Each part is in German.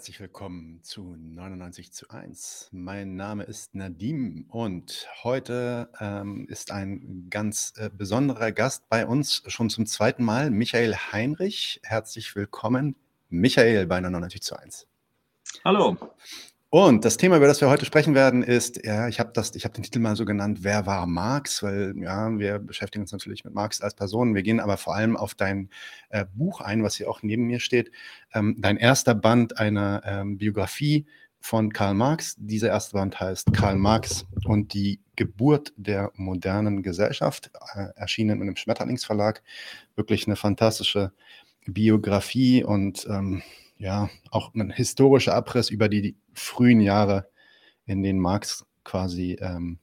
Herzlich willkommen zu 99 zu 1. Mein Name ist Nadim und heute ähm, ist ein ganz äh, besonderer Gast bei uns, schon zum zweiten Mal, Michael Heinrich. Herzlich willkommen, Michael bei 99 zu 1. Hallo. Und das Thema, über das wir heute sprechen werden, ist, ja, ich habe das, den Titel mal so genannt, wer war Marx? Weil ja, wir beschäftigen uns natürlich mit Marx als Person. Wir gehen aber vor allem auf dein äh, Buch ein, was hier auch neben mir steht. Ähm, dein erster Band einer ähm, Biografie von Karl Marx. Dieser erste Band heißt Karl Marx und die Geburt der modernen Gesellschaft, äh, erschienen in einem Schmetterlingsverlag. Wirklich eine fantastische Biografie und ähm, ja, auch ein historischer Abriss über die frühen Jahre, in denen Marx quasi ähm,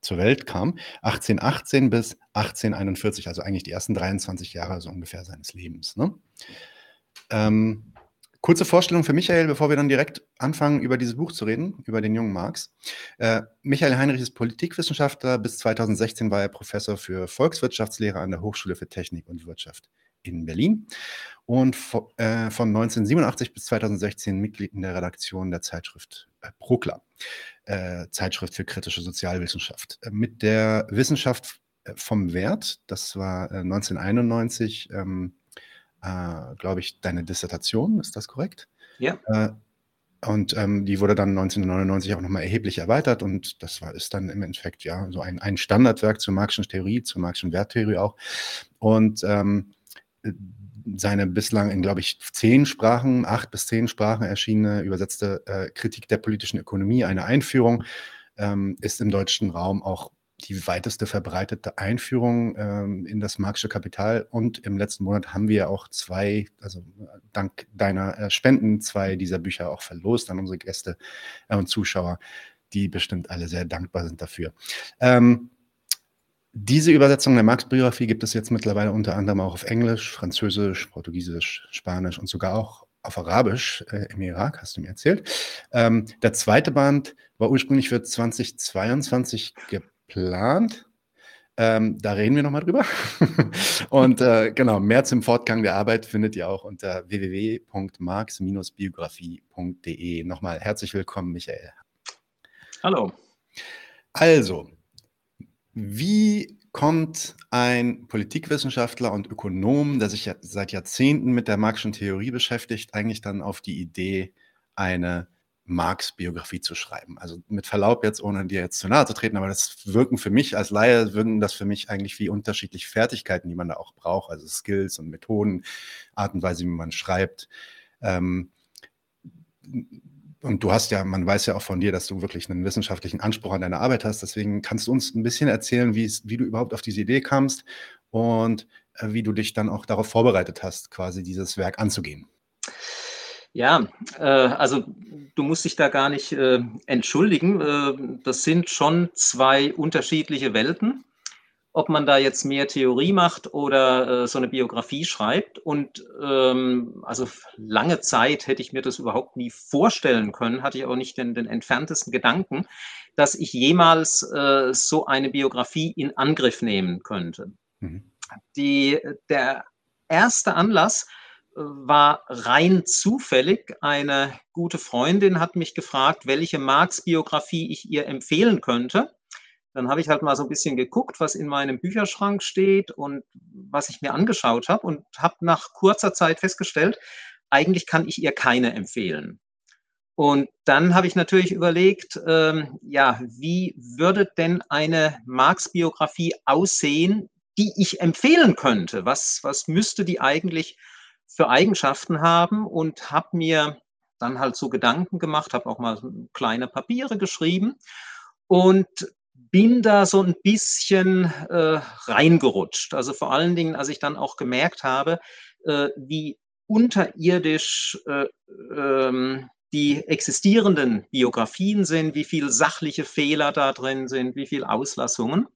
zur Welt kam. 1818 bis 1841, also eigentlich die ersten 23 Jahre so ungefähr seines Lebens. Ne? Ähm, kurze Vorstellung für Michael, bevor wir dann direkt anfangen, über dieses Buch zu reden, über den jungen Marx. Äh, Michael Heinrich ist Politikwissenschaftler. Bis 2016 war er Professor für Volkswirtschaftslehre an der Hochschule für Technik und Wirtschaft in Berlin und äh, von 1987 bis 2016 Mitglied in der Redaktion der Zeitschrift äh, Prokla, äh, Zeitschrift für kritische Sozialwissenschaft. Mit der Wissenschaft vom Wert, das war 1991, äh, ähm, glaube ich, deine Dissertation, ist das korrekt? Ja. Und ähm, die wurde dann 1999 auch nochmal erheblich erweitert und das war, ist dann im Endeffekt ja so ein, ein Standardwerk zur Marxischen Theorie, zur Marxischen Werttheorie auch. Und ähm, seine bislang in, glaube ich, zehn Sprachen, acht bis zehn Sprachen erschienene übersetzte äh, Kritik der politischen Ökonomie, eine Einführung, ähm, ist im deutschen Raum auch die weiteste verbreitete Einführung ähm, in das marxische Kapital. Und im letzten Monat haben wir auch zwei, also dank deiner äh, Spenden, zwei dieser Bücher auch verlost an unsere Gäste äh, und Zuschauer, die bestimmt alle sehr dankbar sind dafür. Ähm, diese Übersetzung der Marx-Biografie gibt es jetzt mittlerweile unter anderem auch auf Englisch, Französisch, Portugiesisch, Spanisch und sogar auch auf Arabisch äh, im Irak, hast du mir erzählt. Ähm, der zweite Band war ursprünglich für 2022 geplant. Ähm, da reden wir nochmal drüber. und äh, genau, mehr zum Fortgang der Arbeit findet ihr auch unter www.marx-biografie.de. Nochmal herzlich willkommen, Michael. Hallo. Also, wie kommt ein Politikwissenschaftler und Ökonom, der sich seit Jahrzehnten mit der Marxischen Theorie beschäftigt, eigentlich dann auf die Idee, eine Marx-Biografie zu schreiben? Also mit Verlaub jetzt, ohne dir jetzt zu nahe zu treten, aber das wirken für mich als Laie, wirken das für mich eigentlich wie unterschiedliche Fertigkeiten, die man da auch braucht, also Skills und Methoden, Art und Weise, wie man schreibt. Ähm, und du hast ja, man weiß ja auch von dir, dass du wirklich einen wissenschaftlichen Anspruch an deine Arbeit hast. Deswegen kannst du uns ein bisschen erzählen, wie, du überhaupt auf diese Idee kamst und äh, wie du dich dann auch darauf vorbereitet hast, quasi dieses Werk anzugehen. Ja, äh, also du musst dich da gar nicht äh, entschuldigen. Äh, das sind schon zwei unterschiedliche Welten ob man da jetzt mehr Theorie macht oder äh, so eine Biografie schreibt. Und ähm, also lange Zeit hätte ich mir das überhaupt nie vorstellen können, hatte ich auch nicht den, den entferntesten Gedanken, dass ich jemals äh, so eine Biografie in Angriff nehmen könnte. Mhm. Die, der erste Anlass äh, war rein zufällig. Eine gute Freundin hat mich gefragt, welche Marx-Biografie ich ihr empfehlen könnte. Dann habe ich halt mal so ein bisschen geguckt, was in meinem Bücherschrank steht und was ich mir angeschaut habe und habe nach kurzer Zeit festgestellt, eigentlich kann ich ihr keine empfehlen. Und dann habe ich natürlich überlegt, ähm, ja, wie würde denn eine Marx-Biografie aussehen, die ich empfehlen könnte? Was, was müsste die eigentlich für Eigenschaften haben? Und habe mir dann halt so Gedanken gemacht, habe auch mal kleine Papiere geschrieben und bin da so ein bisschen äh, reingerutscht. Also vor allen Dingen, als ich dann auch gemerkt habe, äh, wie unterirdisch äh, ähm, die existierenden Biografien sind, wie viele sachliche Fehler da drin sind, wie viele Auslassungen.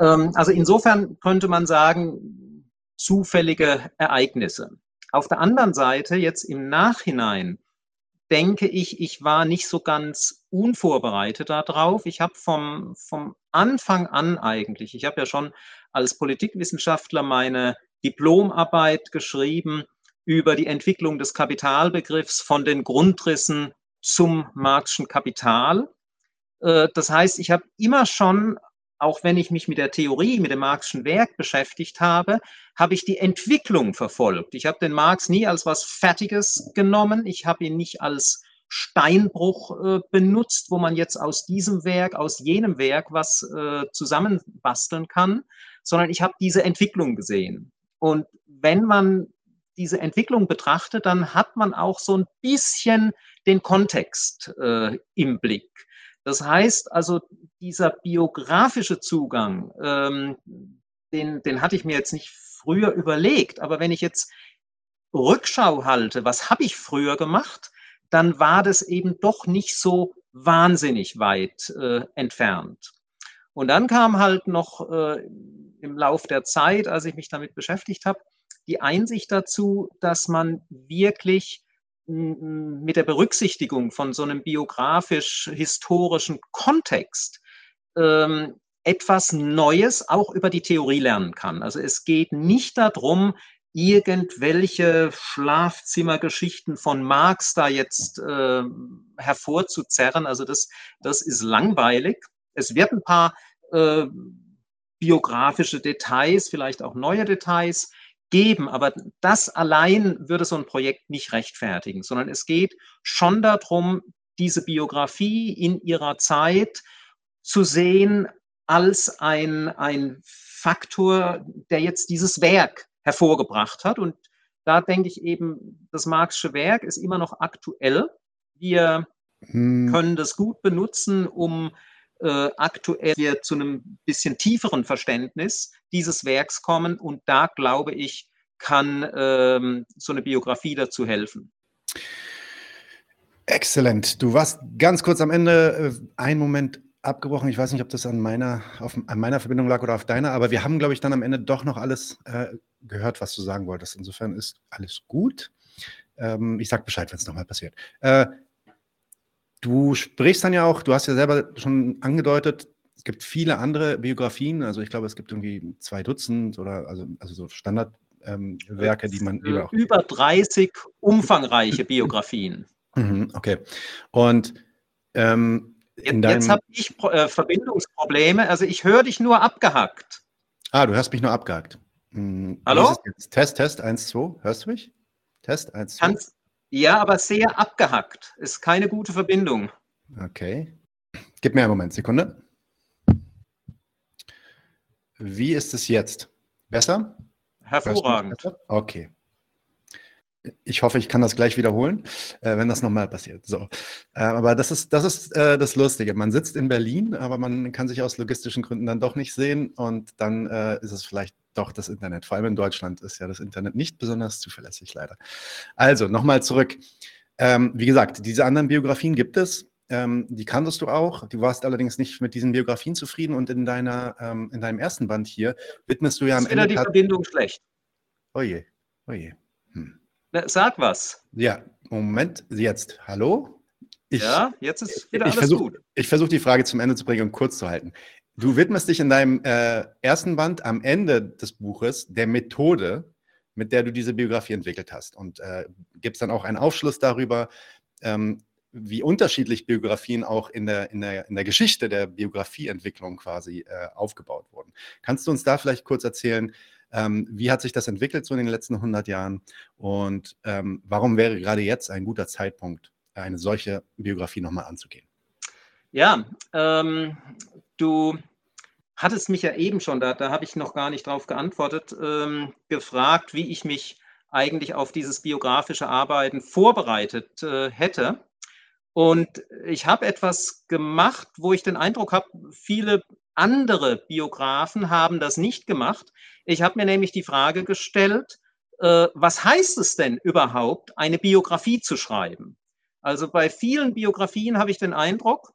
Ähm, also insofern könnte man sagen, zufällige Ereignisse. Auf der anderen Seite, jetzt im Nachhinein, denke ich, ich war nicht so ganz unvorbereitet darauf. Ich habe vom, vom Anfang an eigentlich, ich habe ja schon als Politikwissenschaftler meine Diplomarbeit geschrieben über die Entwicklung des Kapitalbegriffs von den Grundrissen zum Marxischen Kapital. Äh, das heißt, ich habe immer schon, auch wenn ich mich mit der Theorie, mit dem Marxischen Werk beschäftigt habe, habe ich die Entwicklung verfolgt. Ich habe den Marx nie als was Fertiges genommen. Ich habe ihn nicht als Steinbruch äh, benutzt, wo man jetzt aus diesem Werk, aus jenem Werk was äh, zusammenbasteln kann, sondern ich habe diese Entwicklung gesehen. Und wenn man diese Entwicklung betrachtet, dann hat man auch so ein bisschen den Kontext äh, im Blick. Das heißt also, dieser biografische Zugang, ähm, den, den hatte ich mir jetzt nicht früher überlegt, aber wenn ich jetzt Rückschau halte, was habe ich früher gemacht, dann war das eben doch nicht so wahnsinnig weit äh, entfernt. Und dann kam halt noch äh, im Lauf der Zeit, als ich mich damit beschäftigt habe, die Einsicht dazu, dass man wirklich mit der Berücksichtigung von so einem biografisch-historischen Kontext ähm, etwas Neues auch über die Theorie lernen kann. Also es geht nicht darum, irgendwelche Schlafzimmergeschichten von Marx da jetzt äh, hervorzuzerren. Also das, das ist langweilig. Es wird ein paar äh, biografische Details, vielleicht auch neue Details geben, aber das allein würde so ein Projekt nicht rechtfertigen, sondern es geht schon darum, diese Biografie in ihrer Zeit zu sehen als ein, ein Faktor, der jetzt dieses Werk hervorgebracht hat. Und da denke ich eben, das Marxische Werk ist immer noch aktuell. Wir hm. können das gut benutzen, um äh, aktuell wir zu einem bisschen tieferen Verständnis dieses Werks kommen. Und da glaube ich, kann ähm, so eine Biografie dazu helfen. Exzellent. Du warst ganz kurz am Ende, äh, einen Moment abgebrochen. Ich weiß nicht, ob das an meiner, auf, an meiner Verbindung lag oder auf deiner, aber wir haben, glaube ich, dann am Ende doch noch alles äh, gehört, was du sagen wolltest. Insofern ist alles gut. Ähm, ich sage Bescheid, wenn es nochmal passiert. Äh, Du sprichst dann ja auch, du hast ja selber schon angedeutet, es gibt viele andere Biografien, also ich glaube, es gibt irgendwie zwei Dutzend oder also, also so Standardwerke, ähm, die man auch über 30 umfangreiche Biografien. Mhm, okay. Und ähm, jetzt, jetzt habe ich äh, Verbindungsprobleme, also ich höre dich nur abgehackt. Ah, du hörst mich nur abgehackt. Hm, Hallo? Test, Test, 1, 2. Hörst du mich? Test, 1, 2. Kannst, ja, aber sehr abgehackt. Ist keine gute Verbindung. Okay. Gib mir einen Moment, Sekunde. Wie ist es jetzt? Besser? Hervorragend. Okay. Ich hoffe, ich kann das gleich wiederholen, äh, wenn das nochmal passiert. So. Äh, aber das ist, das ist äh, das Lustige. Man sitzt in Berlin, aber man kann sich aus logistischen Gründen dann doch nicht sehen und dann äh, ist es vielleicht doch das Internet. Vor allem in Deutschland ist ja das Internet nicht besonders zuverlässig, leider. Also, nochmal zurück. Ähm, wie gesagt, diese anderen Biografien gibt es. Ähm, die kanntest du auch. Du warst allerdings nicht mit diesen Biografien zufrieden und in, deiner, ähm, in deinem ersten Band hier widmest du ja am ist Ende. Ist wieder die Verbindung schlecht. Oje, oje. Hm. Sag was. Ja, Moment, jetzt. Hallo? Ich, ja, jetzt ist wieder alles versuch, gut. Ich versuche die Frage zum Ende zu bringen und kurz zu halten. Du widmest dich in deinem äh, ersten Band am Ende des Buches der Methode, mit der du diese Biografie entwickelt hast und äh, gibst dann auch einen Aufschluss darüber, ähm, wie unterschiedlich Biografien auch in der, in der, in der Geschichte der Biografieentwicklung quasi äh, aufgebaut wurden. Kannst du uns da vielleicht kurz erzählen, ähm, wie hat sich das entwickelt so in den letzten 100 Jahren und ähm, warum wäre gerade jetzt ein guter Zeitpunkt, eine solche Biografie nochmal anzugehen? Ja, ähm, du hattest mich ja eben schon, da, da habe ich noch gar nicht drauf geantwortet, ähm, gefragt, wie ich mich eigentlich auf dieses biografische Arbeiten vorbereitet äh, hätte. Und ich habe etwas gemacht, wo ich den Eindruck habe, viele andere Biografen haben das nicht gemacht. Ich habe mir nämlich die Frage gestellt, äh, was heißt es denn überhaupt, eine Biografie zu schreiben? Also bei vielen Biografien habe ich den Eindruck,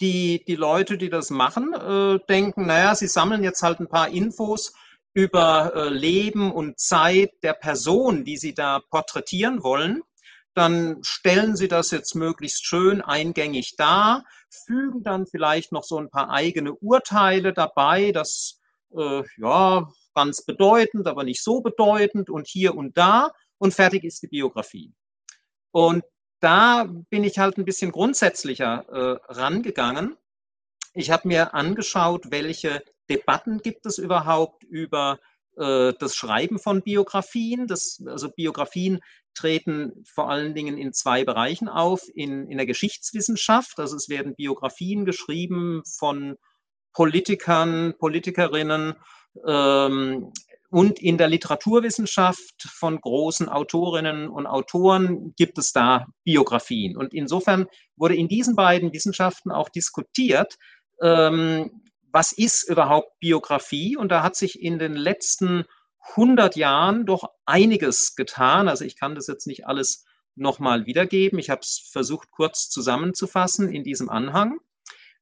die, die Leute, die das machen, äh, denken, naja, sie sammeln jetzt halt ein paar Infos über äh, Leben und Zeit der Person, die sie da porträtieren wollen dann stellen Sie das jetzt möglichst schön eingängig dar, fügen dann vielleicht noch so ein paar eigene Urteile dabei, das äh, ja ganz bedeutend, aber nicht so bedeutend und hier und da. und fertig ist die Biografie. Und da bin ich halt ein bisschen grundsätzlicher äh, rangegangen. Ich habe mir angeschaut, welche Debatten gibt es überhaupt über äh, das Schreiben von Biografien. Das, also Biografien treten vor allen Dingen in zwei Bereichen auf. In, in der Geschichtswissenschaft, also es werden Biografien geschrieben von Politikern, Politikerinnen, ähm, und in der Literaturwissenschaft von großen Autorinnen und Autoren gibt es da Biografien. Und insofern wurde in diesen beiden Wissenschaften auch diskutiert, ähm, was ist überhaupt Biografie? Und da hat sich in den letzten 100 Jahren doch einiges getan. Also ich kann das jetzt nicht alles nochmal wiedergeben. Ich habe es versucht kurz zusammenzufassen in diesem Anhang.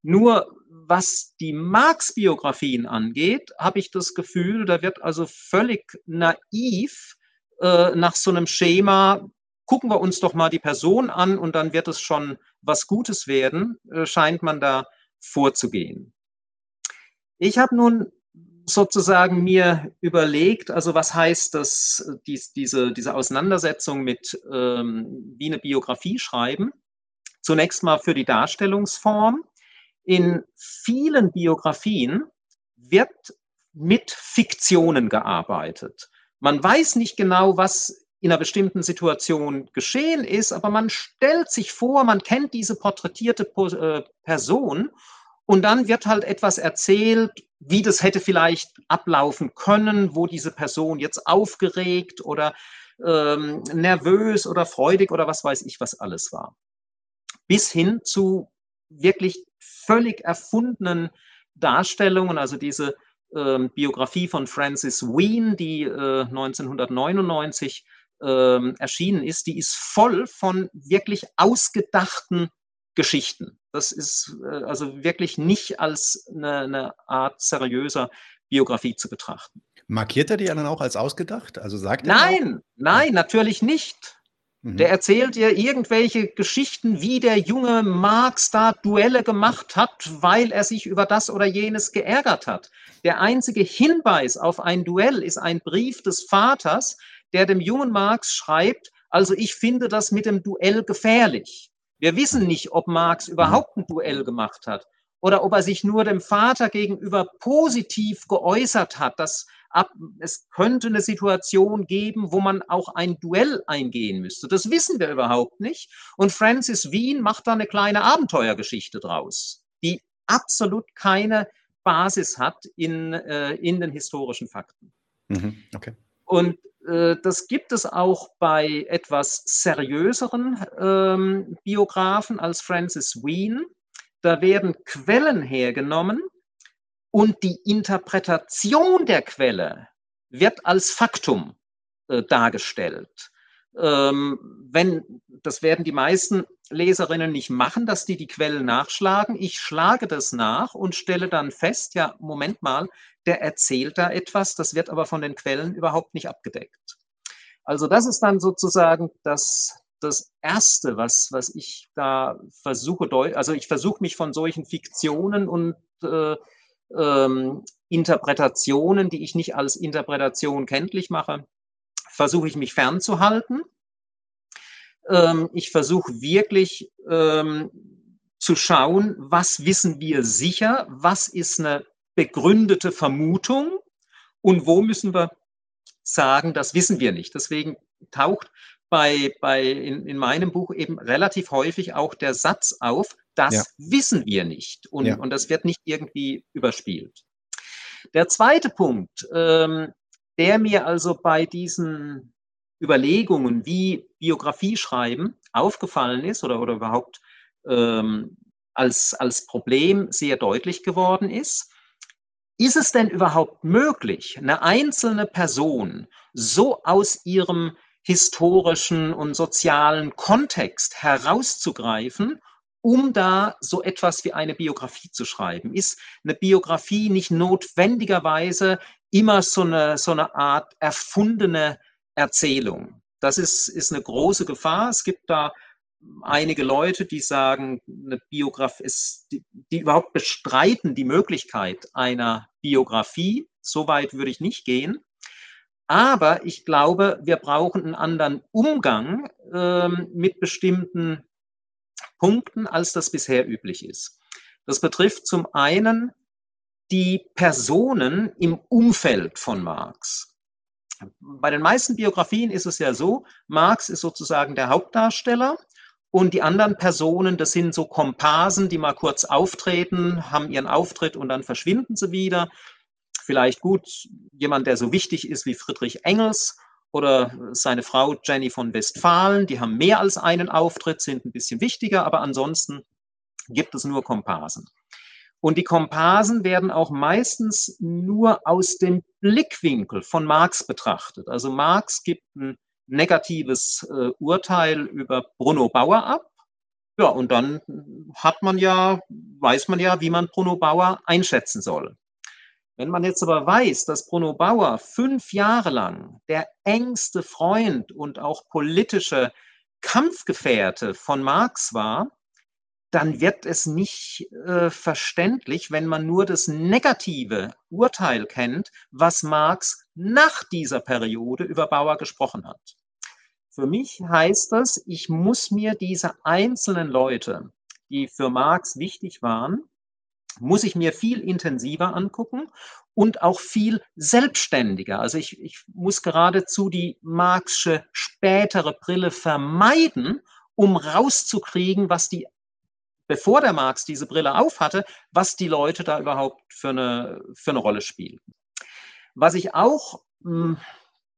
Nur was die Marx-Biografien angeht, habe ich das Gefühl, da wird also völlig naiv äh, nach so einem Schema, gucken wir uns doch mal die Person an und dann wird es schon was Gutes werden, äh, scheint man da vorzugehen. Ich habe nun sozusagen mir überlegt, also was heißt das, dies, diese, diese Auseinandersetzung mit, ähm, wie eine Biografie schreiben. Zunächst mal für die Darstellungsform in vielen Biografien wird mit Fiktionen gearbeitet. Man weiß nicht genau, was in einer bestimmten Situation geschehen ist, aber man stellt sich vor, man kennt diese porträtierte äh, Person und dann wird halt etwas erzählt, wie das hätte vielleicht ablaufen können, wo diese Person jetzt aufgeregt oder ähm, nervös oder freudig oder was weiß ich, was alles war. Bis hin zu wirklich völlig erfundenen Darstellungen, also diese ähm, Biografie von Francis Wien, die äh, 1999 ähm, erschienen ist, die ist voll von wirklich ausgedachten Geschichten. Das ist äh, also wirklich nicht als eine, eine, Art seriöser Biografie zu betrachten. Markiert er die dann auch als ausgedacht? Also sagt er Nein, nein, natürlich nicht. Mhm. Der erzählt dir irgendwelche Geschichten, wie der junge Marx da Duelle gemacht hat, weil er sich über das oder jenes geärgert hat. Der einzige Hinweis auf ein Duell ist ein Brief des Vaters, der dem jungen Marx schreibt, also ich finde das mit dem Duell gefährlich. Wir wissen nicht, ob Marx überhaupt ein Duell gemacht hat oder ob er sich nur dem Vater gegenüber positiv geäußert hat, dass ab, es könnte eine Situation geben, wo man auch ein Duell eingehen müsste. Das wissen wir überhaupt nicht. Und Francis Wien macht da eine kleine Abenteuergeschichte draus, die absolut keine Basis hat in, äh, in den historischen Fakten. Mhm, okay. Und das gibt es auch bei etwas seriöseren ähm, Biografen als Francis Wien. Da werden Quellen hergenommen, und die Interpretation der Quelle wird als Faktum äh, dargestellt. Ähm, wenn, das werden die meisten Leserinnen nicht machen, dass die die Quellen nachschlagen. Ich schlage das nach und stelle dann fest, ja, Moment mal, der erzählt da etwas, das wird aber von den Quellen überhaupt nicht abgedeckt. Also das ist dann sozusagen das, das Erste, was, was ich da versuche, also ich versuche mich von solchen Fiktionen und äh, ähm, Interpretationen, die ich nicht als Interpretation kenntlich mache, versuche ich mich fernzuhalten. Ähm, ich versuche wirklich ähm, zu schauen, was wissen wir sicher, was ist eine begründete Vermutung und wo müssen wir sagen, das wissen wir nicht. Deswegen taucht bei, bei in, in meinem Buch eben relativ häufig auch der Satz auf, das ja. wissen wir nicht und, ja. und das wird nicht irgendwie überspielt. Der zweite Punkt, ähm, der mir also bei diesen Überlegungen, wie Biografie schreiben, aufgefallen ist oder, oder überhaupt ähm, als, als Problem sehr deutlich geworden ist, ist es denn überhaupt möglich, eine einzelne Person so aus ihrem historischen und sozialen Kontext herauszugreifen um da so etwas wie eine Biografie zu schreiben? Ist eine Biografie nicht notwendigerweise immer so eine, so eine Art erfundene Erzählung? Das ist, ist eine große Gefahr. Es gibt da einige Leute, die sagen, eine Biografie ist, die, die überhaupt bestreiten die Möglichkeit einer Biografie. So weit würde ich nicht gehen. Aber ich glaube, wir brauchen einen anderen Umgang ähm, mit bestimmten Punkten, als das bisher üblich ist. Das betrifft zum einen die Personen im Umfeld von Marx. Bei den meisten Biografien ist es ja so, Marx ist sozusagen der Hauptdarsteller und die anderen Personen, das sind so Komparsen, die mal kurz auftreten, haben ihren Auftritt und dann verschwinden sie wieder vielleicht gut jemand, der so wichtig ist wie Friedrich Engels oder seine Frau Jenny von Westfalen. Die haben mehr als einen Auftritt, sind ein bisschen wichtiger, aber ansonsten gibt es nur Komparsen. Und die Komparsen werden auch meistens nur aus dem Blickwinkel von Marx betrachtet. Also Marx gibt ein negatives äh, Urteil über Bruno Bauer ab. Ja, und dann hat man ja, weiß man ja, wie man Bruno Bauer einschätzen soll. Wenn man jetzt aber weiß, dass Bruno Bauer fünf Jahre lang der engste Freund und auch politische Kampfgefährte von Marx war, dann wird es nicht äh, verständlich, wenn man nur das negative Urteil kennt, was Marx nach dieser Periode über Bauer gesprochen hat. Für mich heißt das, ich muss mir diese einzelnen Leute, die für Marx wichtig waren, muss ich mir viel intensiver angucken und auch viel selbstständiger. Also ich, ich muss geradezu die Marxsche spätere Brille vermeiden, um rauszukriegen, was die, bevor der Marx diese Brille aufhatte, was die Leute da überhaupt für eine, für eine Rolle spielten. Was ich auch mh, hm,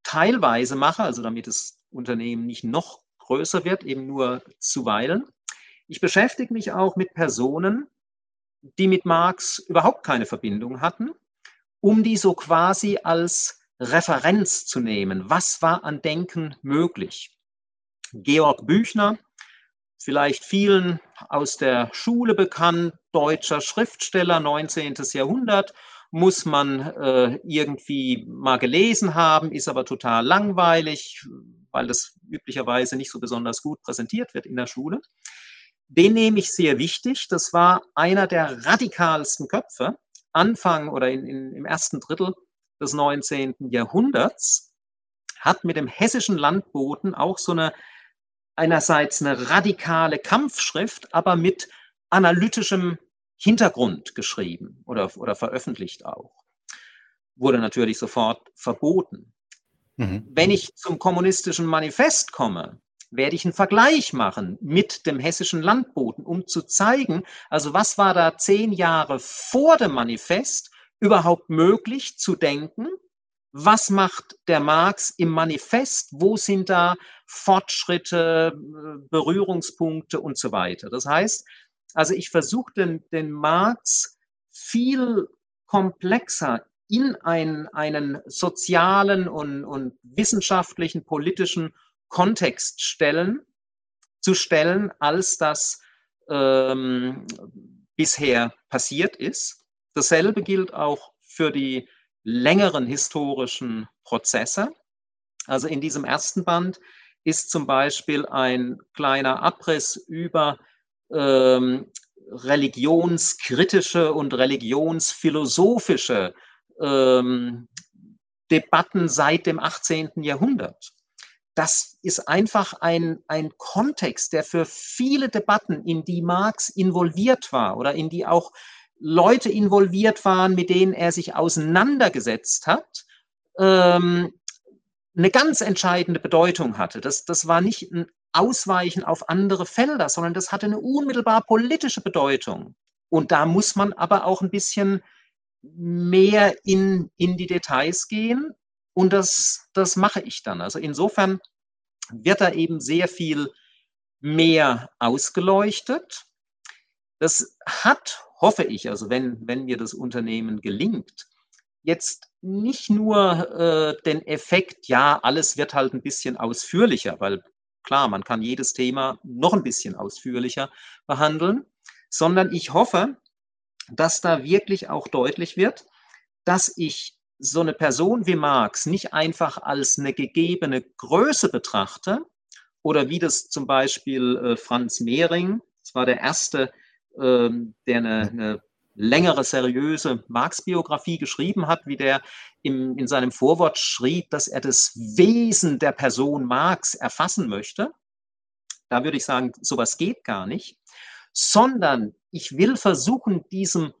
teilweise mache, also damit das Unternehmen nicht noch größer wird, eben nur zuweilen, ich beschäftige mich auch mit Personen, die mit Marx überhaupt keine Verbindung hatten, um die so quasi als Referenz zu nehmen. Was war an Denken möglich? Georg Büchner, vielleicht vielen aus der Schule bekannt, deutscher Schriftsteller, 19. Jahrhundert, muss man äh, irgendwie mal gelesen haben, ist aber total langweilig, weil das üblicherweise nicht so besonders gut präsentiert wird in der Schule. Den nehme ich sehr wichtig. Das war einer der radikalsten Köpfe Anfang oder in, in, im ersten Drittel des 19. Jahrhunderts, hat mit dem hessischen Landboten auch so eine einerseits eine radikale Kampfschrift, aber mit analytischem Hintergrund geschrieben oder, oder veröffentlicht auch. Wurde natürlich sofort verboten. Mhm. Wenn ich zum kommunistischen Manifest komme, werde ich einen Vergleich machen mit dem hessischen Landboten, um zu zeigen, also was war da zehn Jahre vor dem Manifest überhaupt möglich zu denken? Was macht der Marx im Manifest? Wo sind da Fortschritte, Berührungspunkte und so weiter? Das heißt, also ich versuche den, den Marx viel komplexer in einen, einen sozialen und, und wissenschaftlichen, politischen Kontext stellen, zu stellen, als das ähm, bisher passiert ist. Dasselbe gilt auch für die längeren historischen Prozesse. Also in diesem ersten Band ist zum Beispiel ein kleiner Abriss über ähm, religionskritische und religionsphilosophische ähm, Debatten seit dem 18. Jahrhundert das ist einfach ein, ein Kontext, der für viele Debatten, in die Marx involviert war oder in die auch Leute involviert waren, mit denen er sich auseinandergesetzt hat, ähm, eine ganz entscheidende Bedeutung hatte. Das, das war nicht ein Ausweichen auf andere Felder, sondern das hatte eine unmittelbar politische Bedeutung. Und da muss man aber auch ein bisschen mehr in, in die Details gehen, und das, das mache ich dann. Also insofern wird da eben sehr viel mehr ausgeleuchtet. Das hat, hoffe ich, also wenn, wenn mir das Unternehmen gelingt, jetzt nicht nur äh, den Effekt, ja, alles wird halt ein bisschen ausführlicher, weil klar, man kann jedes Thema noch ein bisschen ausführlicher behandeln, sondern ich hoffe, dass da wirklich auch deutlich wird, dass ich so eine Person wie Marx nicht einfach als eine gegebene Größe betrachte oder wie das zum Beispiel äh, Franz Mehring, das war der erste, ähm, der eine, eine längere, seriöse Marx-Biografie geschrieben hat, wie der im, in seinem Vorwort schrieb, dass er das Wesen der Person Marx erfassen möchte. Da würde ich sagen, sowas geht gar nicht, sondern ich will versuchen, diesem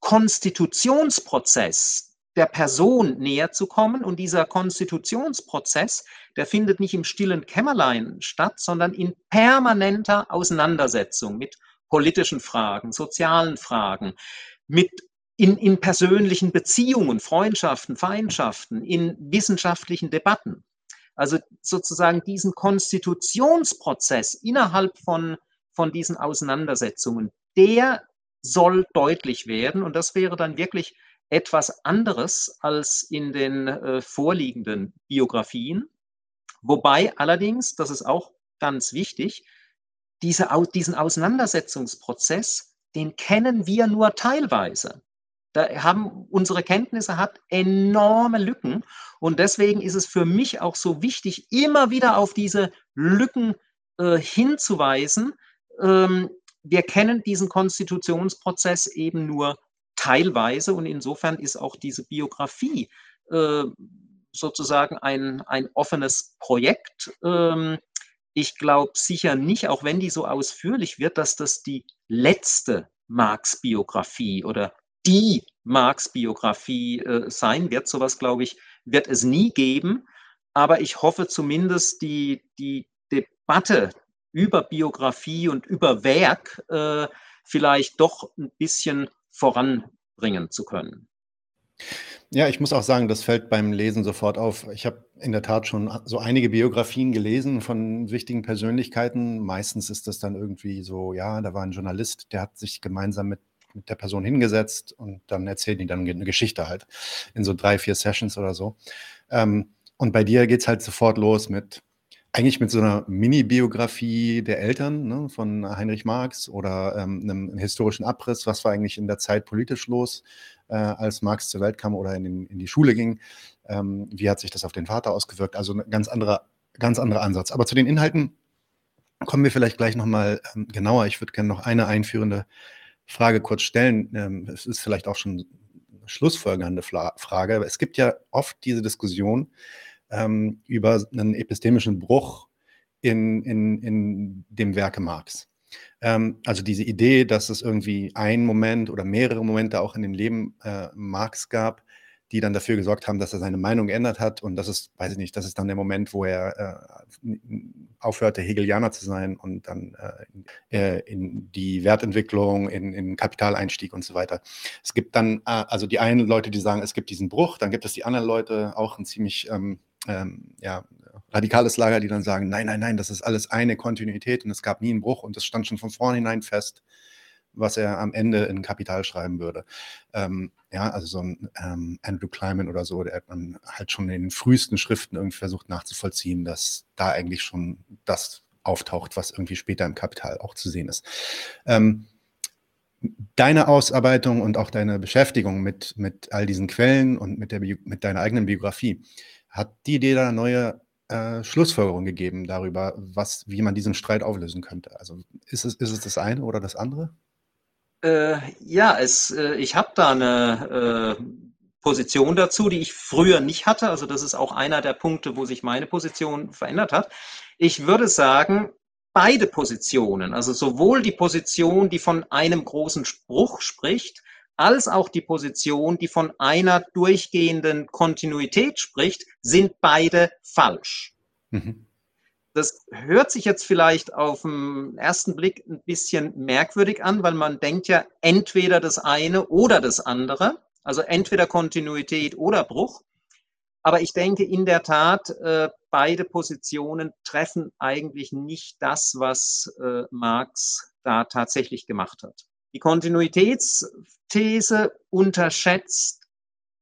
Konstitutionsprozess der Person näher zu kommen. Und dieser Konstitutionsprozess, der findet nicht im stillen Kämmerlein statt, sondern in permanenter Auseinandersetzung mit politischen Fragen, sozialen Fragen, mit in, in persönlichen Beziehungen, Freundschaften, Feindschaften, in wissenschaftlichen Debatten. Also sozusagen diesen Konstitutionsprozess innerhalb von, von diesen Auseinandersetzungen, der soll deutlich werden. Und das wäre dann wirklich etwas anderes als in den äh, vorliegenden Biografien. Wobei allerdings, das ist auch ganz wichtig, diese, diesen Auseinandersetzungsprozess, den kennen wir nur teilweise. Da haben unsere Kenntnisse hat enorme Lücken und deswegen ist es für mich auch so wichtig, immer wieder auf diese Lücken äh, hinzuweisen. Ähm, wir kennen diesen Konstitutionsprozess eben nur teilweise und insofern ist auch diese Biografie äh, sozusagen ein, ein offenes Projekt. Ähm, ich glaube sicher nicht, auch wenn die so ausführlich wird, dass das die letzte Marx-Biografie oder die Marx-Biografie äh, sein wird. Sowas, glaube ich, wird es nie geben. Aber ich hoffe zumindest, die, die Debatte über Biografie und über Werk äh, vielleicht doch ein bisschen voranbringen zu können. Ja, ich muss auch sagen, das fällt beim Lesen sofort auf. Ich habe in der Tat schon so einige Biografien gelesen von wichtigen Persönlichkeiten. Meistens ist das dann irgendwie so, ja, da war ein Journalist, der hat sich gemeinsam mit, mit der Person hingesetzt und dann erzählen die dann eine Geschichte halt in so drei, vier Sessions oder so. Ähm, und bei dir geht es halt sofort los mit eigentlich mit so einer Mini-Biografie der Eltern ne, von Heinrich Marx oder ähm, einem, historischen Abriss, was war eigentlich in der Zeit politisch los, äh, als Marx zur Welt kam oder in, den, in die Schule ging. Ähm, wie hat sich das auf den Vater ausgewirkt? Also ein ganz anderer, ganz anderer Ansatz. Aber zu den Inhalten kommen wir vielleicht gleich nochmal ähm, genauer. Ich würde gerne noch eine einführende Frage kurz stellen. Ähm, es ist vielleicht auch schon eine schlussfolgernde Frage. Aber es gibt ja oft diese Diskussion, ähm, über einen epistemischen Bruch in, in, in dem Werke Marx. Ähm, also diese Idee, dass es irgendwie ein Moment oder mehrere Momente auch in dem Leben äh, Marx gab, die dann dafür gesorgt haben, dass er seine Meinung geändert hat. Und das ist, weiß ich nicht, das ist dann der Moment, wo er äh, aufhörte, Hegelianer zu sein und dann äh, äh, in die Wertentwicklung, in, in Kapitaleinstieg und so weiter. Es gibt dann, äh, also die einen Leute, die sagen, es gibt diesen Bruch, dann gibt es die anderen Leute, auch ein ziemlich ähm, ähm, ja, radikales Lager, die dann sagen, nein, nein, nein, das ist alles eine Kontinuität und es gab nie einen Bruch und es stand schon von vornherein fest, was er am Ende in Kapital schreiben würde. Ähm, ja, also so ein ähm, Andrew Kleiman oder so, der hat man halt schon in den frühesten Schriften irgendwie versucht nachzuvollziehen, dass da eigentlich schon das auftaucht, was irgendwie später im Kapital auch zu sehen ist. Ähm, deine Ausarbeitung und auch deine Beschäftigung mit, mit all diesen Quellen und mit, der, mit deiner eigenen Biografie, hat die Idee da neue äh, Schlussfolgerungen gegeben darüber, was, wie man diesen Streit auflösen könnte? Also ist es, ist es das eine oder das andere? Äh, ja, es, äh, ich habe da eine äh, Position dazu, die ich früher nicht hatte. Also das ist auch einer der Punkte, wo sich meine Position verändert hat. Ich würde sagen, beide Positionen, also sowohl die Position, die von einem großen Spruch spricht, als auch die Position, die von einer durchgehenden Kontinuität spricht, sind beide falsch. Mhm. Das hört sich jetzt vielleicht auf den ersten Blick ein bisschen merkwürdig an, weil man denkt ja entweder das eine oder das andere, also entweder Kontinuität oder Bruch. Aber ich denke in der Tat, äh, beide Positionen treffen eigentlich nicht das, was äh, Marx da tatsächlich gemacht hat. Die Kontinuitätsthese unterschätzt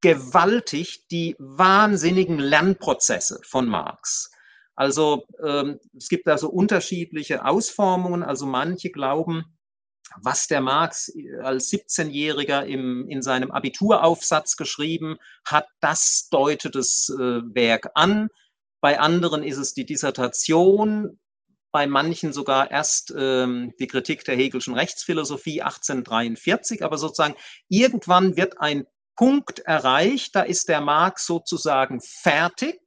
gewaltig die wahnsinnigen Lernprozesse von Marx. Also ähm, es gibt da so unterschiedliche Ausformungen. Also manche glauben, was der Marx als 17-Jähriger in seinem Abituraufsatz geschrieben hat, das deutet das äh, Werk an. Bei anderen ist es die Dissertation bei manchen sogar erst ähm, die Kritik der Hegelschen Rechtsphilosophie 1843, aber sozusagen irgendwann wird ein Punkt erreicht, da ist der Marx sozusagen fertig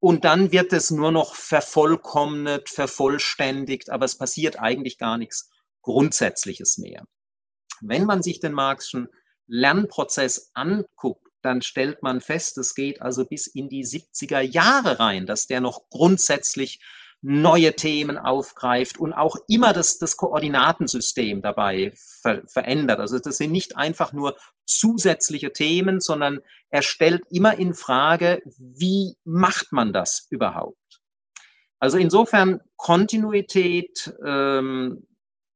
und dann wird es nur noch vervollkommnet, vervollständigt, aber es passiert eigentlich gar nichts Grundsätzliches mehr. Wenn man sich den Marxischen Lernprozess anguckt, dann stellt man fest, es geht also bis in die 70er Jahre rein, dass der noch grundsätzlich neue Themen aufgreift und auch immer das, das Koordinatensystem dabei ver verändert. Also das sind nicht einfach nur zusätzliche Themen, sondern er stellt immer in Frage, wie macht man das überhaupt? Also insofern Kontinuität ähm,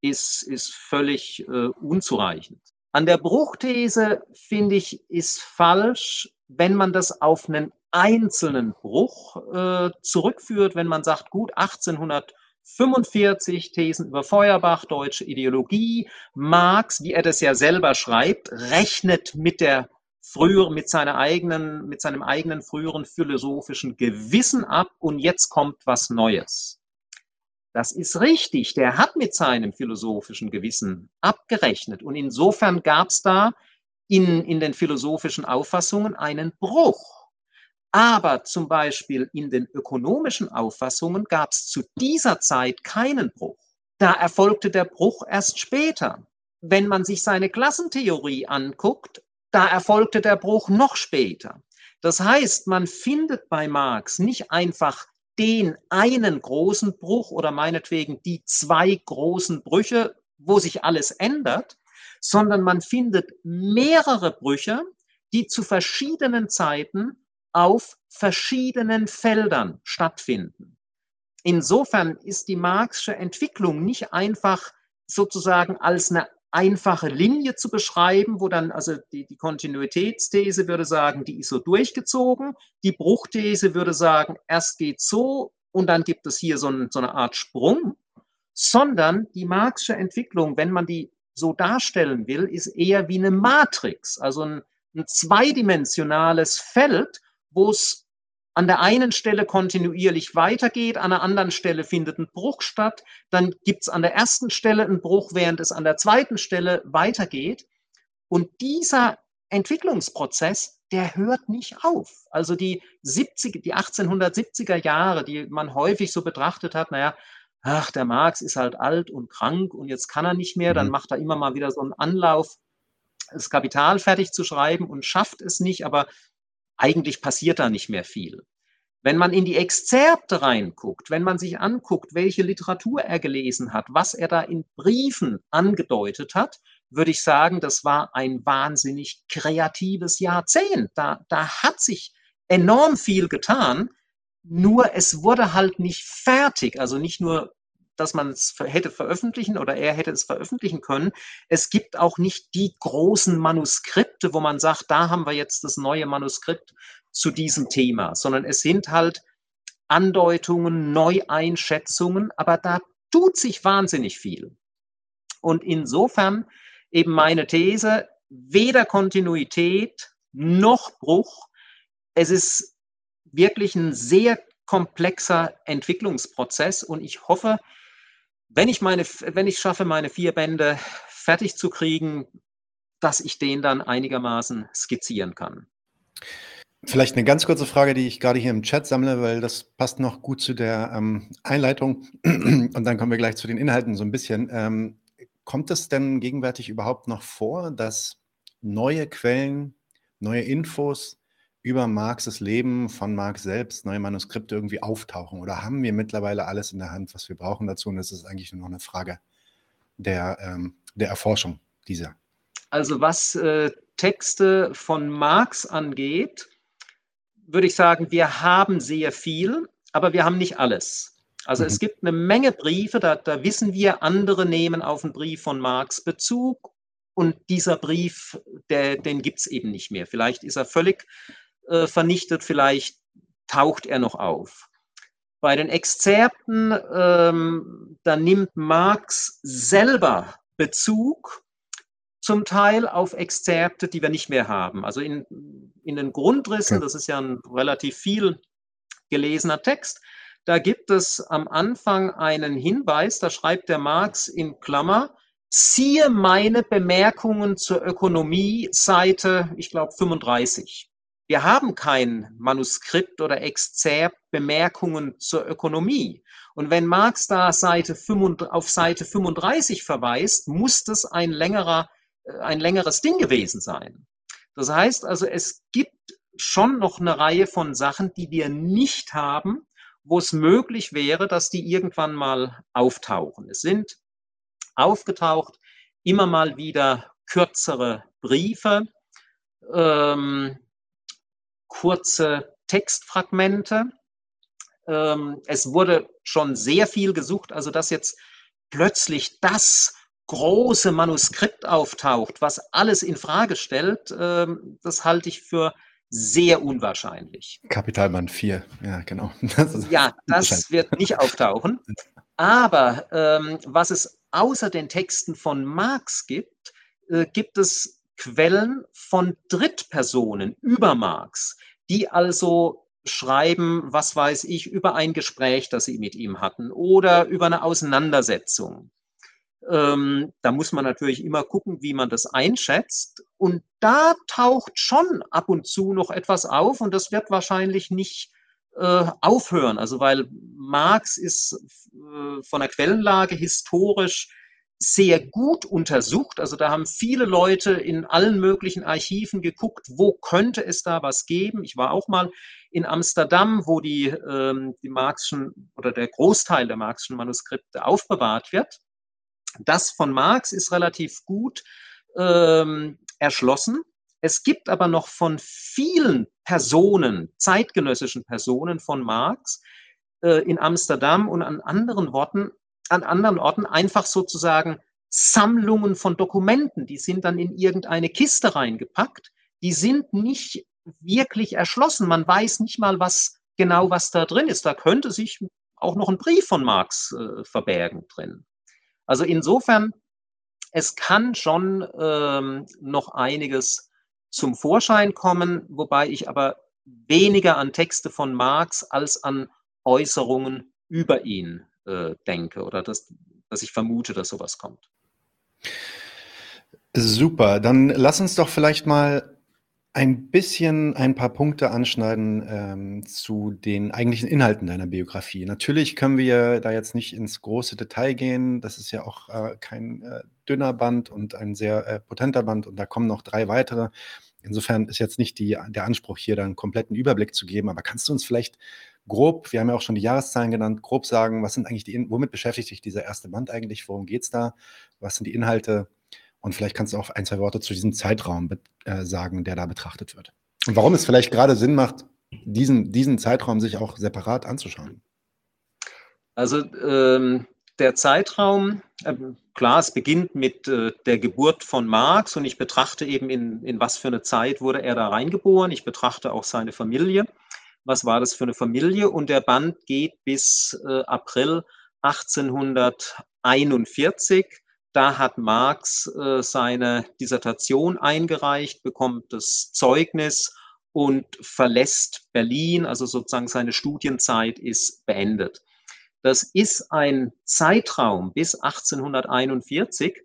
ist, ist völlig äh, unzureichend. An der Bruchthese finde ich, ist falsch, wenn man das auf einen einzelnen Bruch äh, zurückführt, wenn man sagt, gut, 1845 Thesen über Feuerbach, deutsche Ideologie, Marx, wie er das ja selber schreibt, rechnet mit der früher mit seiner eigenen, mit seinem eigenen früheren philosophischen Gewissen ab und jetzt kommt was Neues. Das ist richtig. Der hat mit seinem philosophischen Gewissen abgerechnet und insofern gab es da in, in den philosophischen Auffassungen einen Bruch. Aber zum Beispiel in den ökonomischen Auffassungen gab es zu dieser Zeit keinen Bruch. Da erfolgte der Bruch erst später. Wenn man sich seine Klassentheorie anguckt, da erfolgte der Bruch noch später. Das heißt, man findet bei Marx nicht einfach den einen großen Bruch oder meinetwegen die zwei großen Brüche, wo sich alles ändert, sondern man findet mehrere Brüche, die zu verschiedenen Zeiten auf verschiedenen Feldern stattfinden. Insofern ist die Marxische Entwicklung nicht einfach sozusagen als eine einfache Linie zu beschreiben, wo dann also die, die Kontinuitätsthese würde sagen, die ist so durchgezogen, die Bruchthese würde sagen, erst geht so und dann gibt es hier so, ein, so eine Art Sprung, sondern die Marxische Entwicklung, wenn man die so darstellen will, ist eher wie eine Matrix, also ein, ein zweidimensionales Feld, wo es an der einen Stelle kontinuierlich weitergeht, an der anderen Stelle findet ein Bruch statt, dann gibt es an der ersten Stelle einen Bruch, während es an der zweiten Stelle weitergeht. Und dieser Entwicklungsprozess, der hört nicht auf. Also die 70, die 1870er Jahre, die man häufig so betrachtet hat, naja, ach, der Marx ist halt alt und krank und jetzt kann er nicht mehr, dann mhm. macht er immer mal wieder so einen Anlauf, das Kapital fertig zu schreiben und schafft es nicht, aber eigentlich passiert da nicht mehr viel. Wenn man in die Exzerpte reinguckt, wenn man sich anguckt, welche Literatur er gelesen hat, was er da in Briefen angedeutet hat, würde ich sagen, das war ein wahnsinnig kreatives Jahrzehnt. Da, da hat sich enorm viel getan, nur es wurde halt nicht fertig, also nicht nur dass man es hätte veröffentlichen oder er hätte es veröffentlichen können. Es gibt auch nicht die großen Manuskripte, wo man sagt, da haben wir jetzt das neue Manuskript zu diesem Thema, sondern es sind halt Andeutungen, Neueinschätzungen, aber da tut sich wahnsinnig viel. Und insofern eben meine These, weder Kontinuität noch Bruch. Es ist wirklich ein sehr komplexer Entwicklungsprozess und ich hoffe, wenn ich meine, wenn ich schaffe, meine vier Bände fertig zu kriegen, dass ich den dann einigermaßen skizzieren kann. Vielleicht eine ganz kurze Frage, die ich gerade hier im Chat sammle, weil das passt noch gut zu der ähm, Einleitung und dann kommen wir gleich zu den Inhalten so ein bisschen. Ähm, kommt es denn gegenwärtig überhaupt noch vor, dass neue Quellen, neue Infos über Marxes Leben von Marx selbst, neue Manuskripte irgendwie auftauchen? Oder haben wir mittlerweile alles in der Hand, was wir brauchen dazu? Und es ist eigentlich nur noch eine Frage der, ähm, der Erforschung dieser. Also was äh, Texte von Marx angeht, würde ich sagen, wir haben sehr viel, aber wir haben nicht alles. Also mhm. es gibt eine Menge Briefe, da, da wissen wir, andere nehmen auf einen Brief von Marx Bezug und dieser Brief, der, den gibt es eben nicht mehr. Vielleicht ist er völlig äh, vernichtet, vielleicht taucht er noch auf. Bei den Exzerpten, ähm, da nimmt Marx selber Bezug zum Teil auf Exzerpte, die wir nicht mehr haben. Also in, in den Grundrissen, das ist ja ein relativ viel gelesener Text, Da gibt es am Anfang einen Hinweis, da schreibt der Marx in Klammer, siehe meine Bemerkungen zur Ökonomie, Seite, ich glaube, 35. Wir haben kein Manuskript oder Exzerpt Bemerkungen zur Ökonomie. Und wenn Marx da Seite 5, auf Seite 35 verweist, muss das ein längerer, äh, ein längeres Ding gewesen sein. Das heißt also, es gibt schon noch eine Reihe von Sachen, die wir nicht haben, wo es möglich wäre, dass die irgendwann mal auftauchen. Es sind aufgetaucht immer mal wieder kürzere Briefe, ähm, kurze Textfragmente. Ähm, es wurde schon sehr viel gesucht, also dass jetzt plötzlich das große Manuskript auftaucht, was alles in Frage stellt, ähm, das halte ich für sehr unwahrscheinlich. Kapitalband 4, ja, genau. Das ja, das wird nicht auftauchen. Aber ähm, was es außer den Texten von Marx gibt, äh, gibt es Quellen von Drittpersonen über Marx, die also schreiben, was weiß ich, über ein Gespräch, das sie mit ihm hatten oder über eine Auseinandersetzung. Ähm, da muss man natürlich immer gucken, wie man das einschätzt. Und da taucht schon ab und zu noch etwas auf und das wird wahrscheinlich nicht äh, aufhören. Also weil Marx ist äh, von der Quellenlage historisch sehr gut untersucht. Also da haben viele Leute in allen möglichen Archiven geguckt, wo könnte es da was geben. Ich war auch mal in Amsterdam, wo die, ähm, die Marxischen oder der Großteil der Marxischen Manuskripte aufbewahrt wird. Das von Marx ist relativ gut ähm, erschlossen. Es gibt aber noch von vielen Personen, zeitgenössischen Personen von Marx äh, in Amsterdam und an anderen Worten, an anderen Orten einfach sozusagen Sammlungen von Dokumenten, die sind dann in irgendeine Kiste reingepackt, die sind nicht wirklich erschlossen. Man weiß nicht mal, was genau was da drin ist. Da könnte sich auch noch ein Brief von Marx äh, verbergen drin. Also insofern, es kann schon ähm, noch einiges zum Vorschein kommen, wobei ich aber weniger an Texte von Marx als an Äußerungen über ihn äh, denke oder dass, dass ich vermute, dass sowas kommt. Super, dann lass uns doch vielleicht mal ein bisschen ein paar Punkte anschneiden ähm, zu den eigentlichen Inhalten deiner Biografie. Natürlich können wir da jetzt nicht ins große Detail gehen. Das ist ja auch äh, kein äh, dünner Band und ein sehr äh, potenter Band und da kommen noch drei weitere. Insofern ist jetzt nicht die, der Anspruch, hier da einen kompletten Überblick zu geben, aber kannst du uns vielleicht grob, wir haben ja auch schon die Jahreszahlen genannt, grob sagen, was sind eigentlich die, womit beschäftigt sich dieser erste Band eigentlich? Worum geht es da? Was sind die Inhalte? Und vielleicht kannst du auch ein, zwei Worte zu diesem Zeitraum äh, sagen, der da betrachtet wird. Und warum es vielleicht gerade Sinn macht, diesen, diesen Zeitraum sich auch separat anzuschauen. Also ähm, der Zeitraum, äh, klar, es beginnt mit äh, der Geburt von Marx und ich betrachte eben, in, in was für eine Zeit wurde er da reingeboren. Ich betrachte auch seine Familie. Was war das für eine Familie? Und der Band geht bis äh, April 1841. Da hat Marx äh, seine Dissertation eingereicht, bekommt das Zeugnis und verlässt Berlin, also sozusagen seine Studienzeit ist beendet. Das ist ein Zeitraum bis 1841,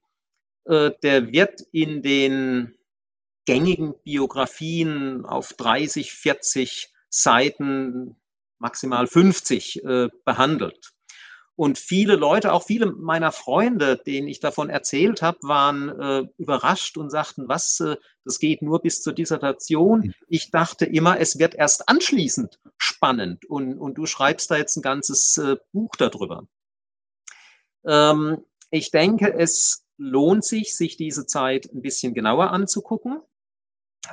äh, der wird in den gängigen Biografien auf 30, 40 Seiten, maximal 50 äh, behandelt. Und viele Leute, auch viele meiner Freunde, denen ich davon erzählt habe, waren äh, überrascht und sagten, was, äh, das geht nur bis zur Dissertation. Hm. Ich dachte immer, es wird erst anschließend spannend und, und du schreibst da jetzt ein ganzes äh, Buch darüber. Ähm, ich denke, es lohnt sich, sich diese Zeit ein bisschen genauer anzugucken.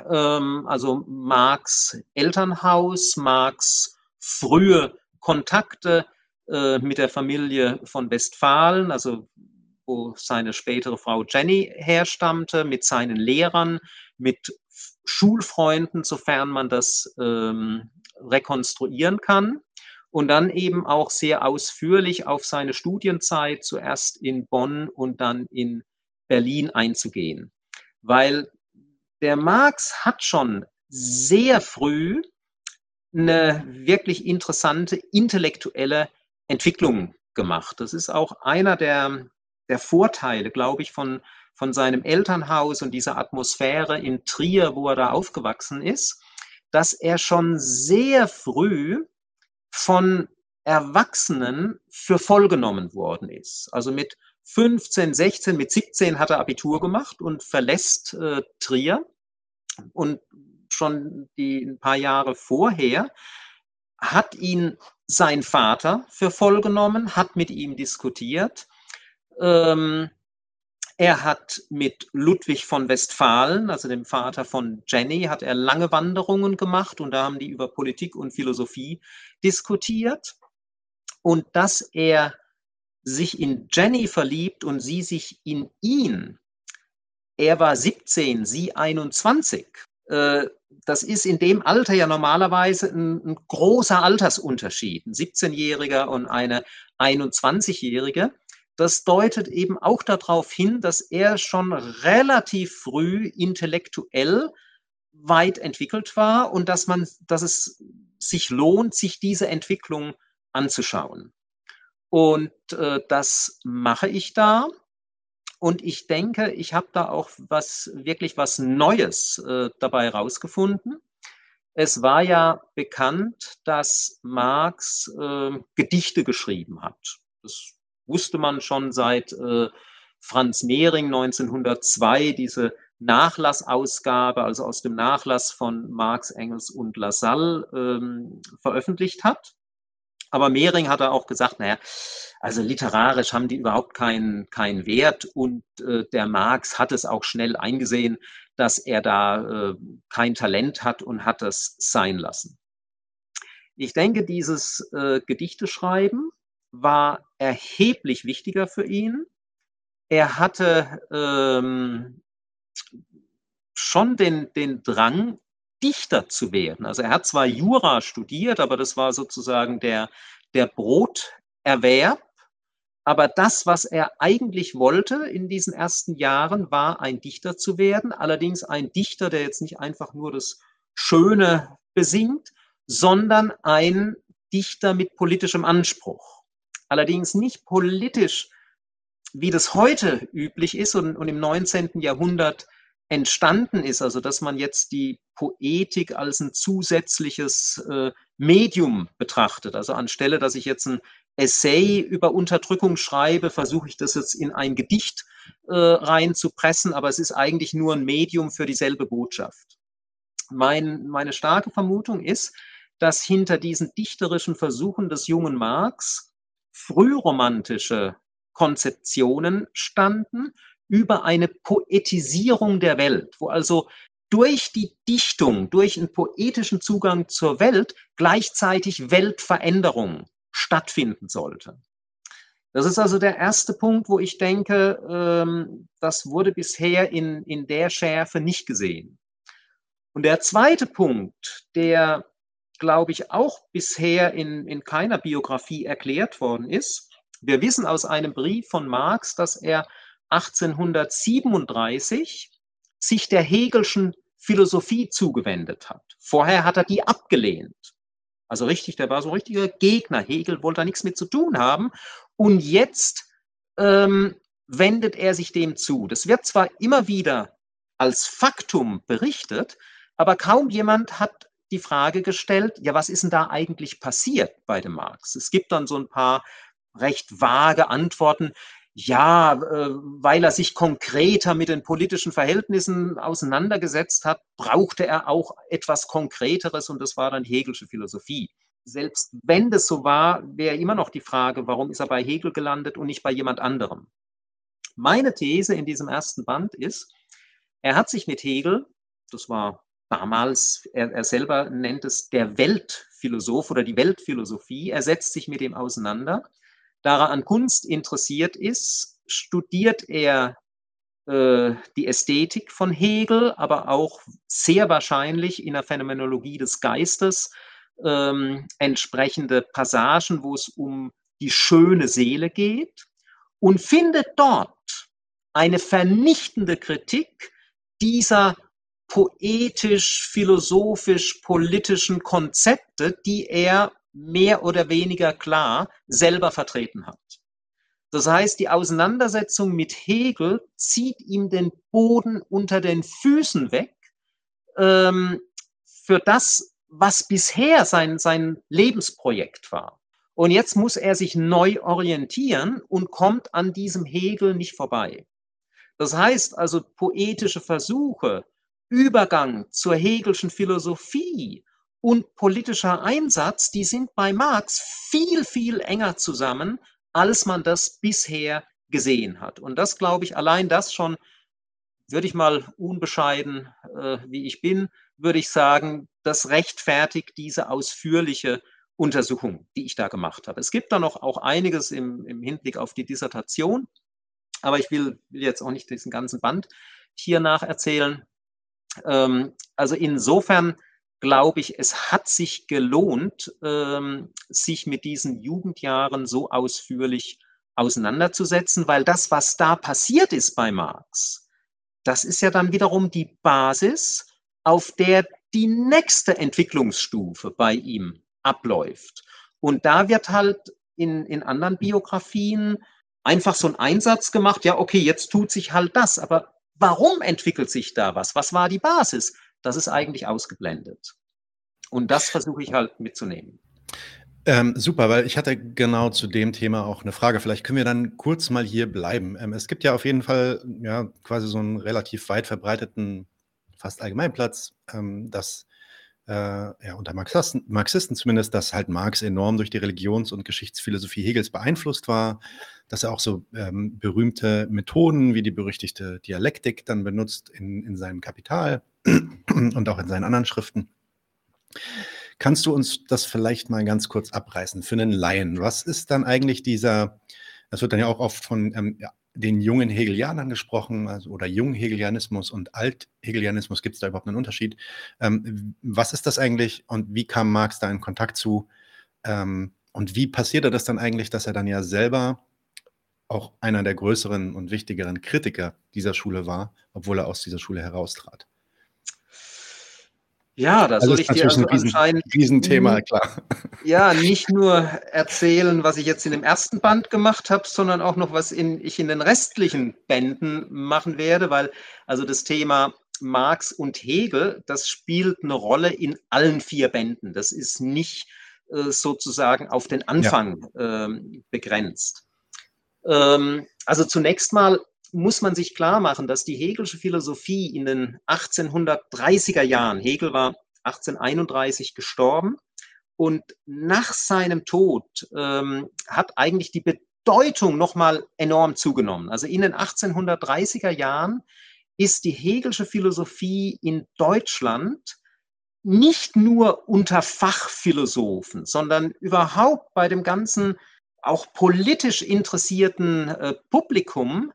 Ähm, also Marx Elternhaus, Marx frühe Kontakte, äh, mit der Familie von Westfalen, also wo seine spätere Frau Jenny herstammte, mit seinen Lehrern, mit Schulfreunden, sofern man das ähm, rekonstruieren kann. Und dann eben auch sehr ausführlich auf seine Studienzeit, zuerst in Bonn und dann in Berlin einzugehen. Weil der Marx hat schon sehr früh eine wirklich interessante intellektuelle Entwicklung gemacht. Das ist auch einer der, der Vorteile, glaube ich, von, von seinem Elternhaus und dieser Atmosphäre in Trier, wo er da aufgewachsen ist, dass er schon sehr früh von Erwachsenen für voll genommen worden ist. Also mit 15, 16, mit 17 hat er Abitur gemacht und verlässt äh, Trier. Und schon die ein paar Jahre vorher hat ihn sein Vater für voll genommen, hat mit ihm diskutiert. Ähm, er hat mit Ludwig von Westfalen, also dem Vater von Jenny, hat er lange Wanderungen gemacht und da haben die über Politik und Philosophie diskutiert. Und dass er sich in Jenny verliebt und sie sich in ihn. Er war 17, sie 21. Äh, das ist in dem Alter ja normalerweise ein, ein großer Altersunterschied, ein 17-Jähriger und eine 21-Jährige. Das deutet eben auch darauf hin, dass er schon relativ früh intellektuell weit entwickelt war und dass man, dass es sich lohnt, sich diese Entwicklung anzuschauen. Und äh, das mache ich da. Und ich denke, ich habe da auch was wirklich was Neues äh, dabei rausgefunden. Es war ja bekannt, dass Marx äh, Gedichte geschrieben hat. Das wusste man schon seit äh, Franz Mehring 1902, diese Nachlassausgabe, also aus dem Nachlass von Marx, Engels und Lassalle ähm, veröffentlicht hat. Aber Mehring hat er auch gesagt, naja, also literarisch haben die überhaupt keinen keinen Wert und äh, der Marx hat es auch schnell eingesehen, dass er da äh, kein Talent hat und hat es sein lassen. Ich denke, dieses äh, Gedichteschreiben war erheblich wichtiger für ihn. Er hatte ähm, schon den, den Drang, Dichter zu werden. Also er hat zwar Jura studiert, aber das war sozusagen der, der Broterwerb. Aber das, was er eigentlich wollte in diesen ersten Jahren, war ein Dichter zu werden. Allerdings ein Dichter, der jetzt nicht einfach nur das Schöne besingt, sondern ein Dichter mit politischem Anspruch. Allerdings nicht politisch, wie das heute üblich ist und, und im 19. Jahrhundert entstanden ist, also dass man jetzt die Poetik als ein zusätzliches äh, Medium betrachtet. Also anstelle, dass ich jetzt ein Essay über Unterdrückung schreibe, versuche ich das jetzt in ein Gedicht äh, reinzupressen, aber es ist eigentlich nur ein Medium für dieselbe Botschaft. Mein, meine starke Vermutung ist, dass hinter diesen dichterischen Versuchen des jungen Marx frühromantische Konzeptionen standen über eine Poetisierung der Welt, wo also durch die Dichtung, durch einen poetischen Zugang zur Welt gleichzeitig Weltveränderung stattfinden sollte. Das ist also der erste Punkt, wo ich denke, ähm, das wurde bisher in, in der Schärfe nicht gesehen. Und der zweite Punkt, der, glaube ich, auch bisher in, in keiner Biografie erklärt worden ist, wir wissen aus einem Brief von Marx, dass er 1837 sich der Hegelschen Philosophie zugewendet hat. Vorher hat er die abgelehnt. Also richtig, der war so ein richtiger Gegner. Hegel wollte da nichts mit zu tun haben. Und jetzt ähm, wendet er sich dem zu. Das wird zwar immer wieder als Faktum berichtet, aber kaum jemand hat die Frage gestellt, ja, was ist denn da eigentlich passiert bei dem Marx? Es gibt dann so ein paar recht vage Antworten ja, äh, weil er sich konkreter mit den politischen Verhältnissen auseinandergesetzt hat, brauchte er auch etwas Konkreteres und das war dann Hegelsche Philosophie. Selbst wenn das so war, wäre immer noch die Frage, warum ist er bei Hegel gelandet und nicht bei jemand anderem? Meine These in diesem ersten Band ist, er hat sich mit Hegel, das war damals, er, er selber nennt es der Weltphilosoph oder die Weltphilosophie, er setzt sich mit ihm auseinander da er an Kunst interessiert ist, studiert er äh, die Ästhetik von Hegel, aber auch sehr wahrscheinlich in der Phänomenologie des Geistes ähm, entsprechende Passagen, wo es um die schöne Seele geht und findet dort eine vernichtende Kritik dieser poetisch, philosophisch, politischen Konzepte, die er mehr oder weniger klar selber vertreten hat. Das heißt, die Auseinandersetzung mit Hegel zieht ihm den Boden unter den Füßen weg ähm, für das, was bisher sein, sein Lebensprojekt war. Und jetzt muss er sich neu orientieren und kommt an diesem Hegel nicht vorbei. Das heißt also, poetische Versuche, Übergang zur Hegelschen Philosophie und politischer Einsatz, die sind bei Marx viel, viel enger zusammen, als man das bisher gesehen hat. Und das glaube ich, allein das schon, würde ich mal unbescheiden, äh, wie ich bin, würde ich sagen, das rechtfertigt diese ausführliche Untersuchung, die ich da gemacht habe. Es gibt da noch auch einiges im, im Hinblick auf die Dissertation, aber ich will, will, jetzt auch nicht diesen ganzen Band hier nacherzählen. Ähm, also insofern glaube ich, es hat sich gelohnt, ähm, sich mit diesen Jugendjahren so ausführlich auseinanderzusetzen, weil das, was da passiert ist bei Marx, das ist ja dann wiederum die Basis, auf der die nächste Entwicklungsstufe bei ihm abläuft. Und da wird halt in, in anderen Biografien einfach so ein Einsatz gemacht, ja, okay, jetzt tut sich halt das, aber warum entwickelt sich da was? Was war die Basis? Das ist eigentlich ausgeblendet. Und das versuche ich halt mitzunehmen. Ähm, super, weil ich hatte genau zu dem Thema auch eine Frage. Vielleicht können wir dann kurz mal hier bleiben. Ähm, es gibt ja auf jeden Fall ja quasi so einen relativ weit verbreiteten, fast Allgemeinplatz, ähm, dass äh, ja unter Marxisten, Marxisten zumindest, dass halt Marx enorm durch die Religions- und Geschichtsphilosophie Hegels beeinflusst war, dass er auch so ähm, berühmte Methoden wie die berüchtigte Dialektik dann benutzt in, in seinem Kapital und auch in seinen anderen Schriften. Kannst du uns das vielleicht mal ganz kurz abreißen für einen Laien? Was ist dann eigentlich dieser, das wird dann ja auch oft von ähm, ja, den jungen Hegelianern gesprochen, also, oder Junghegelianismus und Althegelianismus, gibt es da überhaupt einen Unterschied? Ähm, was ist das eigentlich und wie kam Marx da in Kontakt zu? Ähm, und wie passierte das dann eigentlich, dass er dann ja selber auch einer der größeren und wichtigeren Kritiker dieser Schule war, obwohl er aus dieser Schule heraustrat? Ja, da also soll ich dir also ein Riesen, anscheinend Riesenthema, klar. Ja, nicht nur erzählen, was ich jetzt in dem ersten Band gemacht habe, sondern auch noch, was in, ich in den restlichen Bänden machen werde, weil also das Thema Marx und Hegel, das spielt eine Rolle in allen vier Bänden. Das ist nicht äh, sozusagen auf den Anfang ja. ähm, begrenzt. Ähm, also zunächst mal muss man sich klar machen, dass die Hegelsche Philosophie in den 1830er Jahren, Hegel war 1831 gestorben, und nach seinem Tod ähm, hat eigentlich die Bedeutung nochmal enorm zugenommen. Also in den 1830er Jahren ist die Hegelsche Philosophie in Deutschland nicht nur unter Fachphilosophen, sondern überhaupt bei dem ganzen auch politisch interessierten äh, Publikum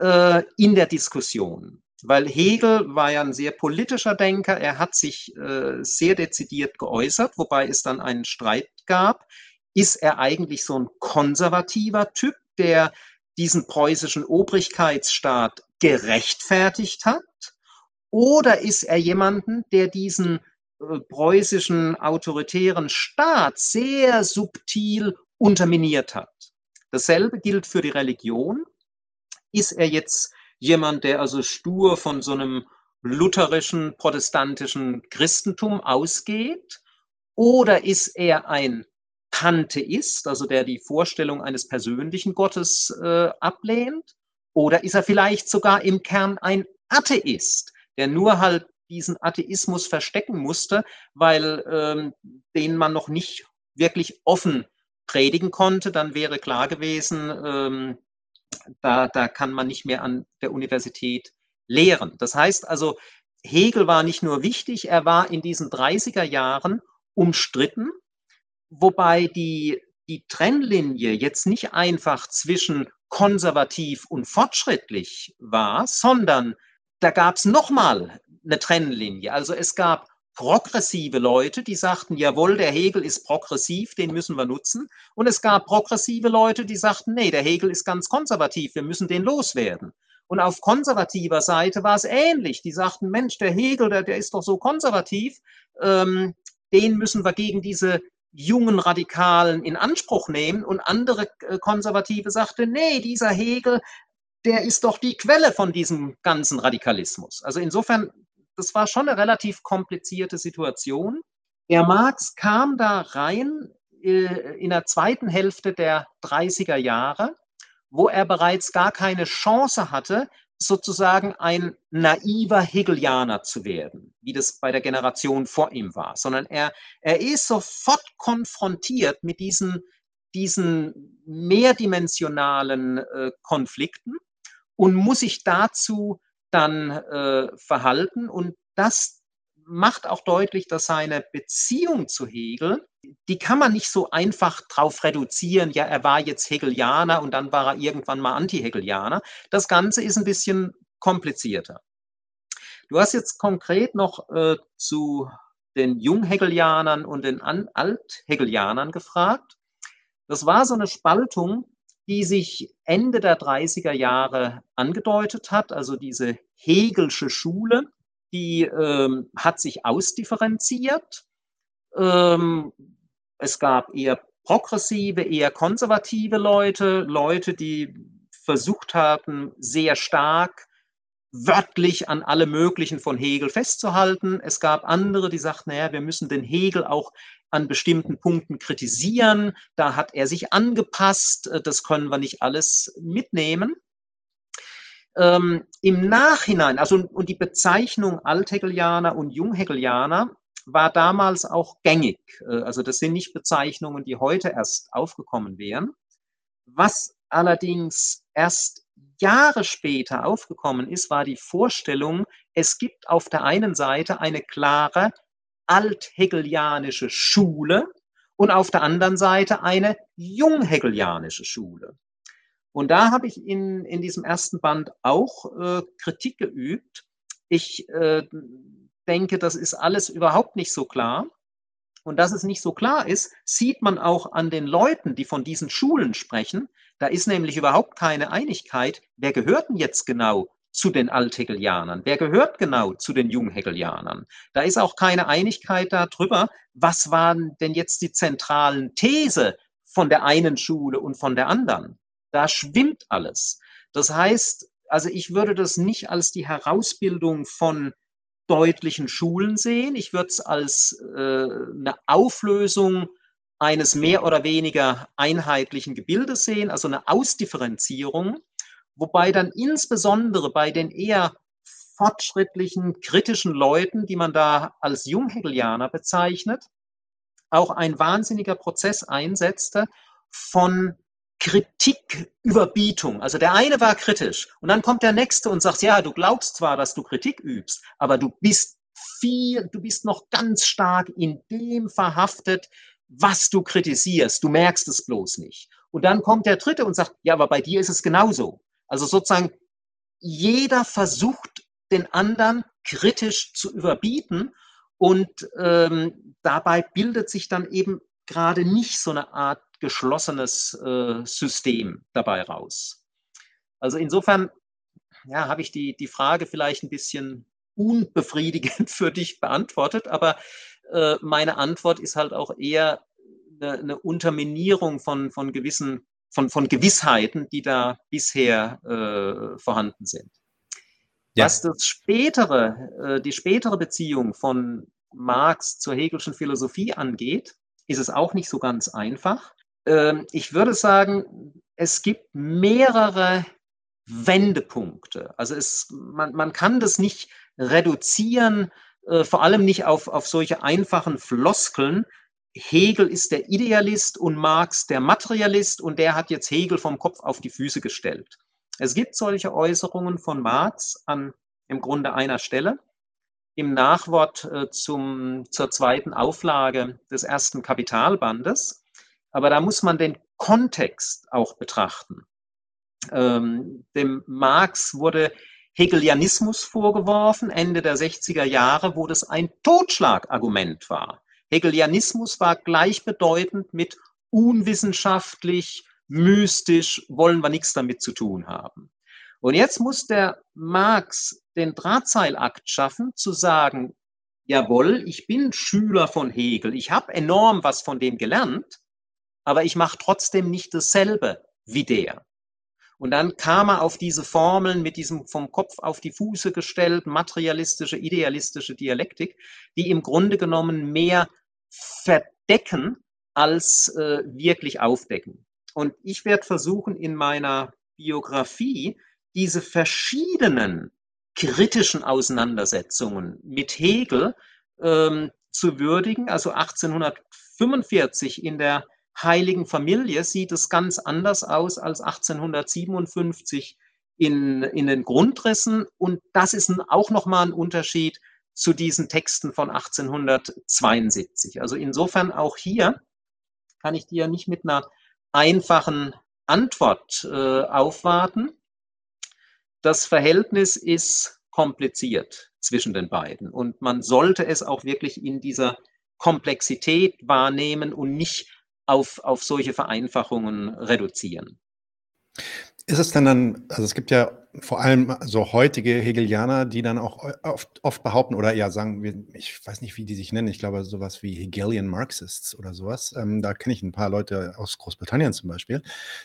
äh, in der Diskussion. Weil Hegel war ja ein sehr politischer Denker, er hat sich äh, sehr dezidiert geäußert, wobei es dann einen Streit gab. Ist er eigentlich so ein konservativer Typ, der diesen preußischen Obrigkeitsstaat gerechtfertigt hat? Oder ist er jemanden, der diesen äh, preußischen autoritären Staat sehr subtil unterminiert hat? Dasselbe gilt für die Religion. Ist er jetzt jemand, der also stur von so einem lutherischen, protestantischen Christentum ausgeht? Oder ist er ein Pantheist, also der die Vorstellung eines persönlichen Gottes äh, ablehnt? Oder ist er vielleicht sogar im Kern ein Atheist, der nur halt diesen Atheismus verstecken musste, weil ähm, den man noch nicht wirklich offen predigen konnte? Dann wäre klar gewesen, ähm, da, da kann man nicht mehr an der Universität lehren. Das heißt also, Hegel war nicht nur wichtig, er war in diesen 30er Jahren umstritten, wobei die, die Trennlinie jetzt nicht einfach zwischen konservativ und fortschrittlich war, sondern da gab es nochmal eine Trennlinie. Also es gab progressive Leute, die sagten, jawohl, der Hegel ist progressiv, den müssen wir nutzen. Und es gab progressive Leute, die sagten, nee, der Hegel ist ganz konservativ, wir müssen den loswerden. Und auf konservativer Seite war es ähnlich. Die sagten, Mensch, der Hegel, der, der ist doch so konservativ, ähm, den müssen wir gegen diese jungen Radikalen in Anspruch nehmen. Und andere äh, Konservative sagten, nee, dieser Hegel, der ist doch die Quelle von diesem ganzen Radikalismus. Also insofern, das war schon eine relativ komplizierte Situation. Der Marx kam da rein äh, in der zweiten Hälfte der 30er Jahre, wo er bereits gar keine Chance hatte, sozusagen ein naiver Hegelianer zu werden, wie das bei der Generation vor ihm war, sondern er, er ist sofort konfrontiert mit diesen, diesen mehrdimensionalen äh, Konflikten und muss sich dazu dann äh, verhalten. Und das macht auch deutlich, dass seine Beziehung zu Hegel, die kann man nicht so einfach drauf reduzieren, ja, er war jetzt Hegelianer und dann war er irgendwann mal Anti-Hegelianer. Das Ganze ist ein bisschen komplizierter. Du hast jetzt konkret noch äh, zu den Junghegelianern und den Althegelianern gefragt. Das war so eine Spaltung, die sich Ende der 30er Jahre angedeutet hat, also diese Hegelsche Schule, die ähm, hat sich ausdifferenziert. Ähm, es gab eher progressive, eher konservative Leute, Leute, die versucht haben, sehr stark wörtlich an alle möglichen von Hegel festzuhalten. Es gab andere, die sagten, naja, wir müssen den Hegel auch an bestimmten Punkten kritisieren. Da hat er sich angepasst. Das können wir nicht alles mitnehmen. Ähm, Im Nachhinein, also und die Bezeichnung Althegelianer und Junghegelianer war damals auch gängig. Äh, also das sind nicht Bezeichnungen, die heute erst aufgekommen wären. Was allerdings erst Jahre später aufgekommen ist, war die Vorstellung, es gibt auf der einen Seite eine klare althegelianische Schule und auf der anderen Seite eine junghegelianische Schule. Und da habe ich in, in diesem ersten Band auch äh, Kritik geübt. Ich äh, denke, das ist alles überhaupt nicht so klar. Und dass es nicht so klar ist, sieht man auch an den Leuten, die von diesen Schulen sprechen. Da ist nämlich überhaupt keine Einigkeit, wer gehört denn jetzt genau zu den Althegelianern? Wer gehört genau zu den Junghegelianern? Da ist auch keine Einigkeit darüber, was waren denn jetzt die zentralen These von der einen Schule und von der anderen. Da schwimmt alles. Das heißt, also ich würde das nicht als die Herausbildung von deutlichen Schulen sehen. Ich würde es als äh, eine Auflösung eines mehr oder weniger einheitlichen Gebildes sehen, also eine Ausdifferenzierung, wobei dann insbesondere bei den eher fortschrittlichen, kritischen Leuten, die man da als Junghegelianer bezeichnet, auch ein wahnsinniger Prozess einsetzte von Kritiküberbietung. Also der eine war kritisch und dann kommt der nächste und sagt, ja, du glaubst zwar, dass du Kritik übst, aber du bist viel, du bist noch ganz stark in dem verhaftet, was du kritisierst. Du merkst es bloß nicht. Und dann kommt der dritte und sagt, ja, aber bei dir ist es genauso. Also sozusagen jeder versucht, den anderen kritisch zu überbieten und ähm, dabei bildet sich dann eben gerade nicht so eine Art geschlossenes äh, System dabei raus. Also insofern ja, habe ich die, die Frage vielleicht ein bisschen unbefriedigend für dich beantwortet, aber äh, meine Antwort ist halt auch eher eine, eine Unterminierung von, von gewissen, von, von Gewissheiten, die da bisher äh, vorhanden sind. Ja. Was das spätere, äh, die spätere Beziehung von Marx zur Hegelschen Philosophie angeht, ist es auch nicht so ganz einfach. Ähm, ich würde sagen, es gibt mehrere Wendepunkte. Also es, man, man kann das nicht reduzieren, äh, vor allem nicht auf, auf solche einfachen Floskeln. Hegel ist der Idealist und Marx der Materialist und der hat jetzt Hegel vom Kopf auf die Füße gestellt. Es gibt solche Äußerungen von Marx an im Grunde einer Stelle im Nachwort äh, zum, zur zweiten Auflage des ersten Kapitalbandes. Aber da muss man den Kontext auch betrachten. Ähm, dem Marx wurde Hegelianismus vorgeworfen, Ende der 60er Jahre, wo das ein Totschlagargument war. Hegelianismus war gleichbedeutend mit unwissenschaftlich, mystisch, wollen wir nichts damit zu tun haben. Und jetzt muss der Marx den Drahtseilakt schaffen, zu sagen, jawohl, ich bin Schüler von Hegel, ich habe enorm was von dem gelernt, aber ich mache trotzdem nicht dasselbe wie der. Und dann kam er auf diese Formeln mit diesem vom Kopf auf die Fuße gestellt, materialistische, idealistische Dialektik, die im Grunde genommen mehr verdecken als äh, wirklich aufdecken. Und ich werde versuchen, in meiner Biografie diese verschiedenen kritischen Auseinandersetzungen mit Hegel ähm, zu würdigen. Also 1845 in der Heiligen Familie sieht es ganz anders aus als 1857 in, in den Grundrissen. Und das ist auch nochmal ein Unterschied zu diesen Texten von 1872. Also insofern auch hier kann ich dir nicht mit einer einfachen Antwort äh, aufwarten. Das Verhältnis ist kompliziert zwischen den beiden und man sollte es auch wirklich in dieser Komplexität wahrnehmen und nicht auf, auf solche Vereinfachungen reduzieren. Ist es denn dann, also es gibt ja vor allem so heutige Hegelianer, die dann auch oft, oft behaupten oder ja sagen, ich weiß nicht, wie die sich nennen, ich glaube sowas wie Hegelian Marxists oder sowas. Ähm, da kenne ich ein paar Leute aus Großbritannien zum Beispiel,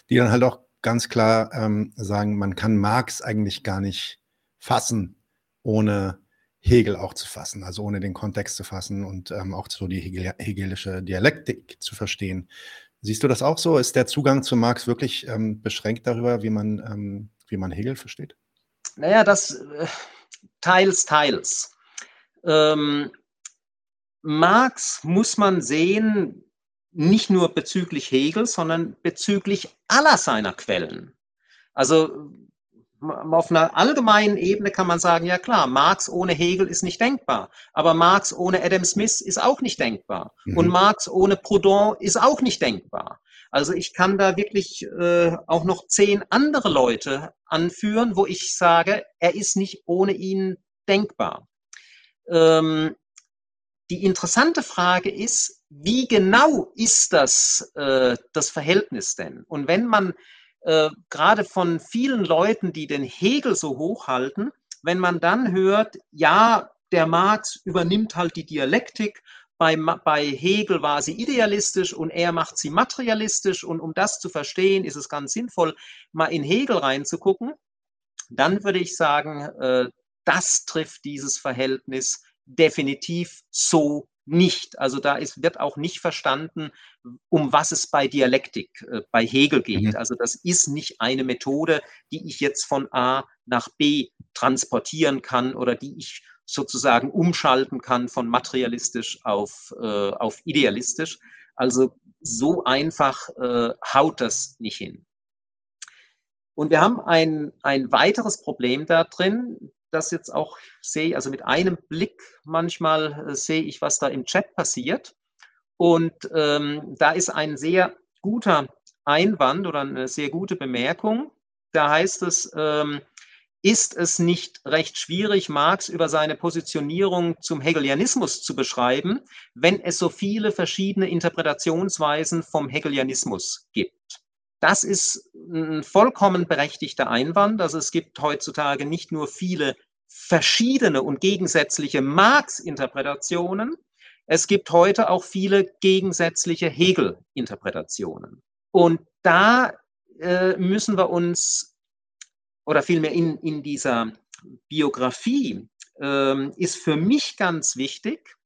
die dann halt auch ganz klar ähm, sagen, man kann Marx eigentlich gar nicht fassen, ohne Hegel auch zu fassen, also ohne den Kontext zu fassen und ähm, auch so die Hegel hegelische Dialektik zu verstehen. Siehst du das auch so? Ist der Zugang zu Marx wirklich ähm, beschränkt darüber, wie man, ähm, wie man Hegel versteht? Naja, das äh, teils, teils. Ähm, Marx muss man sehen, nicht nur bezüglich Hegel, sondern bezüglich aller seiner Quellen. Also auf einer allgemeinen Ebene kann man sagen, ja klar, Marx ohne Hegel ist nicht denkbar, aber Marx ohne Adam Smith ist auch nicht denkbar mhm. und Marx ohne Proudhon ist auch nicht denkbar. Also ich kann da wirklich äh, auch noch zehn andere Leute anführen, wo ich sage, er ist nicht ohne ihn denkbar. Ähm, die interessante Frage ist, wie genau ist das, äh, das Verhältnis denn? Und wenn man äh, gerade von vielen Leuten, die den Hegel so hochhalten, wenn man dann hört, ja, der Marx übernimmt halt die Dialektik, bei, bei Hegel war sie idealistisch und er macht sie materialistisch und um das zu verstehen, ist es ganz sinnvoll, mal in Hegel reinzugucken, dann würde ich sagen, äh, das trifft dieses Verhältnis definitiv so nicht. Also da ist, wird auch nicht verstanden, um was es bei Dialektik, äh, bei Hegel geht. Mhm. Also das ist nicht eine Methode, die ich jetzt von A nach B transportieren kann oder die ich sozusagen umschalten kann von materialistisch auf, äh, auf idealistisch. Also so einfach äh, haut das nicht hin. Und wir haben ein, ein weiteres Problem da drin, das jetzt auch sehe, also mit einem Blick manchmal äh, sehe ich, was da im Chat passiert. Und ähm, da ist ein sehr guter Einwand oder eine sehr gute Bemerkung. Da heißt es, ähm, ist es nicht recht schwierig, Marx über seine Positionierung zum Hegelianismus zu beschreiben, wenn es so viele verschiedene Interpretationsweisen vom Hegelianismus gibt? Das ist ein vollkommen berechtigter Einwand. Also es gibt heutzutage nicht nur viele verschiedene und gegensätzliche Marx-Interpretationen, es gibt heute auch viele gegensätzliche Hegel-Interpretationen. Und da äh, müssen wir uns, oder vielmehr in, in dieser Biografie, äh, ist für mich ganz wichtig,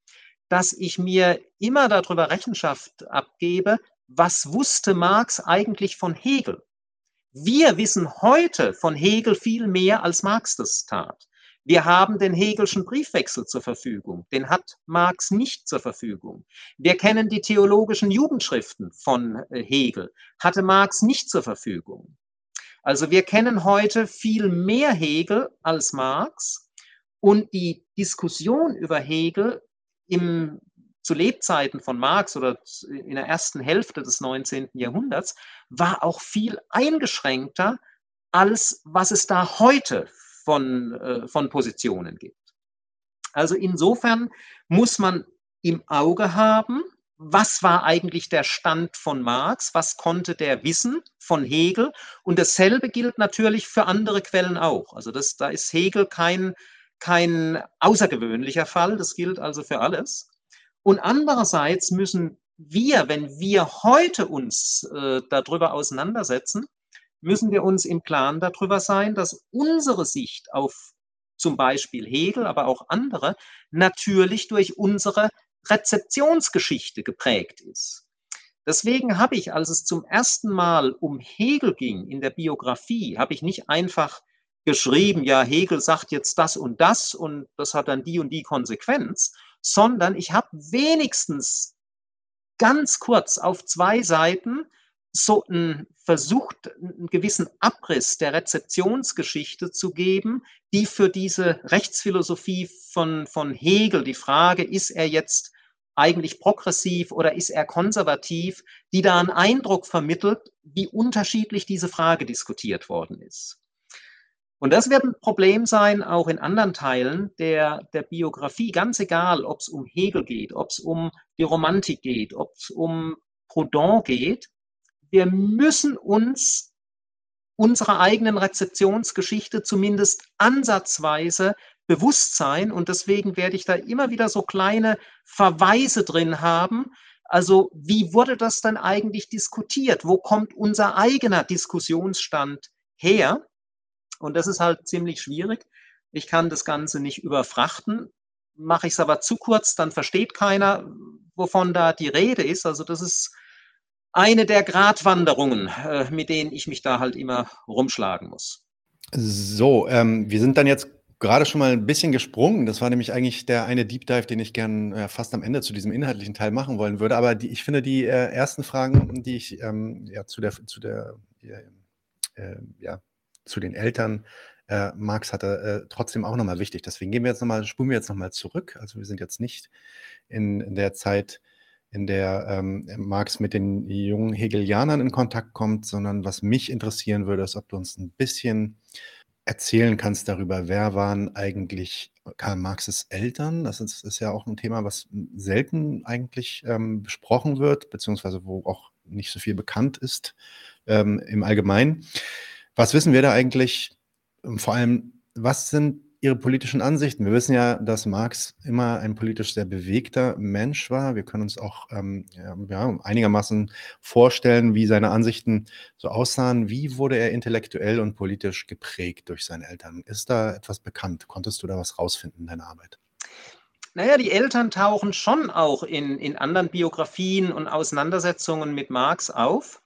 dass ich mir immer darüber Rechenschaft abgebe, was wusste Marx eigentlich von Hegel? Wir wissen heute von Hegel viel mehr, als Marx das tat. Wir haben den Hegelschen Briefwechsel zur Verfügung. Den hat Marx nicht zur Verfügung. Wir kennen die theologischen Jugendschriften von äh, Hegel. Hatte Marx nicht zur Verfügung. Also wir kennen heute viel mehr Hegel als Marx. Und die Diskussion über Hegel im zu Lebzeiten von Marx oder in der ersten Hälfte des 19. Jahrhunderts war auch viel eingeschränkter, als was es da heute von, äh, von Positionen gibt. Also insofern muss man im Auge haben, was war eigentlich der Stand von Marx, was konnte der wissen von Hegel. Und dasselbe gilt natürlich für andere Quellen auch. Also das, da ist Hegel kein, kein außergewöhnlicher Fall, das gilt also für alles. Und andererseits müssen wir, wenn wir heute uns äh, darüber auseinandersetzen, müssen wir uns im Klaren darüber sein, dass unsere Sicht auf zum Beispiel Hegel, aber auch andere, natürlich durch unsere Rezeptionsgeschichte geprägt ist. Deswegen habe ich, als es zum ersten Mal um Hegel ging in der Biografie, habe ich nicht einfach geschrieben, ja, Hegel sagt jetzt das und das und das hat dann die und die Konsequenz, sondern ich habe wenigstens ganz kurz auf zwei Seiten so ein, versucht, einen gewissen Abriss der Rezeptionsgeschichte zu geben, die für diese Rechtsphilosophie von, von Hegel, die Frage, ist er jetzt eigentlich progressiv oder ist er konservativ, die da einen Eindruck vermittelt, wie unterschiedlich diese Frage diskutiert worden ist. Und das wird ein Problem sein, auch in anderen Teilen der, der Biografie, ganz egal, ob es um Hegel geht, ob es um die Romantik geht, ob es um Proudhon geht. Wir müssen uns unserer eigenen Rezeptionsgeschichte zumindest ansatzweise bewusst sein. Und deswegen werde ich da immer wieder so kleine Verweise drin haben. Also wie wurde das dann eigentlich diskutiert? Wo kommt unser eigener Diskussionsstand her? Und das ist halt ziemlich schwierig. Ich kann das Ganze nicht überfrachten. Mache ich es aber zu kurz, dann versteht keiner, wovon da die Rede ist. Also das ist eine der Gratwanderungen, äh, mit denen ich mich da halt immer rumschlagen muss. So, ähm, wir sind dann jetzt gerade schon mal ein bisschen gesprungen. Das war nämlich eigentlich der eine Deep Dive, den ich gern äh, fast am Ende zu diesem inhaltlichen Teil machen wollen würde. Aber die, ich finde die äh, ersten Fragen, die ich ähm, ja, zu der, zu der äh, ja, zu den Eltern äh, Marx hatte, äh, trotzdem auch nochmal wichtig. Deswegen gehen wir jetzt nochmal, spulen wir jetzt nochmal zurück. Also wir sind jetzt nicht in, der Zeit, in der ähm, Marx mit den jungen Hegelianern in Kontakt kommt, sondern was mich interessieren würde, ist, ob du uns ein bisschen erzählen kannst darüber, wer waren eigentlich Karl Marxes Eltern? Das ist, ist ja auch ein Thema, was selten eigentlich ähm, besprochen wird, beziehungsweise wo auch nicht so viel bekannt ist ähm, im Allgemeinen. Was wissen wir da eigentlich? Vor allem, was sind Ihre politischen Ansichten? Wir wissen ja, dass Marx immer ein politisch sehr bewegter Mensch war. Wir können uns auch ähm, ja, einigermaßen vorstellen, wie seine Ansichten so aussahen. Wie wurde er intellektuell und politisch geprägt durch seine Eltern? Ist da etwas bekannt? Konntest du da was rausfinden in deiner Arbeit? Naja, die Eltern tauchen schon auch in, in anderen Biografien und Auseinandersetzungen mit Marx auf.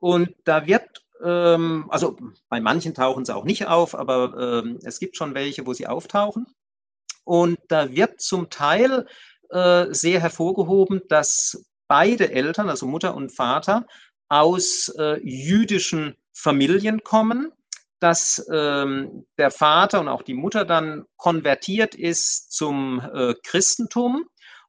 Und da wird ähm, also bei manchen tauchen sie auch nicht auf, aber ähm, es gibt schon welche, wo sie auftauchen. Und da wird zum Teil äh, sehr hervorgehoben, dass beide Eltern, also Mutter und Vater, aus äh, jüdischen Familien kommen, dass ähm, der Vater und auch die Mutter dann konvertiert ist zum äh, Christentum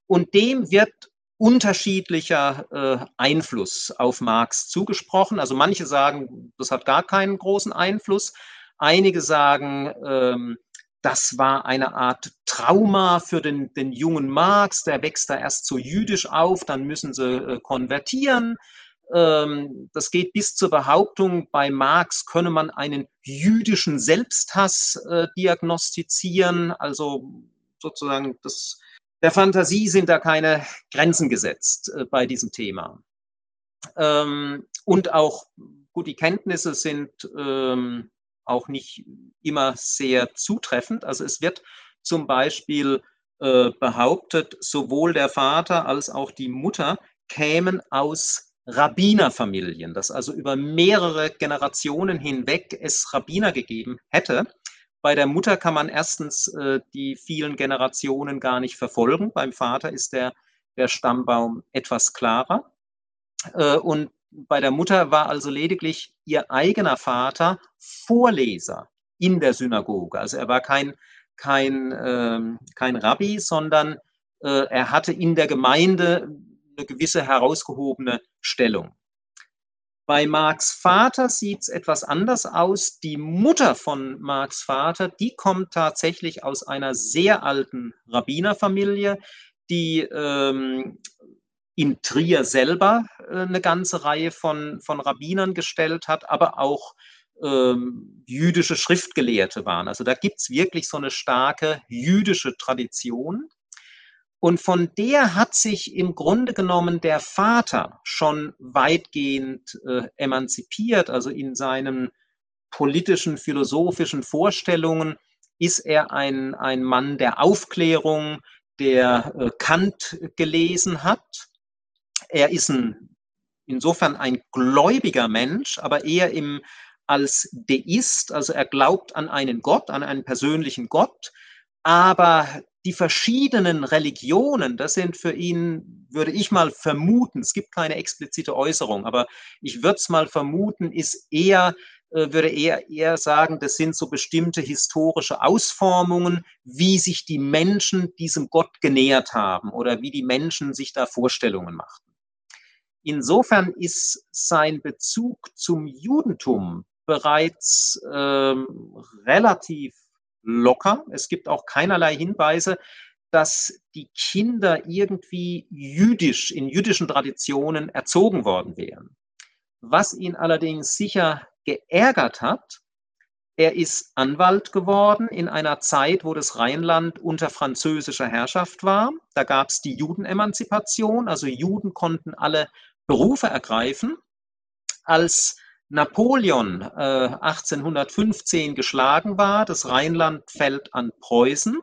und dem wird unterschiedlicher äh, Einfluss auf Marx zugesprochen. Also manche sagen, das hat gar keinen großen Einfluss. Einige sagen, ähm, das war eine Art Trauma für den, den jungen Marx, der wächst da erst so jüdisch auf, dann müssen sie äh, konvertieren. Ähm, das geht bis zur Behauptung, bei Marx könne man einen jüdischen Selbsthass äh, diagnostizieren, also sozusagen das der Fantasie sind da keine Grenzen gesetzt äh, bei diesem Thema. Ähm, und auch, gut, die Kenntnisse sind ähm, auch nicht immer sehr zutreffend. Also es wird zum Beispiel äh, behauptet, sowohl der Vater als auch die Mutter kämen aus Rabbinerfamilien, dass also über mehrere Generationen hinweg es Rabbiner gegeben hätte. Bei der Mutter kann man erstens äh, die vielen Generationen gar nicht verfolgen. Beim Vater ist der, der Stammbaum etwas klarer. Äh, und bei der Mutter war also lediglich ihr eigener Vater Vorleser in der Synagoge. Also er war kein, kein, äh, kein Rabbi, sondern äh, er hatte in der Gemeinde eine gewisse herausgehobene Stellung. Bei Marks Vater sieht es etwas anders aus. Die Mutter von Marks Vater, die kommt tatsächlich aus einer sehr alten Rabbinerfamilie, die ähm, in Trier selber äh, eine ganze Reihe von, von Rabbinern gestellt hat, aber auch ähm, jüdische Schriftgelehrte waren. Also da gibt es wirklich so eine starke jüdische Tradition. Und von der hat sich im Grunde genommen der Vater schon weitgehend äh, emanzipiert. Also in seinen politischen, philosophischen Vorstellungen ist er ein, ein Mann der Aufklärung, der äh, Kant gelesen hat. Er ist ein, insofern ein gläubiger Mensch, aber eher im, als Deist, also er glaubt an einen Gott, an einen persönlichen Gott, aber die verschiedenen Religionen, das sind für ihn, würde ich mal vermuten, es gibt keine explizite Äußerung, aber ich würde es mal vermuten, ist eher, äh, würde eher, eher sagen, das sind so bestimmte historische Ausformungen, wie sich die Menschen diesem Gott genähert haben oder wie die Menschen sich da Vorstellungen machten. Insofern ist sein Bezug zum Judentum bereits ähm, relativ locker. Es gibt auch keinerlei Hinweise, dass die Kinder irgendwie jüdisch, in jüdischen Traditionen erzogen worden wären. Was ihn allerdings sicher geärgert hat, er ist Anwalt geworden in einer Zeit, wo das Rheinland unter französischer Herrschaft war. Da gab es die Judenemanzipation, also Juden konnten alle Berufe ergreifen. Als Napoleon äh, 1815 geschlagen war, das Rheinland fällt an Preußen.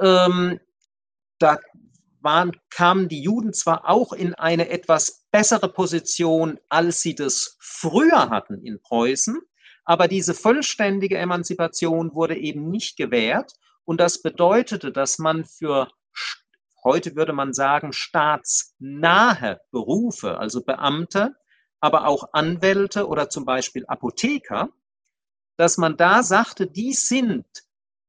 Ähm, da waren, kamen die Juden zwar auch in eine etwas bessere Position, als sie das früher hatten in Preußen, aber diese vollständige Emanzipation wurde eben nicht gewährt. Und das bedeutete, dass man für, heute würde man sagen, staatsnahe Berufe, also Beamte, aber auch Anwälte oder zum Beispiel Apotheker, dass man da sagte, die sind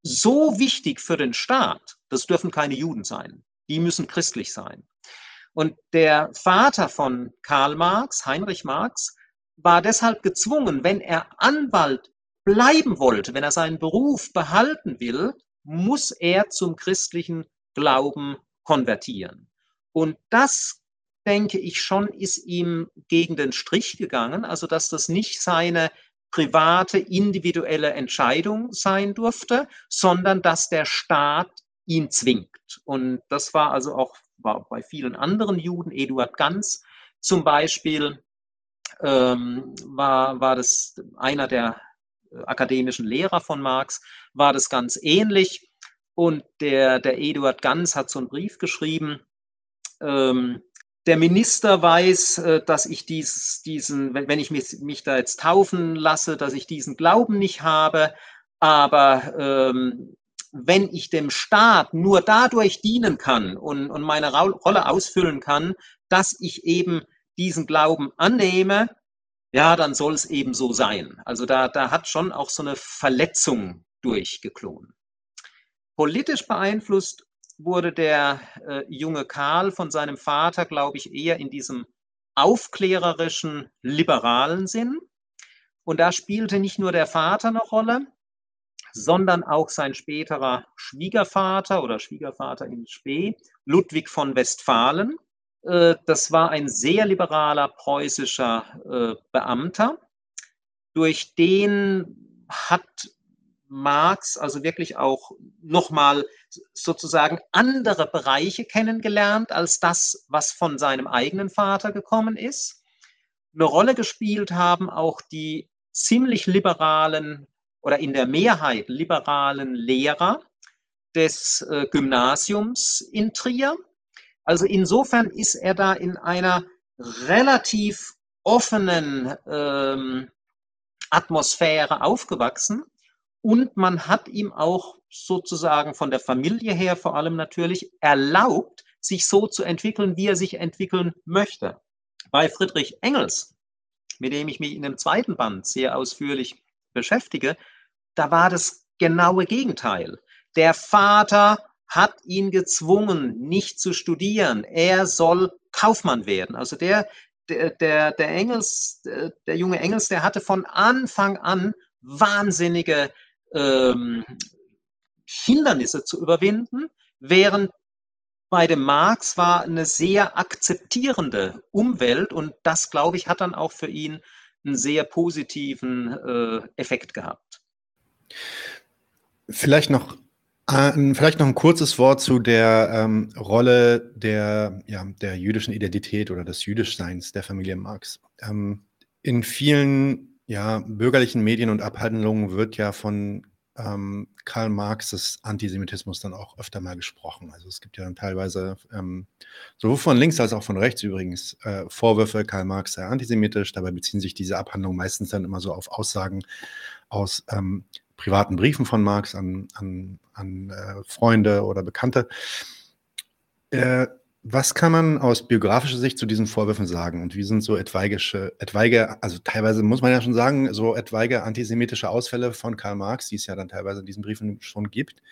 so wichtig für den Staat, das dürfen keine Juden sein, die müssen christlich sein. Und der Vater von Karl Marx, Heinrich Marx, war deshalb gezwungen, wenn er Anwalt bleiben wollte, wenn er seinen Beruf behalten will, muss er zum christlichen Glauben konvertieren. Und das denke ich schon, ist ihm gegen den Strich gegangen. Also, dass das nicht seine private, individuelle Entscheidung sein durfte, sondern dass der Staat ihn zwingt. Und das war also auch war bei vielen anderen Juden, Eduard Ganz zum Beispiel, ähm, war, war das einer der äh, akademischen Lehrer von Marx, war das ganz ähnlich. Und der, der Eduard Ganz hat so einen Brief geschrieben, ähm, der Minister weiß, äh, dass ich dies, diesen, wenn ich mich, mich, da jetzt taufen lasse, dass ich diesen Glauben nicht habe. Aber ähm, wenn ich dem Staat nur dadurch dienen kann und, und meine Rolle ausfüllen kann, dass ich eben diesen Glauben annehme, ja, dann soll es eben so sein. Also da, da hat schon auch so eine Verletzung durchgeklungen. Politisch beeinflusst wurde der äh, junge Karl von seinem Vater, glaube ich, eher in diesem aufklärerischen, liberalen Sinn. Und da spielte nicht nur der Vater eine Rolle, sondern auch sein späterer Schwiegervater oder Schwiegervater in Spee, Ludwig von Westfalen. Äh, das war ein sehr liberaler preußischer äh, Beamter. Durch den hat Marx also wirklich auch nochmal sozusagen andere Bereiche kennengelernt als das, was von seinem eigenen Vater gekommen ist. Eine Rolle gespielt haben auch die ziemlich liberalen oder in der Mehrheit liberalen Lehrer des äh, Gymnasiums in Trier. Also insofern ist er da in einer relativ offenen ähm, Atmosphäre aufgewachsen und man hat ihm auch sozusagen von der Familie her vor allem natürlich erlaubt, sich so zu entwickeln, wie er sich entwickeln möchte. Bei Friedrich Engels, mit dem ich mich in dem zweiten Band sehr ausführlich beschäftige, da war das genaue Gegenteil. Der Vater hat ihn gezwungen, nicht zu studieren. Er soll Kaufmann werden. Also der, der, der, Engels, der junge Engels, der hatte von Anfang an wahnsinnige ähm, Hindernisse zu überwinden, während bei dem Marx war eine sehr akzeptierende Umwelt und das, glaube ich, hat dann auch für ihn einen sehr positiven äh, Effekt gehabt. Vielleicht noch ein, vielleicht noch ein kurzes Wort zu der ähm, Rolle der, ja, der jüdischen Identität oder des Jüdischseins der Familie Marx. Ähm, in vielen ja, bürgerlichen Medien und Abhandlungen wird ja von ähm, Karl Marxes Antisemitismus dann auch öfter mal gesprochen. Also es gibt ja dann teilweise ähm, sowohl von links als auch von rechts übrigens äh, Vorwürfe, Karl Marx sei antisemitisch. Dabei beziehen sich diese Abhandlungen meistens dann immer so auf Aussagen aus ähm, privaten Briefen von Marx an, an, an äh, Freunde oder Bekannte. Äh, was kann man aus biografischer Sicht zu diesen Vorwürfen sagen? Und wie sind so etwaige, etwaige, also teilweise muss man ja schon sagen, so etwaige antisemitische Ausfälle von Karl Marx, die es ja dann teilweise in diesen Briefen schon gibt,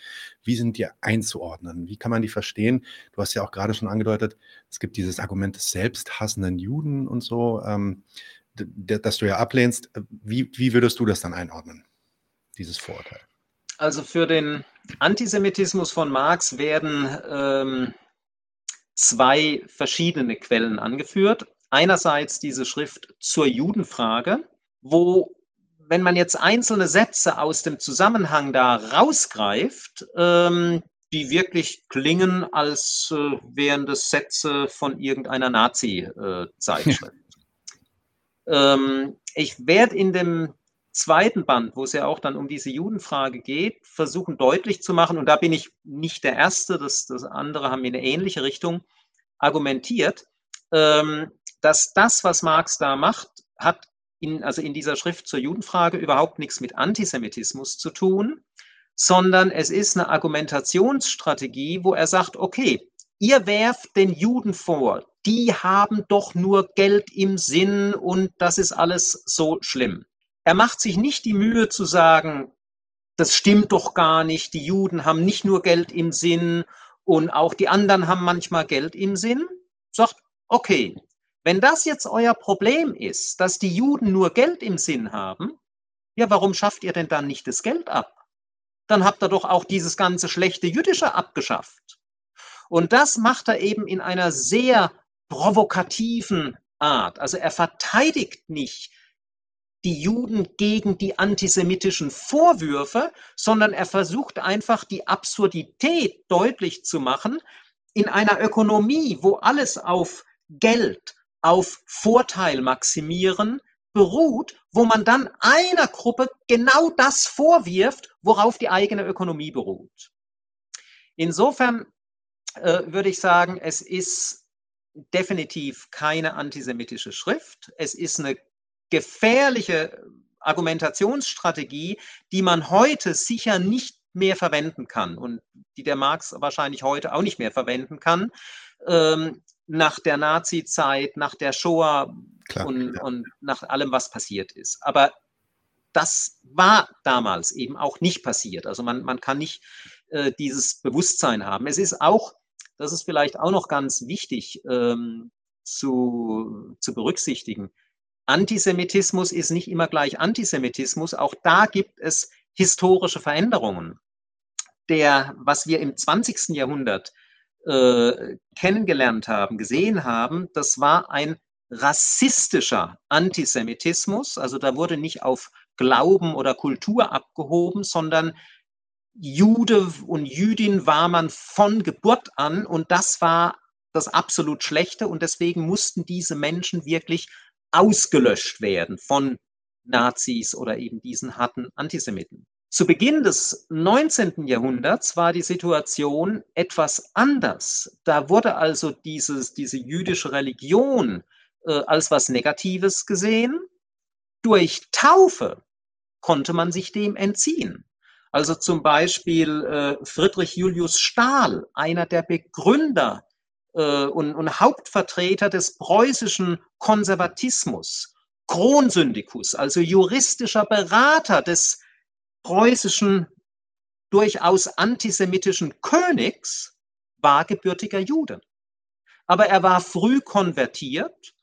wie sind die einzuordnen? Wie kann man die verstehen? Du hast ja auch gerade schon angedeutet, es gibt dieses Argument des selbsthassenden Juden und so, ähm, das du ja ablehnst. Wie, wie würdest du das dann einordnen? dieses Vorurteil? Also für den Antisemitismus von Marx werden ähm, zwei verschiedene Quellen angeführt. Einerseits diese Schrift zur Judenfrage, wo, wenn man jetzt einzelne Sätze aus dem Zusammenhang da rausgreift, ähm, die wirklich klingen, als äh, wären das Sätze von irgendeiner Nazi-Zeitschrift. Äh, ähm, ich werde in dem zweiten Band, wo es ja auch dann um diese Judenfrage geht, versuchen deutlich zu machen, und da bin ich nicht der Erste, das, das andere haben in eine ähnliche Richtung argumentiert, ähm, dass das, was Marx da macht, hat in, also in dieser Schrift zur Judenfrage überhaupt nichts mit Antisemitismus zu tun, sondern es ist eine Argumentationsstrategie, wo er sagt, okay, ihr werft den Juden vor, die haben doch nur Geld im Sinn und das ist alles so schlimm. Er macht sich nicht die Mühe zu sagen, das stimmt doch gar nicht, die Juden haben nicht nur Geld im Sinn und auch die anderen haben manchmal Geld im Sinn. Sagt, okay, wenn das jetzt euer Problem ist, dass die Juden nur Geld im Sinn haben, ja, warum schafft ihr denn dann nicht das Geld ab? Dann habt ihr doch auch dieses ganze schlechte Jüdische abgeschafft. Und das macht er eben in einer sehr provokativen Art. Also er verteidigt nicht die Juden gegen die antisemitischen Vorwürfe, sondern er versucht einfach die Absurdität deutlich zu machen in einer Ökonomie, wo alles auf Geld, auf Vorteil maximieren beruht, wo man dann einer Gruppe genau das vorwirft, worauf die eigene Ökonomie beruht. Insofern äh, würde ich sagen, es ist definitiv keine antisemitische Schrift. Es ist eine gefährliche Argumentationsstrategie, die man heute sicher nicht mehr verwenden kann und die der Marx wahrscheinlich heute auch nicht mehr verwenden kann, ähm, nach der Nazi-Zeit, nach der Shoah Klar, und, ja. und nach allem, was passiert ist. Aber das war damals eben auch nicht passiert. Also man, man kann nicht äh, dieses Bewusstsein haben. Es ist auch, das ist vielleicht auch noch ganz wichtig ähm, zu, zu berücksichtigen, Antisemitismus ist nicht immer gleich Antisemitismus. Auch da gibt es historische Veränderungen. Der, was wir im 20. Jahrhundert äh, kennengelernt haben, gesehen haben, das war ein rassistischer Antisemitismus. Also da wurde nicht auf Glauben oder Kultur abgehoben, sondern Jude und Jüdin war man von Geburt an und das war das absolut Schlechte und deswegen mussten diese Menschen wirklich ausgelöscht werden von Nazis oder eben diesen harten Antisemiten. Zu Beginn des 19. Jahrhunderts war die Situation etwas anders. Da wurde also dieses, diese jüdische Religion äh, als was Negatives gesehen. Durch Taufe konnte man sich dem entziehen. Also zum Beispiel äh, Friedrich Julius Stahl, einer der Begründer äh, und, und Hauptvertreter des preußischen Konservatismus, Kronsyndikus, also juristischer Berater des preußischen durchaus antisemitischen Königs, war gebürtiger Jude. Aber er war früh konvertiert,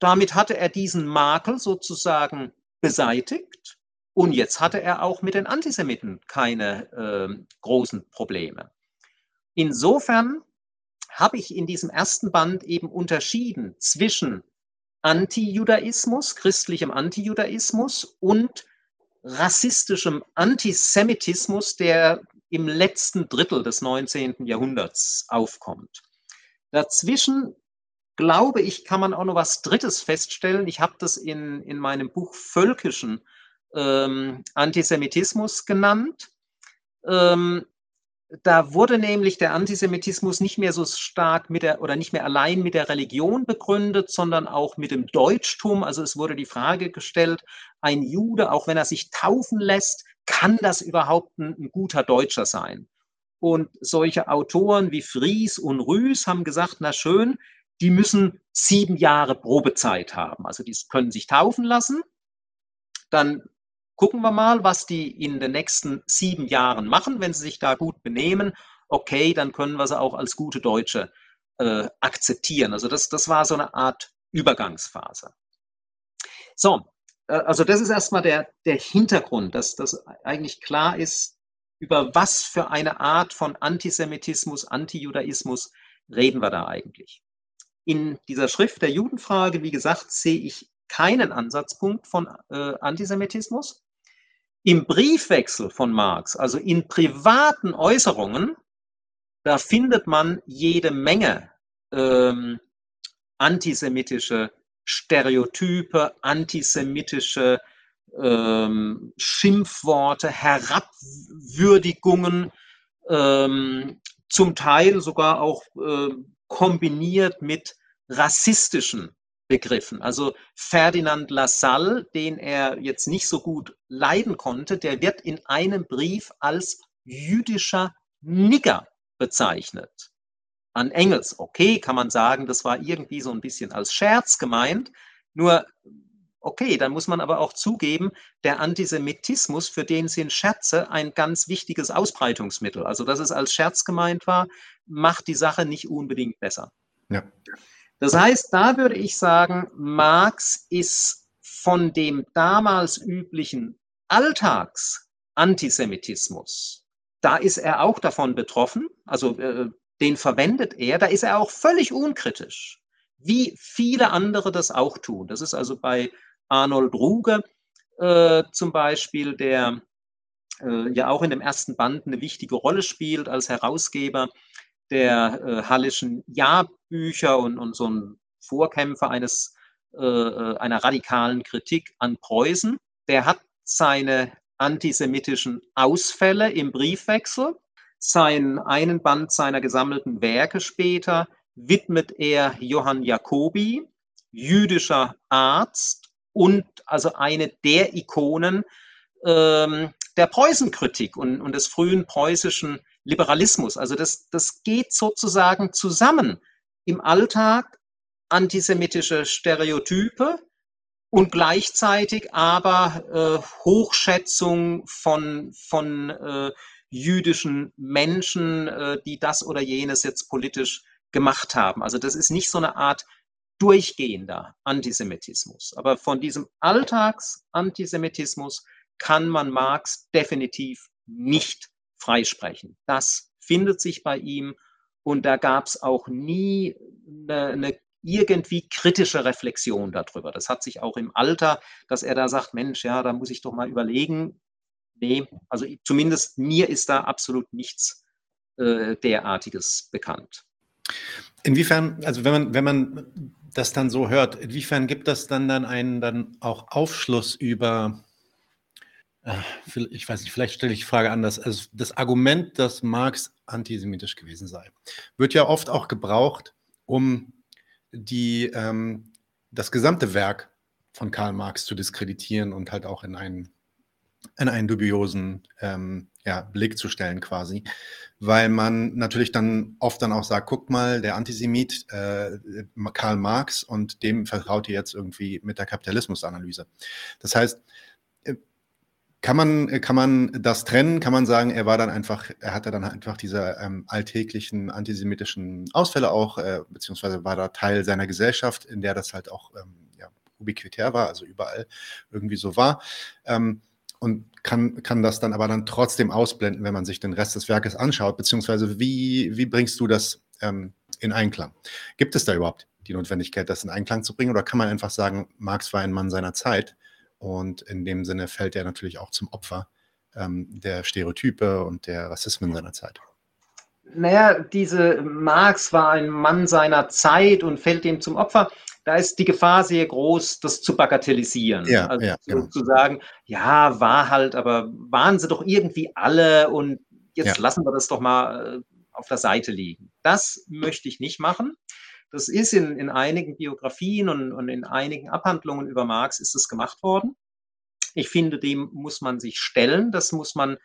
damit hatte er diesen Makel sozusagen beseitigt und jetzt hatte er auch mit den Antisemiten keine äh, großen Probleme. Insofern habe ich in diesem ersten Band eben unterschieden zwischen Antijudaismus, christlichem Antijudaismus und rassistischem Antisemitismus, der im letzten Drittel des 19. Jahrhunderts aufkommt. Dazwischen, glaube ich, kann man auch noch was Drittes feststellen. Ich habe das in, in meinem Buch Völkischen ähm, Antisemitismus genannt. Ähm, da wurde nämlich der Antisemitismus nicht mehr so stark mit der oder nicht mehr allein mit der Religion begründet, sondern auch mit dem Deutschtum. Also es wurde die Frage gestellt, ein Jude, auch wenn er sich taufen lässt, kann das überhaupt ein, ein guter Deutscher sein? Und solche Autoren wie Fries und Rüß haben gesagt, na schön, die müssen sieben Jahre Probezeit haben. Also die können sich taufen lassen. Dann gucken wir mal, was die in den nächsten sieben Jahren machen. Wenn sie sich da gut benehmen, okay, dann können wir sie auch als gute Deutsche äh, akzeptieren. Also das, das war so eine Art Übergangsphase. So, äh, also das ist erstmal der, der Hintergrund, dass das eigentlich klar ist, über was für eine Art von Antisemitismus, Antijudaismus reden wir da eigentlich. In dieser Schrift der Judenfrage, wie gesagt, sehe ich keinen Ansatzpunkt von äh, Antisemitismus. Im Briefwechsel von Marx, also in privaten Äußerungen, da findet man jede Menge ähm, antisemitische Stereotype, antisemitische ähm, Schimpfworte, Herabwürdigungen, ähm, zum Teil sogar auch äh, kombiniert mit rassistischen begriffen. Also Ferdinand Lassalle, den er jetzt nicht so gut leiden konnte, der wird in einem Brief als jüdischer Nigger bezeichnet. An Engels, okay, kann man sagen, das war irgendwie so ein bisschen als Scherz gemeint. Nur, okay, dann muss man aber auch zugeben, der Antisemitismus, für den sind Scherze ein ganz wichtiges Ausbreitungsmittel. Also, dass es als Scherz gemeint war, macht die Sache nicht unbedingt besser. Ja. Das heißt, da würde ich sagen, Marx ist von dem damals üblichen Alltagsantisemitismus, da ist er auch davon betroffen, also äh, den verwendet er, da ist er auch völlig unkritisch, wie viele andere das auch tun. Das ist also bei Arnold Ruge äh, zum Beispiel, der äh, ja auch in dem ersten Band eine wichtige Rolle spielt als Herausgeber der äh, Hallischen Jahrbücher und, und so ein Vorkämpfer eines, äh, äh, einer radikalen Kritik an Preußen. Der hat seine antisemitischen Ausfälle im Briefwechsel. Seinen einen Band seiner gesammelten Werke später widmet er Johann Jacobi, jüdischer Arzt und also eine der Ikonen ähm, der Preußenkritik und, und des frühen preußischen Liberalismus. Also das, das geht sozusagen zusammen. Im Alltag antisemitische Stereotype und gleichzeitig aber äh, Hochschätzung von, von äh, jüdischen Menschen, äh, die das oder jenes jetzt politisch gemacht haben. Also das ist nicht so eine Art durchgehender Antisemitismus. Aber von diesem Alltagsantisemitismus kann man Marx definitiv nicht freisprechen. Das findet sich bei ihm und da gab es auch nie eine, eine irgendwie kritische Reflexion darüber. Das hat sich auch im Alter, dass er da sagt, Mensch, ja, da muss ich doch mal überlegen. Nee, also zumindest mir ist da absolut nichts äh, derartiges bekannt. Inwiefern, also wenn man, wenn man das dann so hört, inwiefern gibt das dann dann einen dann auch Aufschluss über ich weiß nicht, vielleicht stelle ich die Frage anders. Also das Argument, dass Marx antisemitisch gewesen sei, wird ja oft auch gebraucht, um die, ähm, das gesamte Werk von Karl Marx zu diskreditieren und halt auch in einen, in einen dubiosen ähm, ja, Blick zu stellen quasi, weil man natürlich dann oft dann auch sagt, guck mal, der Antisemit äh, Karl Marx und dem vertraut ihr jetzt irgendwie mit der Kapitalismusanalyse. Das heißt, kann man, kann man das trennen? Kann man sagen, er war dann einfach, er hatte dann einfach diese ähm, alltäglichen antisemitischen Ausfälle auch, äh, beziehungsweise war da Teil seiner Gesellschaft, in der das halt auch ähm, ja, ubiquitär war, also überall irgendwie so war. Ähm, und kann, kann das dann aber dann trotzdem ausblenden, wenn man sich den Rest des Werkes anschaut, beziehungsweise wie, wie bringst du das ähm, in Einklang. Gibt es da überhaupt die Notwendigkeit, das in Einklang zu bringen? Oder kann man einfach sagen, Marx war ein Mann seiner Zeit und in dem Sinne fällt er natürlich auch zum Opfer ähm, der Stereotype und der Rassismen seiner Zeit? Naja, diese Marx war ein Mann seiner Zeit und fällt dem zum Opfer. Da ist die Gefahr sehr groß, das zu bagatellisieren. Ja, also ja, zu, genau. zu, sagen, ja, war halt, aber waren sie doch irgendwie alle und jetzt ja. lassen wir das doch mal äh, auf der Seite liegen. Das möchte ich nicht machen. Das ist in, in einigen Biografien und, und in einigen Abhandlungen über Marx ist es gemacht worden. Ich finde, dem muss man sich stellen. Das muss man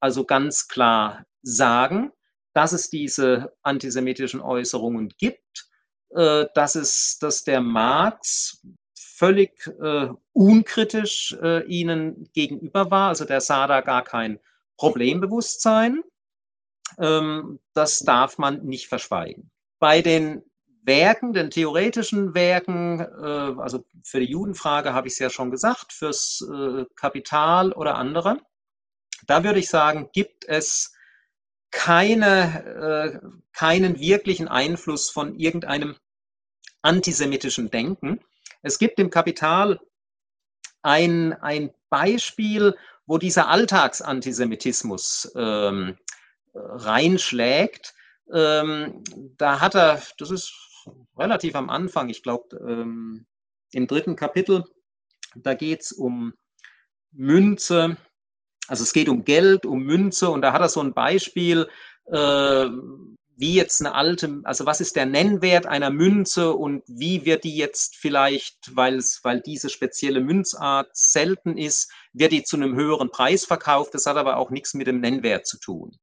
also ganz klar sagen, dass es diese antisemitischen Äußerungen gibt, äh, dass es, dass der Marx völlig äh, unkritisch äh, ihnen gegenüber war. Also der sah da gar kein Problembewusstsein. Ähm, das darf man nicht verschweigen. Bei den Werken, den theoretischen Werken, äh, also für die Judenfrage habe ich es ja schon gesagt, fürs äh, Kapital oder andere, da würde ich sagen, gibt es keine, äh, keinen wirklichen Einfluss von irgendeinem antisemitischen Denken. Es gibt im Kapital ein, ein Beispiel, wo dieser Alltagsantisemitismus ähm, reinschlägt. Ähm, da hat er, das ist relativ am Anfang, ich glaube ähm, im dritten Kapitel, da geht es um Münze, also es geht um Geld, um Münze und da hat er so ein Beispiel, äh, wie jetzt eine alte, also was ist der Nennwert einer Münze und wie wird die jetzt vielleicht, weil es, weil diese spezielle Münzart selten ist, wird die zu einem höheren Preis verkauft. Das hat aber auch nichts mit dem Nennwert zu tun.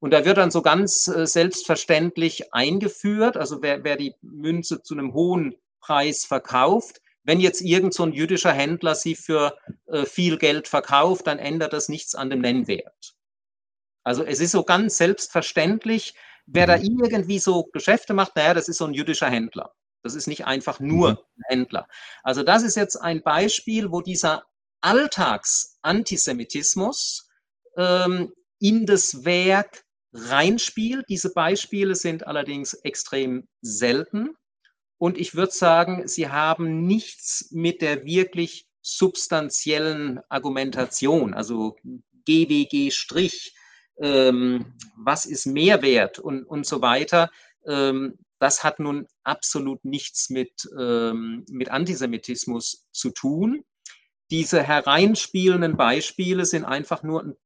Und da wird dann so ganz äh, selbstverständlich eingeführt, also wer, wer die Münze zu einem hohen Preis verkauft, wenn jetzt irgend so ein jüdischer Händler sie für äh, viel Geld verkauft, dann ändert das nichts an dem Nennwert. Also es ist so ganz selbstverständlich, wer da mhm. irgendwie so Geschäfte macht, naja, das ist so ein jüdischer Händler. Das ist nicht einfach nur mhm. ein Händler. Also das ist jetzt ein Beispiel, wo dieser Alltagsantisemitismus ähm, in das Werk reinspielt. Diese Beispiele sind allerdings extrem selten. Und ich würde sagen, sie haben nichts mit der wirklich substanziellen Argumentation, also GWG Strich, ähm, was ist Mehrwert und, und so weiter. Ähm, das hat nun absolut nichts mit, ähm, mit Antisemitismus zu tun. Diese hereinspielenden Beispiele sind einfach nur ein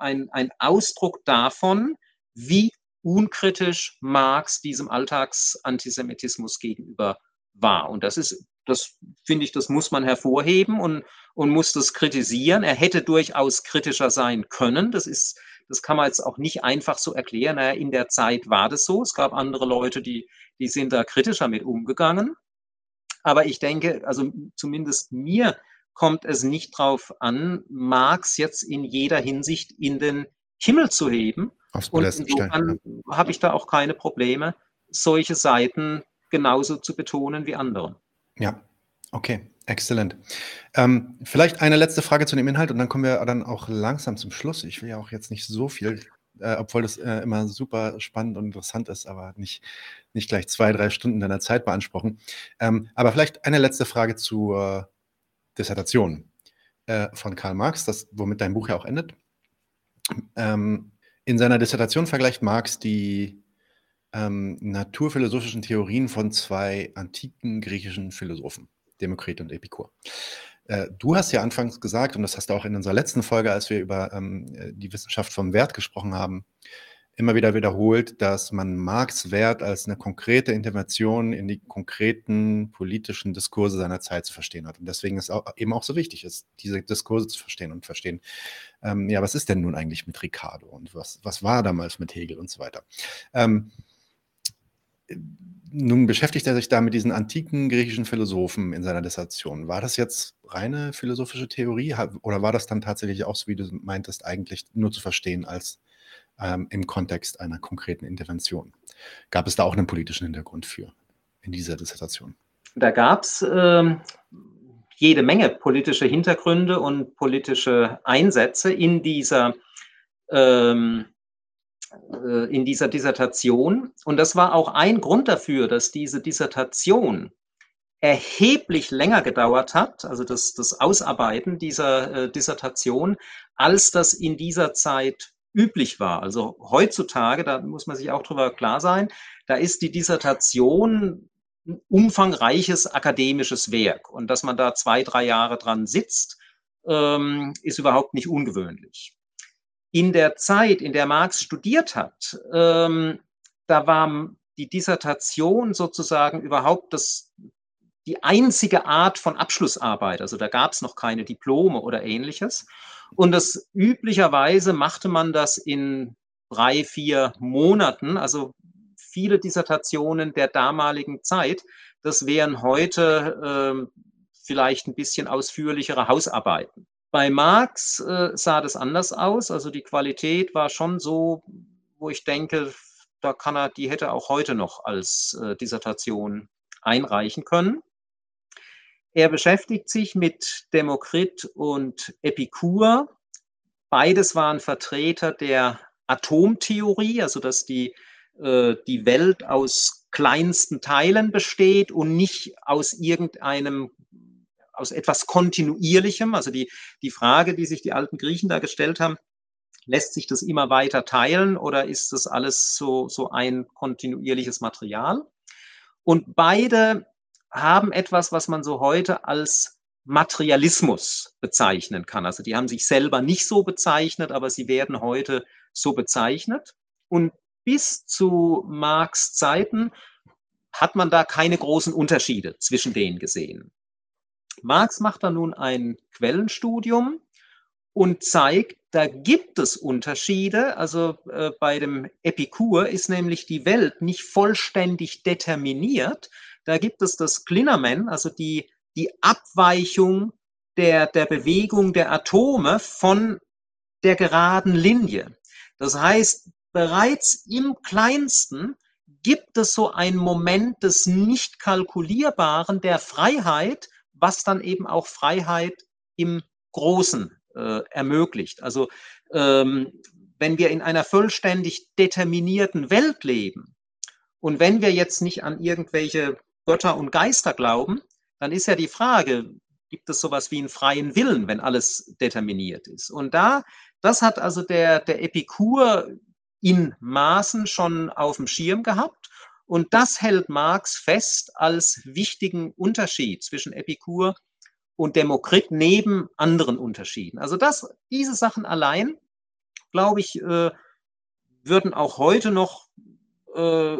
ein, ein Ausdruck davon, wie unkritisch Marx diesem Alltagsantisemitismus gegenüber war. Und das ist, das finde ich, das muss man hervorheben und, und muss das kritisieren. Er hätte durchaus kritischer sein können. Das ist, das kann man jetzt auch nicht einfach so erklären. Naja, in der Zeit war das so. Es gab andere Leute, die, die sind da kritischer mit umgegangen. Aber ich denke, also zumindest mir kommt es nicht darauf an, Marx jetzt in jeder Hinsicht in den Himmel zu heben. Und insofern ja. habe ich da auch keine Probleme, solche Seiten genauso zu betonen wie andere. Ja, okay, exzellent. Ähm, vielleicht eine letzte Frage zu dem Inhalt und dann kommen wir dann auch langsam zum Schluss. Ich will ja auch jetzt nicht so viel, äh, obwohl das äh, immer super spannend und interessant ist, aber nicht, nicht gleich zwei, drei Stunden deiner Zeit beanspruchen. Ähm, aber vielleicht eine letzte Frage zu, äh, Dissertation äh, von Karl Marx, das, womit dein Buch ja auch endet. Ähm, in seiner Dissertation vergleicht Marx die ähm, naturphilosophischen Theorien von zwei antiken griechischen Philosophen, Demokrit und Epikur. Äh, du hast ja anfangs gesagt, und das hast du auch in unserer letzten Folge, als wir über ähm, die Wissenschaft vom Wert gesprochen haben, immer wieder wiederholt, dass man Marx Wert als eine konkrete Intervention in die konkreten politischen Diskurse seiner Zeit zu verstehen hat. Und deswegen ist auch, eben auch so wichtig ist, diese Diskurse zu verstehen und verstehen, ähm, ja, was ist denn nun eigentlich mit Ricardo und was, was war damals mit Hegel und so weiter. Ähm, nun beschäftigt er sich da mit diesen antiken griechischen Philosophen in seiner Dissertation. War das jetzt reine philosophische Theorie oder war das dann tatsächlich auch, so wie du meintest, eigentlich nur zu verstehen als ähm, im Kontext einer konkreten Intervention. Gab es da auch einen politischen Hintergrund für in dieser Dissertation? Da gab es ähm, jede Menge politische Hintergründe und politische Einsätze in dieser, ähm, äh, in dieser Dissertation. Und das war auch ein Grund dafür, dass diese Dissertation erheblich länger gedauert hat, also das, das Ausarbeiten dieser äh, Dissertation, als das in dieser Zeit üblich war. Also heutzutage, da muss man sich auch drüber klar sein, da ist die Dissertation ein umfangreiches akademisches Werk. Und dass man da zwei, drei Jahre dran sitzt, ähm, ist überhaupt nicht ungewöhnlich. In der Zeit, in der Marx studiert hat, ähm, da war die Dissertation sozusagen überhaupt das, die einzige Art von Abschlussarbeit. Also da gab es noch keine Diplome oder ähnliches. Und das üblicherweise machte man das in drei, vier Monaten. Also viele Dissertationen der damaligen Zeit, das wären heute äh, vielleicht ein bisschen ausführlichere Hausarbeiten. Bei Marx äh, sah das anders aus. Also die Qualität war schon so, wo ich denke, da kann er, die hätte auch heute noch als äh, Dissertation einreichen können. Er beschäftigt sich mit Demokrit und Epikur. Beides waren Vertreter der Atomtheorie, also dass die, äh, die Welt aus kleinsten Teilen besteht und nicht aus irgendeinem aus etwas Kontinuierlichem, also die, die Frage, die sich die alten Griechen da gestellt haben, lässt sich das immer weiter teilen oder ist das alles so, so ein kontinuierliches Material? Und beide haben etwas, was man so heute als Materialismus bezeichnen kann. Also die haben sich selber nicht so bezeichnet, aber sie werden heute so bezeichnet. Und bis zu Marx Zeiten hat man da keine großen Unterschiede zwischen denen gesehen. Marx macht da nun ein Quellenstudium und zeigt, da gibt es Unterschiede. Also äh, bei dem Epikur ist nämlich die Welt nicht vollständig determiniert. Da gibt es das Klinnerman, also die, die Abweichung der, der Bewegung der Atome von der geraden Linie. Das heißt, bereits im kleinsten gibt es so einen Moment des nicht kalkulierbaren, der Freiheit, was dann eben auch Freiheit im Großen äh, ermöglicht. Also ähm, wenn wir in einer vollständig determinierten Welt leben und wenn wir jetzt nicht an irgendwelche Götter und Geister glauben, dann ist ja die Frage, gibt es sowas wie einen freien Willen, wenn alles determiniert ist? Und da, das hat also der, der Epikur in Maßen schon auf dem Schirm gehabt und das hält Marx fest als wichtigen Unterschied zwischen Epikur und Demokrit neben anderen Unterschieden. Also das, diese Sachen allein, glaube ich, äh, würden auch heute noch, äh,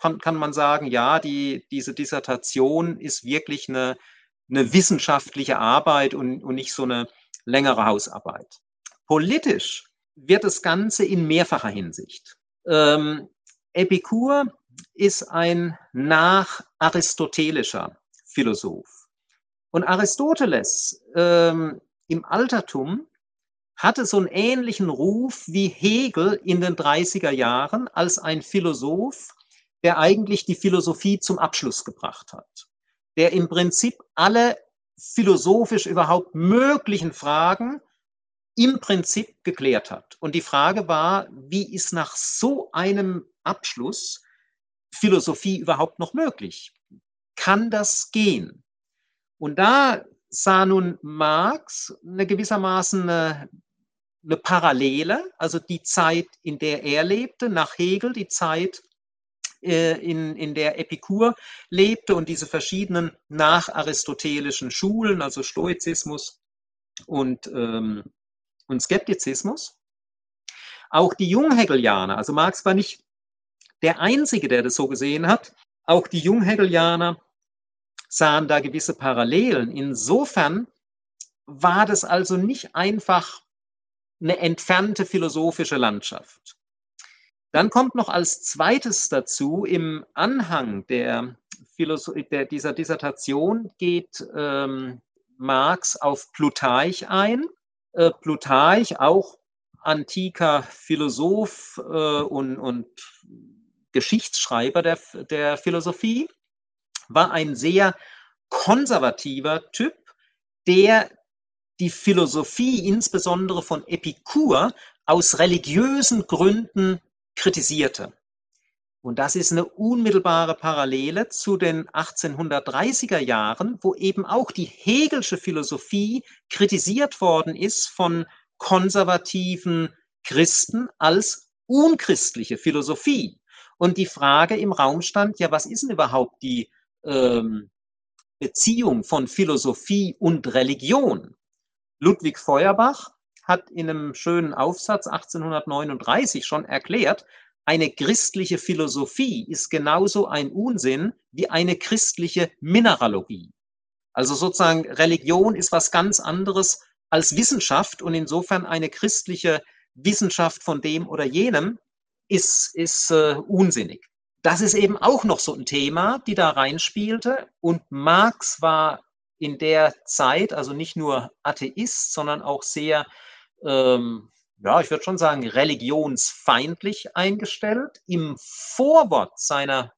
kann, kann man sagen, ja, die, diese Dissertation ist wirklich eine, eine wissenschaftliche Arbeit und, und nicht so eine längere Hausarbeit. Politisch wird das Ganze in mehrfacher Hinsicht. Ähm, Epikur ist ein nacharistotelischer Philosoph. Und Aristoteles ähm, im Altertum hatte so einen ähnlichen Ruf wie Hegel in den 30er Jahren als ein Philosoph, der eigentlich die Philosophie zum Abschluss gebracht hat, der im Prinzip alle philosophisch überhaupt möglichen Fragen im Prinzip geklärt hat. Und die Frage war, wie ist nach so einem Abschluss Philosophie überhaupt noch möglich? Kann das gehen? Und da sah nun Marx eine gewissermaßen eine, eine Parallele, also die Zeit, in der er lebte, nach Hegel, die Zeit, äh, in, in der Epikur lebte und diese verschiedenen nacharistotelischen Schulen, also Stoizismus und, ähm, und Skeptizismus. Auch die Junghegelianer, also Marx war nicht der Einzige, der das so gesehen hat. Auch die Junghegelianer sahen da gewisse Parallelen. Insofern war das also nicht einfach eine entfernte philosophische Landschaft. Dann kommt noch als zweites dazu, im Anhang der, der dieser Dissertation geht ähm, Marx auf Plutarch ein. Äh, Plutarch, auch antiker Philosoph äh, und, und Geschichtsschreiber der, der Philosophie, war ein sehr konservativer Typ, der die Philosophie insbesondere von Epikur aus religiösen Gründen kritisierte. Und das ist eine unmittelbare Parallele zu den 1830er Jahren, wo eben auch die Hegelsche Philosophie kritisiert worden ist von konservativen Christen als unchristliche Philosophie. Und die Frage im Raum stand, ja, was ist denn überhaupt die ähm, Beziehung von Philosophie und Religion? Ludwig Feuerbach hat in einem schönen Aufsatz 1839 schon erklärt, eine christliche Philosophie ist genauso ein Unsinn wie eine christliche Mineralogie. Also sozusagen Religion ist was ganz anderes als Wissenschaft und insofern eine christliche Wissenschaft von dem oder jenem ist, ist äh, unsinnig. Das ist eben auch noch so ein Thema, die da reinspielte. Und Marx war in der Zeit also nicht nur Atheist, sondern auch sehr, ähm, ja, ich würde schon sagen, religionsfeindlich eingestellt. Im Vorwort seiner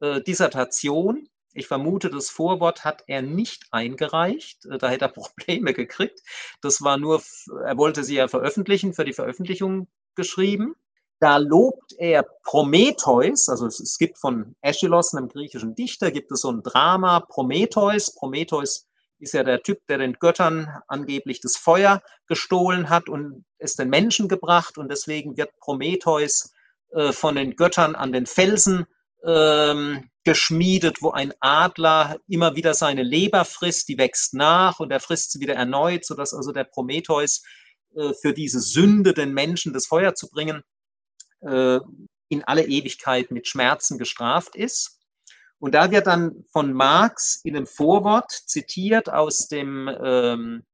äh, Dissertation ich vermute, das Vorwort hat er nicht eingereicht. Äh, da hätte er Probleme gekriegt. Das war nur, er wollte sie ja veröffentlichen, für die Veröffentlichung geschrieben. Da lobt er Prometheus, also es, es gibt von Aeschylus, einem griechischen Dichter, gibt es so ein Drama, Prometheus. Prometheus ist ja der Typ, der den Göttern angeblich das Feuer gestohlen hat und es den Menschen gebracht und deswegen wird Prometheus äh, von den Göttern an den Felsen ähm, geschmiedet, wo ein Adler immer wieder seine Leber frisst, die wächst nach und er frisst sie wieder erneut, sodass also der Prometheus äh, für diese Sünde, den Menschen das Feuer zu bringen, äh, in alle Ewigkeit mit Schmerzen gestraft ist. Und da wird dann von Marx in einem Vorwort zitiert aus dem ähm,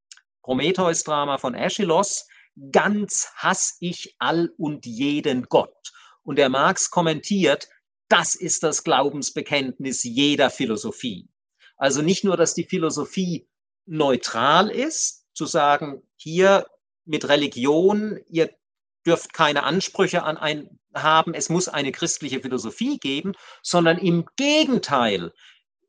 Prometheus-Drama von Aeschylus, ganz hass ich all und jeden Gott. Und der Marx kommentiert, das ist das Glaubensbekenntnis jeder Philosophie. Also nicht nur, dass die Philosophie neutral ist, zu sagen, hier mit Religion, ihr dürft keine Ansprüche an ein haben, es muss eine christliche Philosophie geben, sondern im Gegenteil,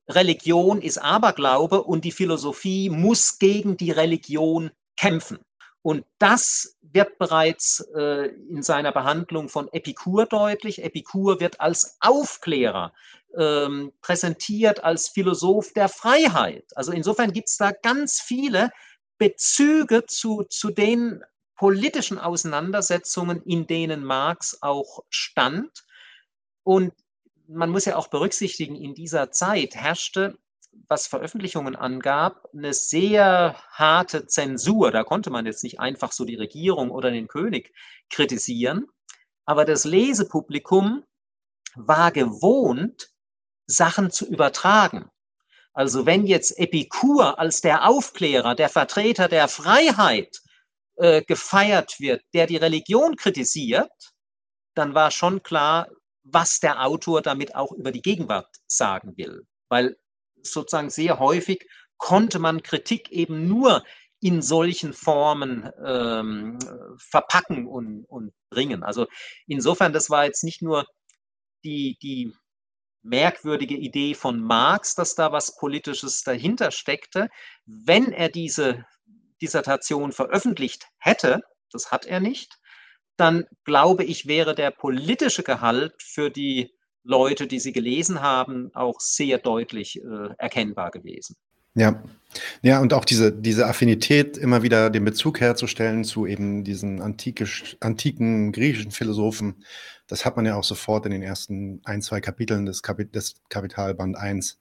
Religion ist Aberglaube und die Philosophie muss gegen die Religion kämpfen. Und das wird bereits äh, in seiner Behandlung von Epikur deutlich. Epikur wird als Aufklärer ähm, präsentiert, als Philosoph der Freiheit. Also insofern gibt es da ganz viele Bezüge zu, zu den politischen Auseinandersetzungen, in denen Marx auch stand. Und man muss ja auch berücksichtigen, in dieser Zeit herrschte was Veröffentlichungen angab, eine sehr harte Zensur. Da konnte man jetzt nicht einfach so die Regierung oder den König kritisieren. Aber das Lesepublikum war gewohnt, Sachen zu übertragen. Also wenn jetzt Epikur als der Aufklärer, der Vertreter der Freiheit äh, gefeiert wird, der die Religion kritisiert, dann war schon klar, was der Autor damit auch über die Gegenwart sagen will. Weil sozusagen sehr häufig konnte man Kritik eben nur in solchen Formen ähm, verpacken und, und bringen. Also insofern, das war jetzt nicht nur die, die merkwürdige Idee von Marx, dass da was Politisches dahinter steckte. Wenn er diese Dissertation veröffentlicht hätte, das hat er nicht, dann glaube ich, wäre der politische Gehalt für die Leute, die sie gelesen haben, auch sehr deutlich äh, erkennbar gewesen. Ja. Ja, und auch diese, diese Affinität, immer wieder den Bezug herzustellen zu eben diesen antikisch, antiken griechischen Philosophen, das hat man ja auch sofort in den ersten ein, zwei Kapiteln des, Kapit des Kapitalband 1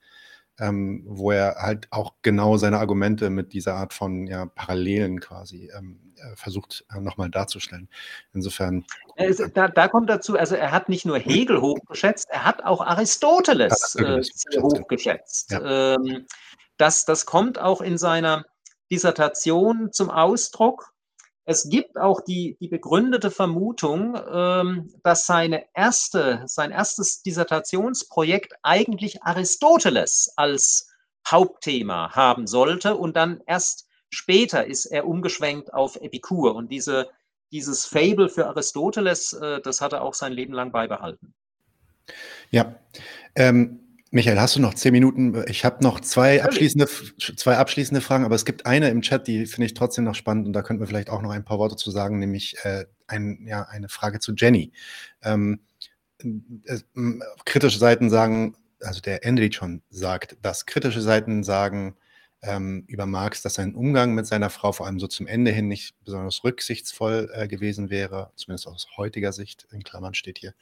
ähm, wo er halt auch genau seine Argumente mit dieser Art von ja, Parallelen quasi ähm, äh, versucht äh, nochmal darzustellen. Insofern. Es, da, da, kommt dazu, also er hat nicht nur Hegel hochgeschätzt, er hat auch Aristoteles äh, hochgeschätzt. Ja. Ähm, das, das kommt auch in seiner Dissertation zum Ausdruck. Es gibt auch die, die begründete Vermutung, ähm, dass seine erste, sein erstes Dissertationsprojekt eigentlich Aristoteles als Hauptthema haben sollte und dann erst später ist er umgeschwenkt auf Epikur und diese, dieses Fable für Aristoteles, äh, das hat er auch sein Leben lang beibehalten. Ja, ähm, Michael, hast du noch zehn Minuten? Ich habe noch zwei abschließende, zwei abschließende Fragen, aber es gibt eine im Chat, die finde ich trotzdem noch spannend und da könnten wir vielleicht auch noch ein paar Worte zu sagen, nämlich äh, ein, ja, eine Frage zu Jenny. Ähm, äh, kritische Seiten sagen, also der Andy schon sagt, dass kritische Seiten sagen ähm, über Marx, dass sein Umgang mit seiner Frau vor allem so zum Ende hin nicht besonders rücksichtsvoll äh, gewesen wäre, zumindest aus heutiger Sicht, in Klammern steht hier.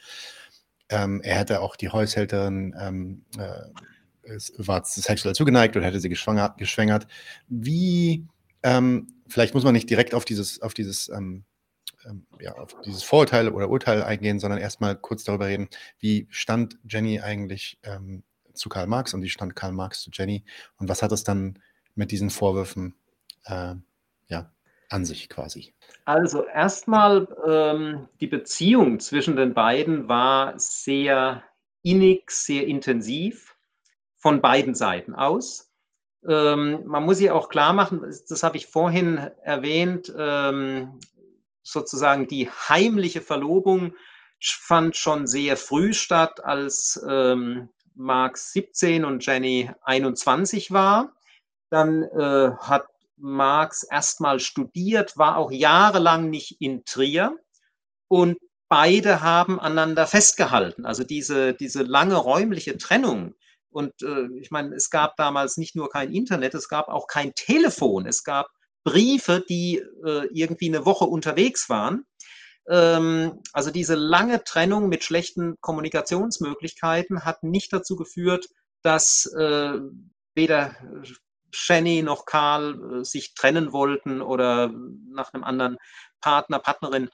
Ähm, er hätte auch die Haushälterin, ähm, äh, war sexuell zugeneigt oder hätte sie geschwängert. Wie, ähm, vielleicht muss man nicht direkt auf dieses, auf dieses, ähm, ähm, ja, auf dieses Vorurteil oder Urteil eingehen, sondern erstmal kurz darüber reden, wie stand Jenny eigentlich ähm, zu Karl Marx und wie stand Karl Marx zu Jenny und was hat es dann mit diesen Vorwürfen äh, an sich quasi? Also erstmal, ähm, die Beziehung zwischen den beiden war sehr innig, sehr intensiv von beiden Seiten aus. Ähm, man muss sich auch klar machen, das habe ich vorhin erwähnt, ähm, sozusagen die heimliche Verlobung fand schon sehr früh statt, als ähm, Marx 17 und Jenny 21 war. Dann äh, hat Marx erstmal studiert, war auch jahrelang nicht in Trier und beide haben aneinander festgehalten. Also diese, diese lange räumliche Trennung. Und äh, ich meine, es gab damals nicht nur kein Internet, es gab auch kein Telefon, es gab Briefe, die äh, irgendwie eine Woche unterwegs waren. Ähm, also diese lange Trennung mit schlechten Kommunikationsmöglichkeiten hat nicht dazu geführt, dass äh, weder Jenny noch Karl äh, sich trennen wollten oder nach einem anderen Partner, Partnerin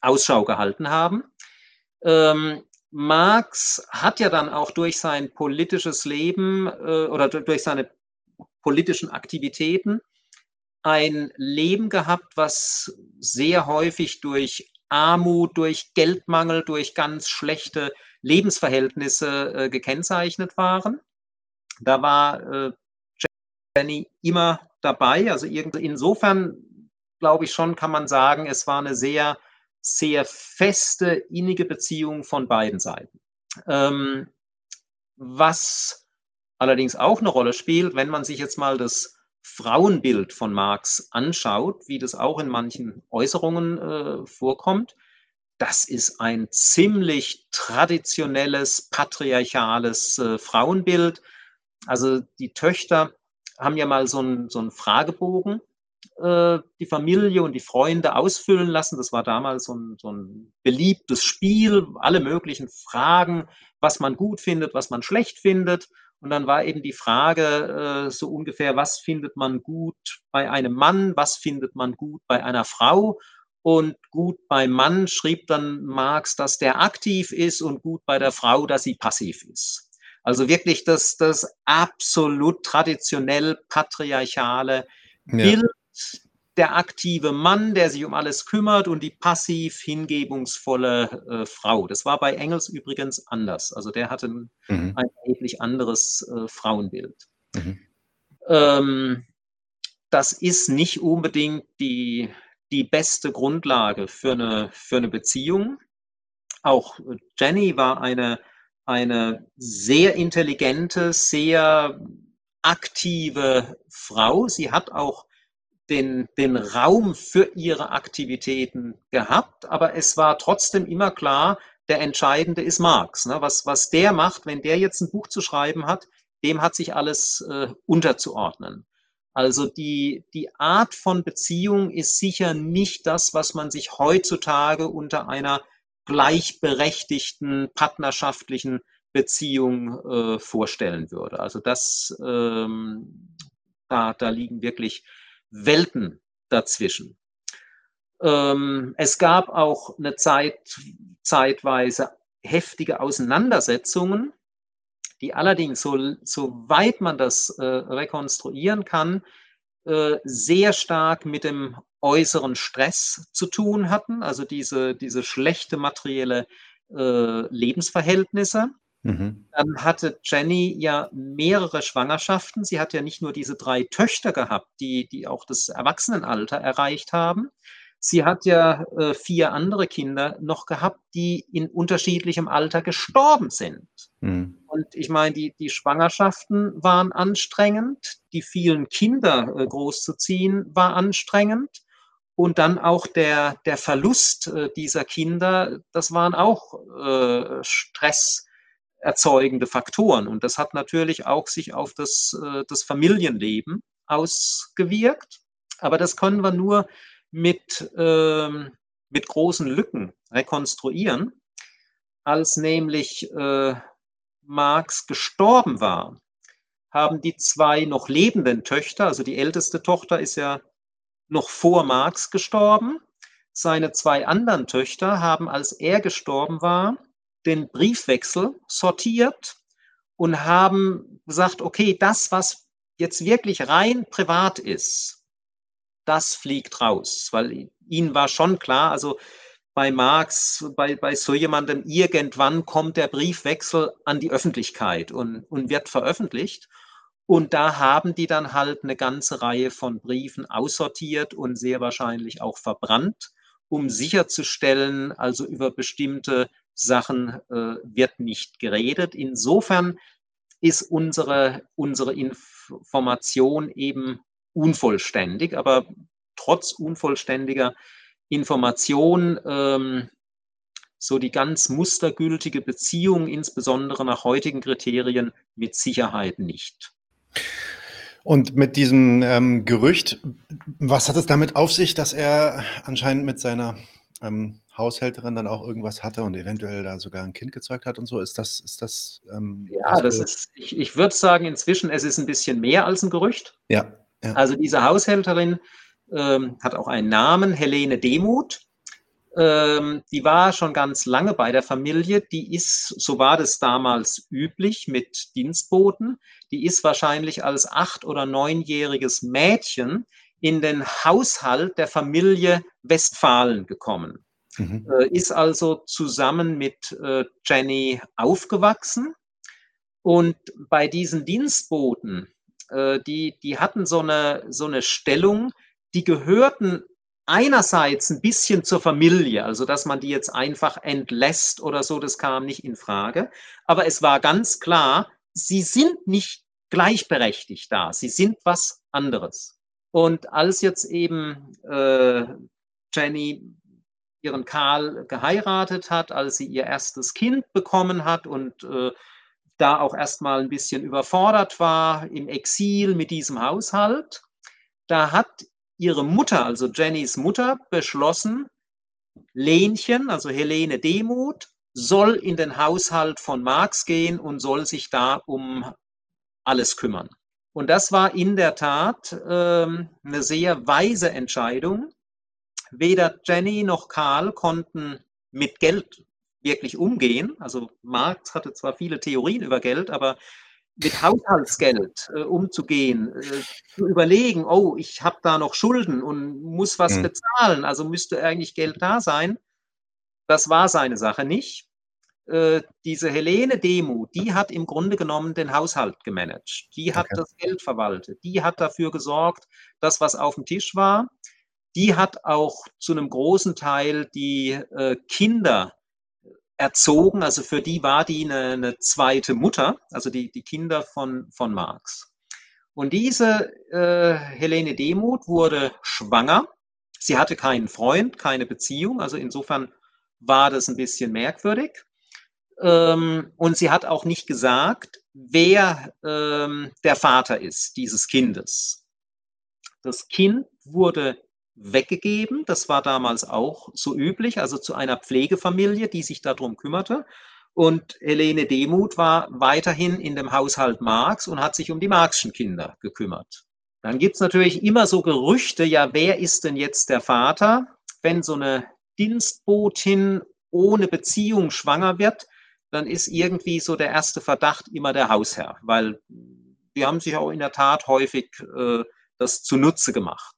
Ausschau gehalten haben. Ähm, Marx hat ja dann auch durch sein politisches Leben äh, oder durch seine politischen Aktivitäten ein Leben gehabt, was sehr häufig durch Armut, durch Geldmangel, durch ganz schlechte Lebensverhältnisse äh, gekennzeichnet waren. Da war äh, Jenny immer dabei. Also insofern glaube ich schon, kann man sagen, es war eine sehr, sehr feste, innige Beziehung von beiden Seiten. Ähm, was allerdings auch eine Rolle spielt, wenn man sich jetzt mal das Frauenbild von Marx anschaut, wie das auch in manchen Äußerungen äh, vorkommt, das ist ein ziemlich traditionelles, patriarchales äh, Frauenbild. Also die Töchter haben ja mal so einen, so einen Fragebogen, äh, die Familie und die Freunde ausfüllen lassen. Das war damals so ein, so ein beliebtes Spiel, alle möglichen Fragen, was man gut findet, was man schlecht findet. Und dann war eben die Frage äh, so ungefähr, was findet man gut bei einem Mann, was findet man gut bei einer Frau. Und gut beim Mann schrieb dann Marx, dass der aktiv ist und gut bei der Frau, dass sie passiv ist. Also wirklich das, das absolut traditionell patriarchale ja. Bild, der aktive Mann, der sich um alles kümmert und die passiv hingebungsvolle äh, Frau. Das war bei Engels übrigens anders. Also der hatte ein, mhm. ein erheblich anderes äh, Frauenbild. Mhm. Ähm, das ist nicht unbedingt die, die beste Grundlage für eine, für eine Beziehung. Auch Jenny war eine eine sehr intelligente, sehr aktive Frau. Sie hat auch den, den Raum für ihre Aktivitäten gehabt, aber es war trotzdem immer klar, der Entscheidende ist Marx. Ne? Was, was der macht, wenn der jetzt ein Buch zu schreiben hat, dem hat sich alles äh, unterzuordnen. Also die, die Art von Beziehung ist sicher nicht das, was man sich heutzutage unter einer gleichberechtigten, partnerschaftlichen Beziehung äh, vorstellen würde. Also das, ähm, da, da liegen wirklich Welten dazwischen. Ähm, es gab auch eine Zeit, zeitweise heftige Auseinandersetzungen, die allerdings, so, soweit man das äh, rekonstruieren kann, sehr stark mit dem äußeren Stress zu tun hatten, also diese, diese schlechte materielle äh, Lebensverhältnisse. Mhm. Dann hatte Jenny ja mehrere Schwangerschaften. Sie hat ja nicht nur diese drei Töchter gehabt, die, die auch das Erwachsenenalter erreicht haben. Sie hat ja äh, vier andere Kinder noch gehabt, die in unterschiedlichem Alter gestorben sind. Mhm. Und ich meine, die, die Schwangerschaften waren anstrengend, die vielen Kinder äh, großzuziehen war anstrengend. Und dann auch der, der Verlust äh, dieser Kinder, das waren auch äh, stresserzeugende Faktoren. Und das hat natürlich auch sich auf das, äh, das Familienleben ausgewirkt. Aber das können wir nur mit, ähm, mit großen Lücken rekonstruieren. Als nämlich äh, Marx gestorben war, haben die zwei noch lebenden Töchter, also die älteste Tochter ist ja noch vor Marx gestorben. Seine zwei anderen Töchter haben, als er gestorben war, den Briefwechsel sortiert und haben gesagt, okay, das, was jetzt wirklich rein privat ist, das fliegt raus, weil ihnen war schon klar, also bei Marx, bei, bei so jemandem, irgendwann kommt der Briefwechsel an die Öffentlichkeit und, und wird veröffentlicht. Und da haben die dann halt eine ganze Reihe von Briefen aussortiert und sehr wahrscheinlich auch verbrannt, um sicherzustellen, also über bestimmte Sachen äh, wird nicht geredet. Insofern ist unsere, unsere Information eben unvollständig, aber trotz unvollständiger Information ähm, so die ganz mustergültige Beziehung, insbesondere nach heutigen Kriterien, mit Sicherheit nicht. Und mit diesem ähm, Gerücht, was hat es damit auf sich, dass er anscheinend mit seiner ähm, Haushälterin dann auch irgendwas hatte und eventuell da sogar ein Kind gezeugt hat und so? Ist das, ist das? Ähm, ja, das ist, ich, ich würde sagen, inzwischen, es ist ein bisschen mehr als ein Gerücht. Ja. ja. Also diese Haushälterin ähm, hat auch einen Namen, Helene Demuth. Ähm, die war schon ganz lange bei der Familie. Die ist, so war das damals üblich mit Dienstboten, die ist wahrscheinlich als acht- oder neunjähriges Mädchen in den Haushalt der Familie Westfalen gekommen. Mhm. Äh, ist also zusammen mit äh, Jenny aufgewachsen. Und bei diesen Dienstboten, äh, die, die hatten so eine, so eine Stellung, die gehörten einerseits ein bisschen zur Familie, also dass man die jetzt einfach entlässt oder so, das kam nicht in Frage. Aber es war ganz klar, sie sind nicht gleichberechtigt da, sie sind was anderes. Und als jetzt eben äh, Jenny ihren Karl geheiratet hat, als sie ihr erstes Kind bekommen hat und äh, da auch erstmal ein bisschen überfordert war im Exil mit diesem Haushalt, da hat ihre Mutter, also Jennys Mutter, beschlossen, Lenchen, also Helene Demuth, soll in den Haushalt von Marx gehen und soll sich da um alles kümmern. Und das war in der Tat ähm, eine sehr weise Entscheidung. Weder Jenny noch Karl konnten mit Geld wirklich umgehen. Also Marx hatte zwar viele Theorien über Geld, aber mit Haushaltsgeld äh, umzugehen, äh, zu überlegen, oh, ich habe da noch Schulden und muss was mhm. bezahlen, also müsste eigentlich Geld da sein. Das war seine Sache nicht. Äh, diese Helene Demo, die hat im Grunde genommen den Haushalt gemanagt. Die hat okay. das Geld verwaltet. Die hat dafür gesorgt, dass was auf dem Tisch war. Die hat auch zu einem großen Teil die äh, Kinder erzogen. Also für die war die eine, eine zweite Mutter, also die, die Kinder von, von Marx. Und diese äh, Helene Demuth wurde schwanger. Sie hatte keinen Freund, keine Beziehung. Also insofern war das ein bisschen merkwürdig. Ähm, und sie hat auch nicht gesagt, wer ähm, der Vater ist dieses Kindes. Das Kind wurde weggegeben. Das war damals auch so üblich, also zu einer Pflegefamilie, die sich darum kümmerte. Und Helene Demuth war weiterhin in dem Haushalt Marx und hat sich um die Marxischen Kinder gekümmert. Dann gibt es natürlich immer so Gerüchte, ja, wer ist denn jetzt der Vater? Wenn so eine Dienstbotin ohne Beziehung schwanger wird, dann ist irgendwie so der erste Verdacht immer der Hausherr, weil die haben sich auch in der Tat häufig äh, das zunutze gemacht.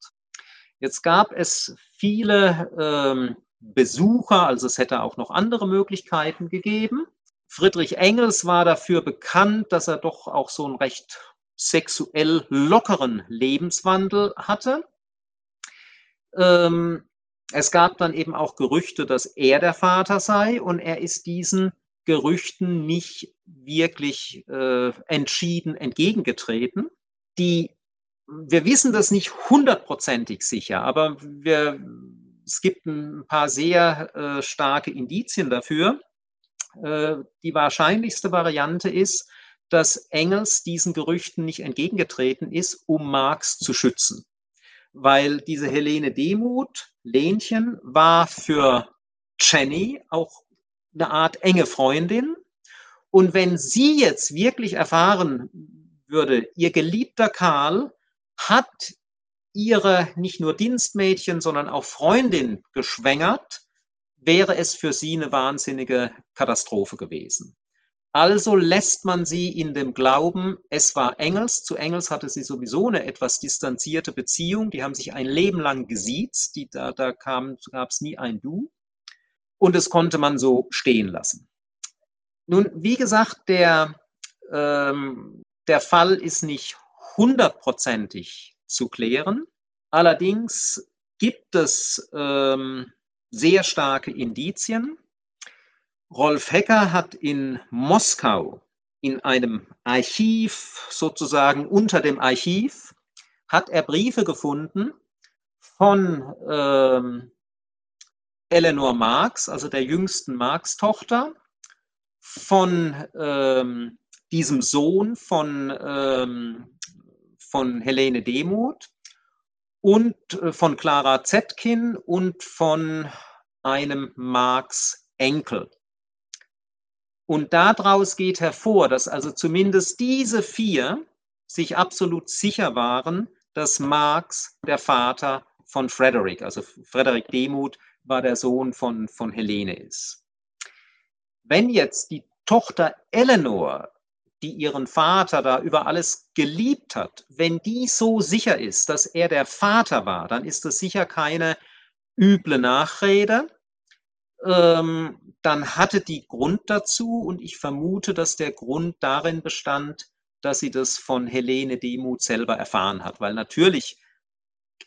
Jetzt gab es viele ähm, Besucher, also es hätte auch noch andere Möglichkeiten gegeben. Friedrich Engels war dafür bekannt, dass er doch auch so einen recht sexuell lockeren Lebenswandel hatte. Ähm, es gab dann eben auch Gerüchte, dass er der Vater sei und er ist diesen Gerüchten nicht wirklich äh, entschieden entgegengetreten. Die, wir wissen das nicht hundertprozentig sicher, aber wir, es gibt ein paar sehr äh, starke Indizien dafür. Äh, die wahrscheinlichste Variante ist, dass Engels diesen Gerüchten nicht entgegengetreten ist, um Marx zu schützen. Weil diese Helene Demuth, Lenchen, war für Jenny auch eine Art enge Freundin. Und wenn sie jetzt wirklich erfahren würde, ihr geliebter Karl hat ihre nicht nur Dienstmädchen, sondern auch Freundin geschwängert, wäre es für sie eine wahnsinnige Katastrophe gewesen. Also lässt man sie in dem Glauben, es war Engels. Zu Engels hatte sie sowieso eine etwas distanzierte Beziehung. Die haben sich ein Leben lang gesiezt. Die, da da gab es nie ein Du und es konnte man so stehen lassen. Nun, wie gesagt, der, ähm, der Fall ist nicht hundertprozentig zu klären. Allerdings gibt es ähm, sehr starke Indizien. Rolf Hecker hat in Moskau in einem Archiv, sozusagen unter dem Archiv, hat er Briefe gefunden von ähm, Eleanor Marx, also der jüngsten Marx-Tochter, von ähm, diesem Sohn von, ähm, von Helene Demuth und äh, von Clara Zetkin und von einem Marx Enkel. Und daraus geht hervor, dass also zumindest diese vier sich absolut sicher waren, dass Marx der Vater von Frederick, also Frederick Demuth, war der Sohn von, von Helene ist. Wenn jetzt die Tochter Eleanor, die ihren Vater da über alles geliebt hat, wenn die so sicher ist, dass er der Vater war, dann ist das sicher keine üble Nachrede. Ähm, dann hatte die Grund dazu und ich vermute, dass der Grund darin bestand, dass sie das von Helene Demuth selber erfahren hat, weil natürlich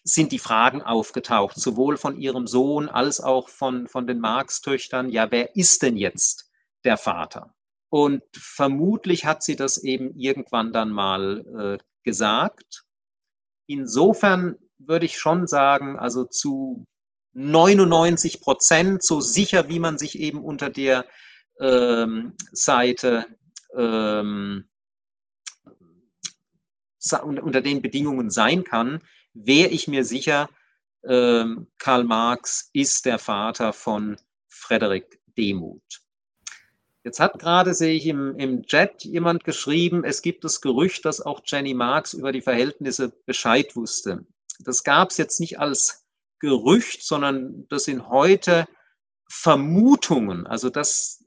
sind die Fragen aufgetaucht, sowohl von ihrem Sohn als auch von, von den Marx-Töchtern. Ja, wer ist denn jetzt der Vater? Und vermutlich hat sie das eben irgendwann dann mal äh, gesagt. Insofern würde ich schon sagen, also zu 99 Prozent, so sicher wie man sich eben unter der ähm, Seite ähm, unter den Bedingungen sein kann, wäre ich mir sicher, ähm, Karl Marx ist der Vater von Frederik Demuth. Jetzt hat gerade, sehe ich im, im Chat, jemand geschrieben, es gibt das Gerücht, dass auch Jenny Marx über die Verhältnisse Bescheid wusste. Das gab es jetzt nicht als Gerücht, sondern das sind heute Vermutungen. Also das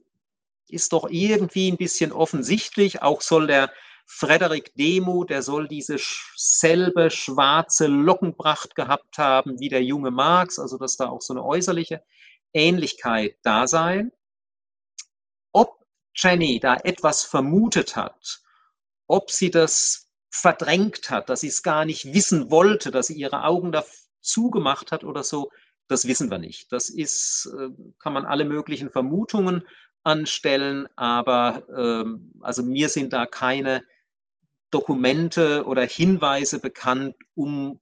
ist doch irgendwie ein bisschen offensichtlich. Auch soll der Frederik Demo, der soll diese selbe schwarze Lockenpracht gehabt haben wie der junge Marx, also dass da auch so eine äußerliche Ähnlichkeit da sein. Jenny da etwas vermutet hat, ob sie das verdrängt hat, dass sie es gar nicht wissen wollte, dass sie ihre Augen da zugemacht hat oder so, das wissen wir nicht. Das ist, äh, kann man alle möglichen Vermutungen anstellen, aber ähm, also mir sind da keine Dokumente oder Hinweise bekannt, um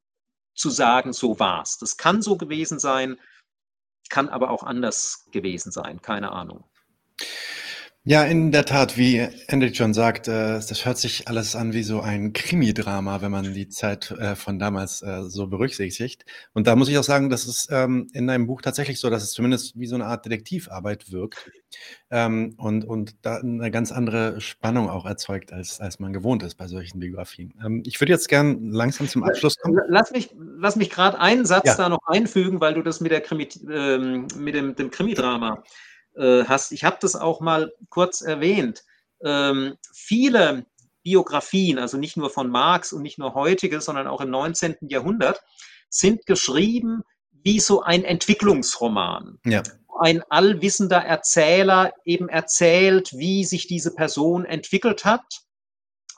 zu sagen, so war es. Das kann so gewesen sein, kann aber auch anders gewesen sein, keine Ahnung. Ja, in der Tat, wie Hendrik schon sagt, äh, das hört sich alles an wie so ein Krimi-Drama, wenn man die Zeit äh, von damals äh, so berücksichtigt. Und da muss ich auch sagen, das ist ähm, in deinem Buch tatsächlich so, dass es zumindest wie so eine Art Detektivarbeit wirkt ähm, und, und da eine ganz andere Spannung auch erzeugt, als, als man gewohnt ist bei solchen Biografien. Ähm, ich würde jetzt gern langsam zum Abschluss kommen. Lass mich, lass mich gerade einen Satz ja. da noch einfügen, weil du das mit, der Krimi, ähm, mit dem, dem Krimi-Drama äh, hast. Ich habe das auch mal kurz erwähnt. Ähm, viele Biografien, also nicht nur von Marx und nicht nur heutige, sondern auch im 19. Jahrhundert, sind geschrieben wie so ein Entwicklungsroman. Ja. Ein allwissender Erzähler eben erzählt, wie sich diese Person entwickelt hat.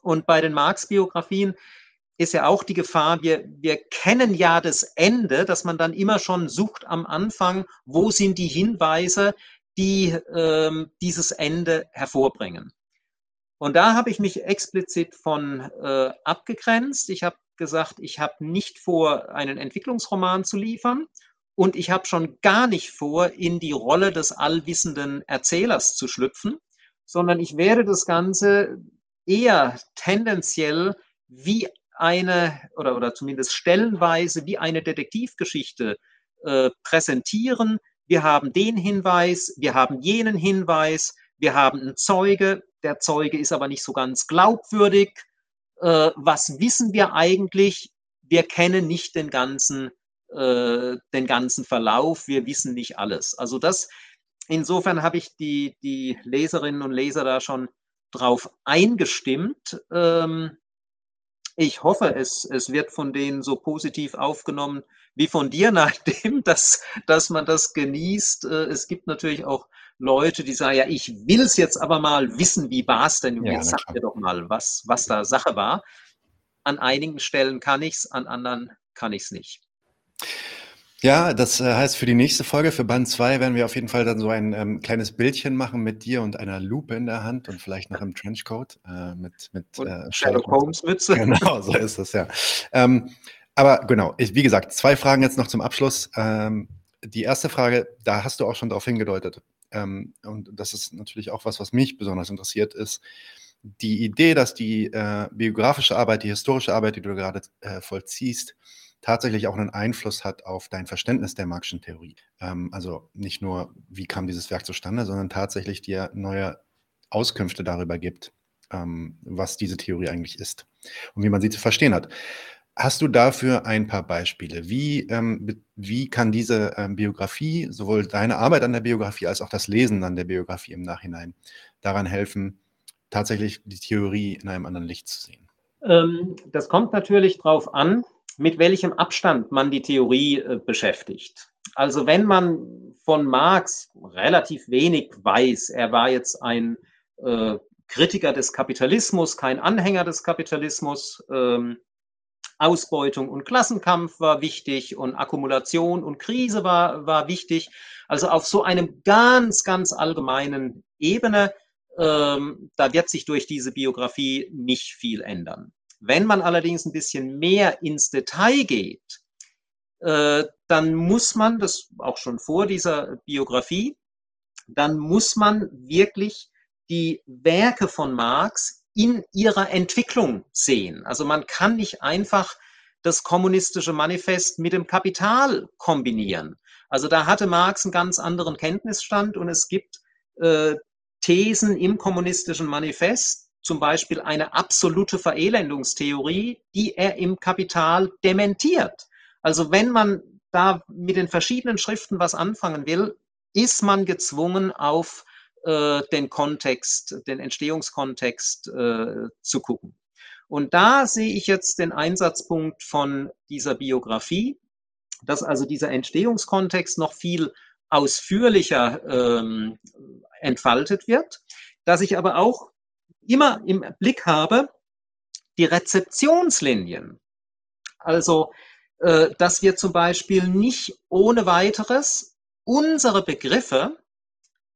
Und bei den Marx-Biografien ist ja auch die Gefahr, wir, wir kennen ja das Ende, dass man dann immer schon sucht am Anfang, wo sind die Hinweise, die ähm, dieses Ende hervorbringen. Und da habe ich mich explizit von äh, abgegrenzt. Ich habe gesagt, ich habe nicht vor, einen Entwicklungsroman zu liefern und ich habe schon gar nicht vor, in die Rolle des allwissenden Erzählers zu schlüpfen, sondern ich werde das Ganze eher tendenziell wie eine oder, oder zumindest stellenweise wie eine Detektivgeschichte äh, präsentieren. Wir haben den Hinweis, wir haben jenen Hinweis, wir haben einen Zeuge, der Zeuge ist aber nicht so ganz glaubwürdig. Äh, was wissen wir eigentlich? Wir kennen nicht den ganzen, äh, den ganzen Verlauf, wir wissen nicht alles. Also das, insofern habe ich die, die Leserinnen und Leser da schon drauf eingestimmt. Ähm, ich hoffe, es, es wird von denen so positiv aufgenommen wie von dir, nachdem, dass, dass man das genießt. Äh, es gibt natürlich auch Leute, die sagen, ja, ich will es jetzt aber mal wissen, wie war es denn? Ja, jetzt sag mir doch mal, was, was da Sache war. An einigen Stellen kann ich es, an anderen kann ich es nicht. Ja, das äh, heißt, für die nächste Folge, für Band 2, werden wir auf jeden Fall dann so ein ähm, kleines Bildchen machen mit dir und einer Lupe in der Hand und vielleicht noch im Trenchcoat äh, mit, mit äh, Sherlock Holmes Mütze. Genau, so ist es, ja. Ähm, aber genau, ich, wie gesagt, zwei Fragen jetzt noch zum Abschluss. Ähm, die erste Frage, da hast du auch schon darauf hingedeutet. Ähm, und das ist natürlich auch was, was mich besonders interessiert, ist die Idee, dass die äh, biografische Arbeit, die historische Arbeit, die du gerade äh, vollziehst, tatsächlich auch einen Einfluss hat auf dein Verständnis der Marxischen Theorie. Ähm, also nicht nur, wie kam dieses Werk zustande, sondern tatsächlich dir neue Auskünfte darüber gibt, ähm, was diese Theorie eigentlich ist und wie man sie zu verstehen hat. Hast du dafür ein paar Beispiele? Wie, ähm, wie kann diese ähm, Biografie, sowohl deine Arbeit an der Biografie als auch das Lesen an der Biografie im Nachhinein, daran helfen, tatsächlich die Theorie in einem anderen Licht zu sehen? Ähm, das kommt natürlich darauf an, mit welchem Abstand man die Theorie äh, beschäftigt. Also wenn man von Marx relativ wenig weiß, er war jetzt ein äh, Kritiker des Kapitalismus, kein Anhänger des Kapitalismus, ähm, Ausbeutung und Klassenkampf war wichtig und Akkumulation und Krise war, war wichtig. Also auf so einem ganz, ganz allgemeinen Ebene, ähm, da wird sich durch diese Biografie nicht viel ändern. Wenn man allerdings ein bisschen mehr ins Detail geht, äh, dann muss man, das auch schon vor dieser Biografie, dann muss man wirklich die Werke von Marx in ihrer Entwicklung sehen. Also man kann nicht einfach das kommunistische Manifest mit dem Kapital kombinieren. Also da hatte Marx einen ganz anderen Kenntnisstand und es gibt äh, Thesen im kommunistischen Manifest, zum Beispiel eine absolute Verelendungstheorie, die er im Kapital dementiert. Also wenn man da mit den verschiedenen Schriften was anfangen will, ist man gezwungen, auf äh, den Kontext, den Entstehungskontext äh, zu gucken. Und da sehe ich jetzt den Einsatzpunkt von dieser Biografie, dass also dieser Entstehungskontext noch viel ausführlicher ähm, entfaltet wird, dass ich aber auch immer im Blick habe, die Rezeptionslinien. Also, äh, dass wir zum Beispiel nicht ohne weiteres unsere Begriffe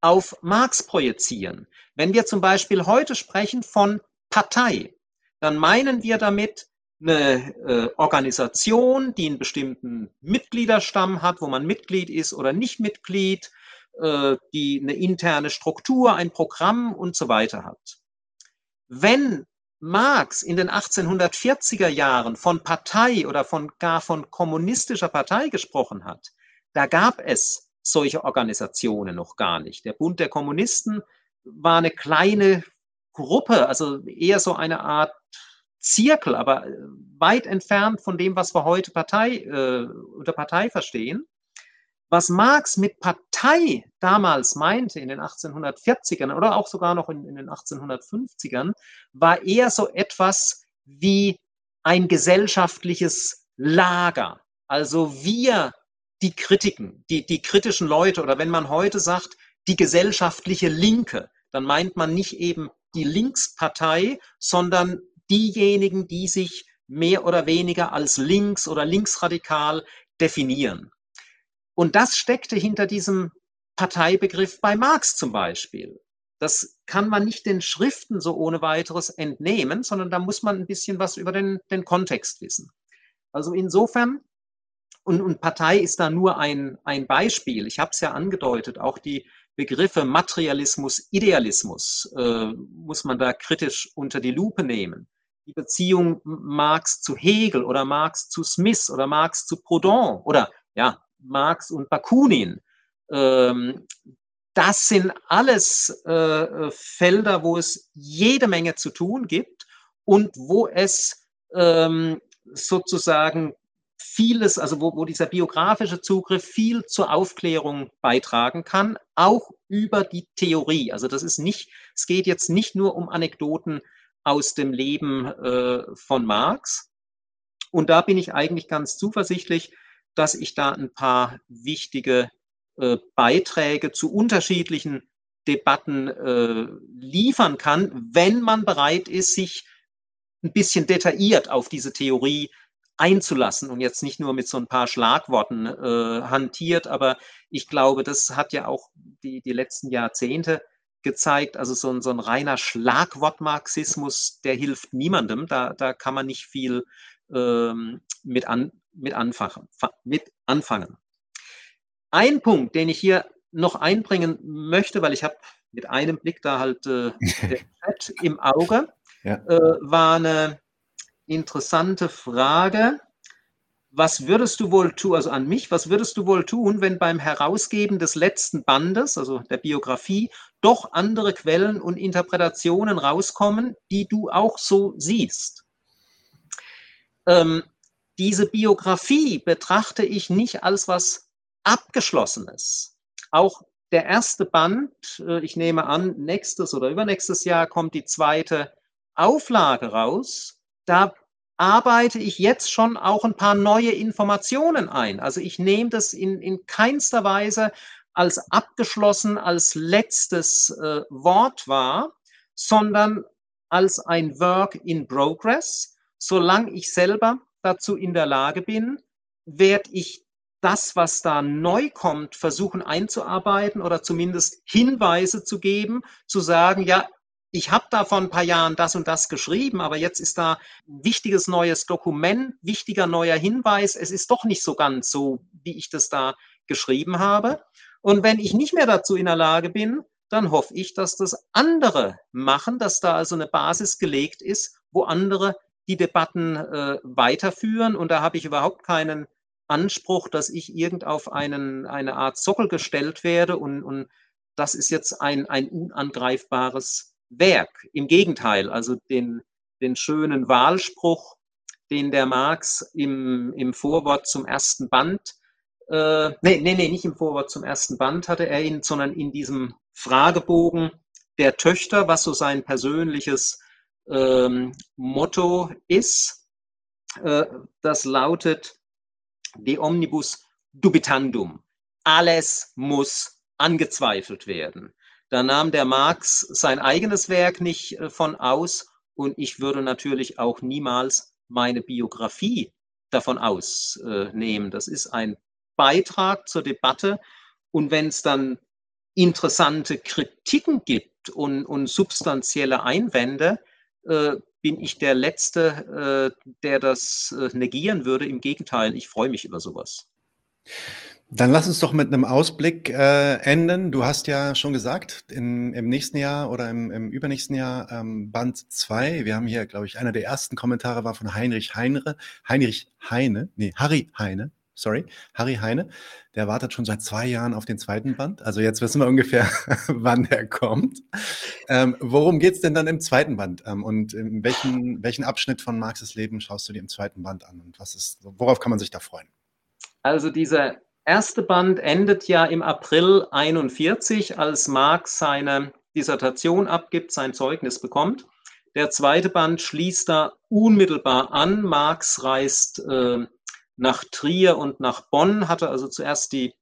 auf Marx projizieren. Wenn wir zum Beispiel heute sprechen von Partei, dann meinen wir damit eine äh, Organisation, die einen bestimmten Mitgliederstamm hat, wo man Mitglied ist oder nicht Mitglied, äh, die eine interne Struktur, ein Programm und so weiter hat. Wenn Marx in den 1840er Jahren von Partei oder von gar von kommunistischer Partei gesprochen hat, da gab es solche Organisationen noch gar nicht. Der Bund der Kommunisten war eine kleine Gruppe, also eher so eine Art Zirkel, aber weit entfernt von dem, was wir heute Partei, äh, unter Partei verstehen. Was Marx mit Partei damals meinte in den 1840ern oder auch sogar noch in, in den 1850ern, war eher so etwas wie ein gesellschaftliches Lager. Also wir, die Kritiken, die, die kritischen Leute oder wenn man heute sagt, die gesellschaftliche Linke, dann meint man nicht eben die Linkspartei, sondern diejenigen, die sich mehr oder weniger als links oder linksradikal definieren. Und das steckte hinter diesem Parteibegriff bei Marx zum Beispiel. Das kann man nicht den Schriften so ohne weiteres entnehmen, sondern da muss man ein bisschen was über den, den Kontext wissen. Also insofern, und, und Partei ist da nur ein, ein Beispiel. Ich habe es ja angedeutet, auch die Begriffe Materialismus, Idealismus äh, muss man da kritisch unter die Lupe nehmen. Die Beziehung Marx zu Hegel oder Marx zu Smith oder Marx zu Proudhon oder ja, Marx und Bakunin. Ähm, das sind alles äh, Felder, wo es jede Menge zu tun gibt und wo es ähm, sozusagen vieles, also wo, wo dieser biografische Zugriff viel zur Aufklärung beitragen kann, auch über die Theorie. Also das ist nicht, es geht jetzt nicht nur um Anekdoten aus dem Leben äh, von Marx. Und da bin ich eigentlich ganz zuversichtlich, dass ich da ein paar wichtige äh, Beiträge zu unterschiedlichen Debatten äh, liefern kann, wenn man bereit ist, sich ein bisschen detailliert auf diese Theorie einzulassen und jetzt nicht nur mit so ein paar Schlagworten äh, hantiert, aber ich glaube, das hat ja auch die, die letzten Jahrzehnte gezeigt, also so ein, so ein reiner Schlagwortmarxismus, der hilft niemandem, da, da kann man nicht viel ähm, mit, an, mit, anfangen, mit anfangen. Ein Punkt, den ich hier noch einbringen möchte, weil ich habe mit einem Blick da halt äh, im Auge, ja. äh, war eine interessante Frage. Was würdest du wohl tun, also an mich, was würdest du wohl tun, wenn beim Herausgeben des letzten Bandes, also der Biografie, doch andere Quellen und Interpretationen rauskommen, die du auch so siehst? Ähm, diese Biografie betrachte ich nicht als was Abgeschlossenes. Auch der erste Band, äh, ich nehme an, nächstes oder übernächstes Jahr kommt die zweite Auflage raus. Da arbeite ich jetzt schon auch ein paar neue Informationen ein. Also ich nehme das in, in keinster Weise als abgeschlossen, als letztes äh, Wort wahr, sondern als ein Work in Progress. Solange ich selber dazu in der Lage bin, werde ich das, was da neu kommt, versuchen einzuarbeiten oder zumindest Hinweise zu geben, zu sagen, ja, ich habe da vor ein paar Jahren das und das geschrieben, aber jetzt ist da wichtiges neues Dokument, wichtiger neuer Hinweis. Es ist doch nicht so ganz so, wie ich das da geschrieben habe. Und wenn ich nicht mehr dazu in der Lage bin, dann hoffe ich, dass das andere machen, dass da also eine Basis gelegt ist, wo andere die Debatten äh, weiterführen. Und da habe ich überhaupt keinen Anspruch, dass ich irgend auf einen, eine Art Sockel gestellt werde und, und das ist jetzt ein, ein unangreifbares Werk. Im Gegenteil, also den, den schönen Wahlspruch, den der Marx im, im Vorwort zum ersten Band, äh, nee, nee, nee, nicht im Vorwort zum ersten Band hatte er ihn, sondern in diesem Fragebogen der Töchter, was so sein persönliches ähm, Motto ist. Äh, das lautet, de omnibus dubitandum. Alles muss angezweifelt werden. Da nahm der Marx sein eigenes Werk nicht äh, von aus und ich würde natürlich auch niemals meine Biografie davon ausnehmen. Das ist ein Beitrag zur Debatte und wenn es dann interessante Kritiken gibt und, und substanzielle Einwände, äh, bin ich der Letzte, äh, der das äh, negieren würde. Im Gegenteil, ich freue mich über sowas. Dann lass uns doch mit einem Ausblick äh, enden. Du hast ja schon gesagt, in, im nächsten Jahr oder im, im übernächsten Jahr ähm, Band 2. Wir haben hier, glaube ich, einer der ersten Kommentare war von Heinrich Heinre, Heinrich Heine, nee, Harry Heine, sorry, Harry Heine, der wartet schon seit zwei Jahren auf den zweiten Band. Also jetzt wissen wir ungefähr, wann der kommt. Ähm, worum geht es denn dann im zweiten Band? Ähm, und in welchen, welchen Abschnitt von Marxes Leben schaust du dir im zweiten Band an? Und was ist, worauf kann man sich da freuen? Also dieser erste Band endet ja im April 41, als Marx seine Dissertation abgibt, sein Zeugnis bekommt. Der zweite Band schließt da unmittelbar an. Marx reist äh, nach Trier und nach Bonn, hatte also zuerst die,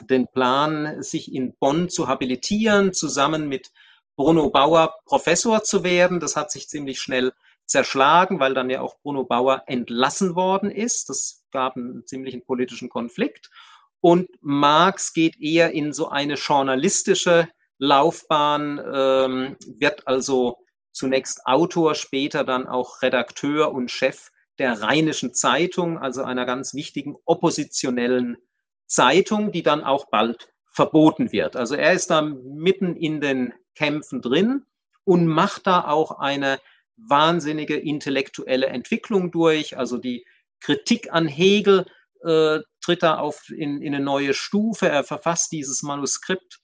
den Plan, sich in Bonn zu habilitieren, zusammen mit Bruno Bauer Professor zu werden. Das hat sich ziemlich schnell zerschlagen, weil dann ja auch Bruno Bauer entlassen worden ist. Das gab einen ziemlichen politischen Konflikt. Und Marx geht eher in so eine journalistische Laufbahn, ähm, wird also zunächst Autor, später dann auch Redakteur und Chef der Rheinischen Zeitung, also einer ganz wichtigen oppositionellen Zeitung, die dann auch bald verboten wird. Also er ist da mitten in den Kämpfen drin und macht da auch eine wahnsinnige intellektuelle Entwicklung durch. Also die Kritik an Hegel äh, tritt da auf in, in eine neue Stufe. Er verfasst dieses Manuskript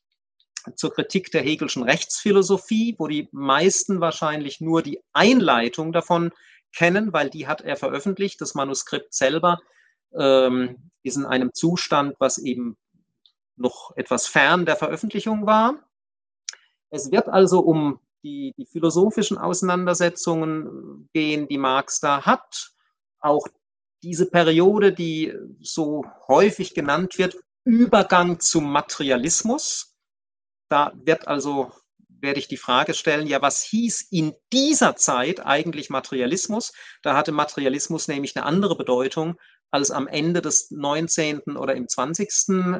zur Kritik der Hegelschen Rechtsphilosophie, wo die meisten wahrscheinlich nur die Einleitung davon kennen, weil die hat er veröffentlicht. Das Manuskript selber ähm, ist in einem Zustand, was eben noch etwas fern der Veröffentlichung war. Es wird also um die, die philosophischen Auseinandersetzungen gehen, die Marx da hat. Auch diese Periode, die so häufig genannt wird, Übergang zum Materialismus. Da wird also, werde ich die Frage stellen, ja, was hieß in dieser Zeit eigentlich Materialismus? Da hatte Materialismus nämlich eine andere Bedeutung als am Ende des 19. oder im 20.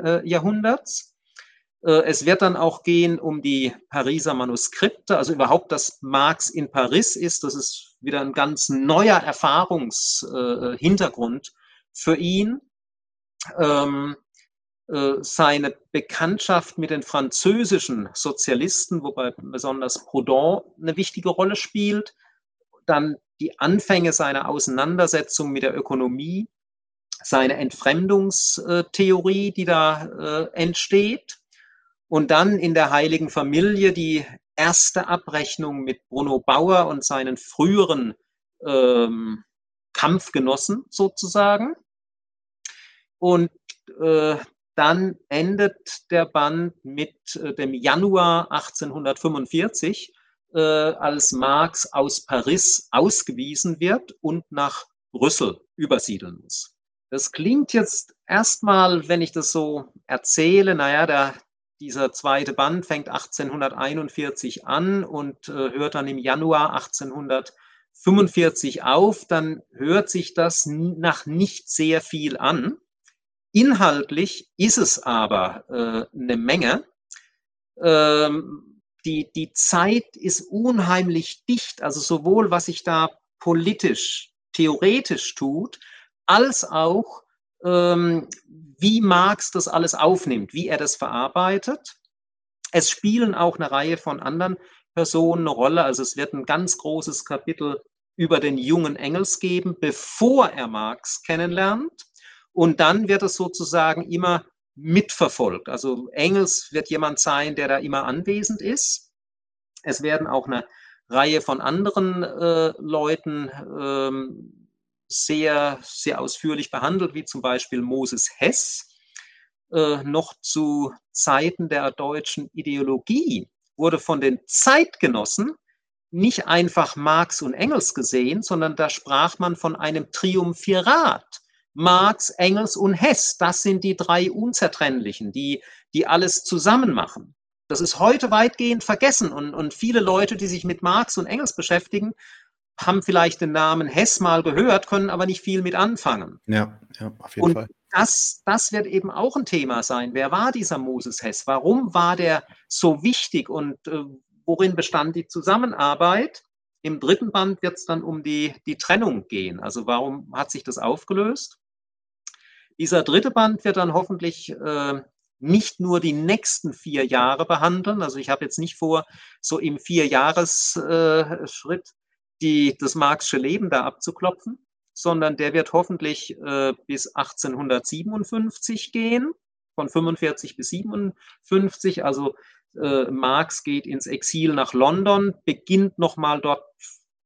Äh, Jahrhunderts. Äh, es wird dann auch gehen um die Pariser Manuskripte, also überhaupt, dass Marx in Paris ist. Das ist wieder ein ganz neuer Erfahrungshintergrund äh, für ihn. Ähm, äh, seine Bekanntschaft mit den französischen Sozialisten, wobei besonders Proudhon eine wichtige Rolle spielt, dann die Anfänge seiner Auseinandersetzung mit der Ökonomie, seine Entfremdungstheorie, die da äh, entsteht, und dann in der Heiligen Familie die erste Abrechnung mit Bruno Bauer und seinen früheren ähm, Kampfgenossen sozusagen. Und äh, dann endet der Band mit äh, dem Januar 1845, äh, als Marx aus Paris ausgewiesen wird und nach Brüssel übersiedeln muss. Das klingt jetzt erstmal, wenn ich das so erzähle, naja, der, dieser zweite Band fängt 1841 an und äh, hört dann im Januar 1845 auf, dann hört sich das nach nicht sehr viel an. Inhaltlich ist es aber äh, eine Menge. Ähm, die, die Zeit ist unheimlich dicht, also sowohl was sich da politisch, theoretisch tut, als auch ähm, wie Marx das alles aufnimmt, wie er das verarbeitet. Es spielen auch eine Reihe von anderen Personen eine Rolle. Also es wird ein ganz großes Kapitel über den jungen Engels geben, bevor er Marx kennenlernt. Und dann wird es sozusagen immer mitverfolgt. Also Engels wird jemand sein, der da immer anwesend ist. Es werden auch eine Reihe von anderen äh, Leuten ähm, sehr, sehr ausführlich behandelt, wie zum Beispiel Moses Hess. Äh, noch zu Zeiten der deutschen Ideologie wurde von den Zeitgenossen nicht einfach Marx und Engels gesehen, sondern da sprach man von einem Triumphirat Marx, Engels und Hess, das sind die drei Unzertrennlichen, die, die alles zusammen machen. Das ist heute weitgehend vergessen und, und viele Leute, die sich mit Marx und Engels beschäftigen, haben vielleicht den Namen Hess mal gehört, können aber nicht viel mit anfangen. Ja, ja auf jeden und Fall. Das, das wird eben auch ein Thema sein. Wer war dieser Moses Hess? Warum war der so wichtig und äh, worin bestand die Zusammenarbeit? Im dritten Band wird es dann um die, die Trennung gehen. Also warum hat sich das aufgelöst? Dieser dritte Band wird dann hoffentlich äh, nicht nur die nächsten vier Jahre behandeln. Also ich habe jetzt nicht vor, so im Vierjahresschritt äh, das Marxische Leben da abzuklopfen, sondern der wird hoffentlich äh, bis 1857 gehen, von 45 bis 57. Also äh, Marx geht ins Exil nach London, beginnt nochmal dort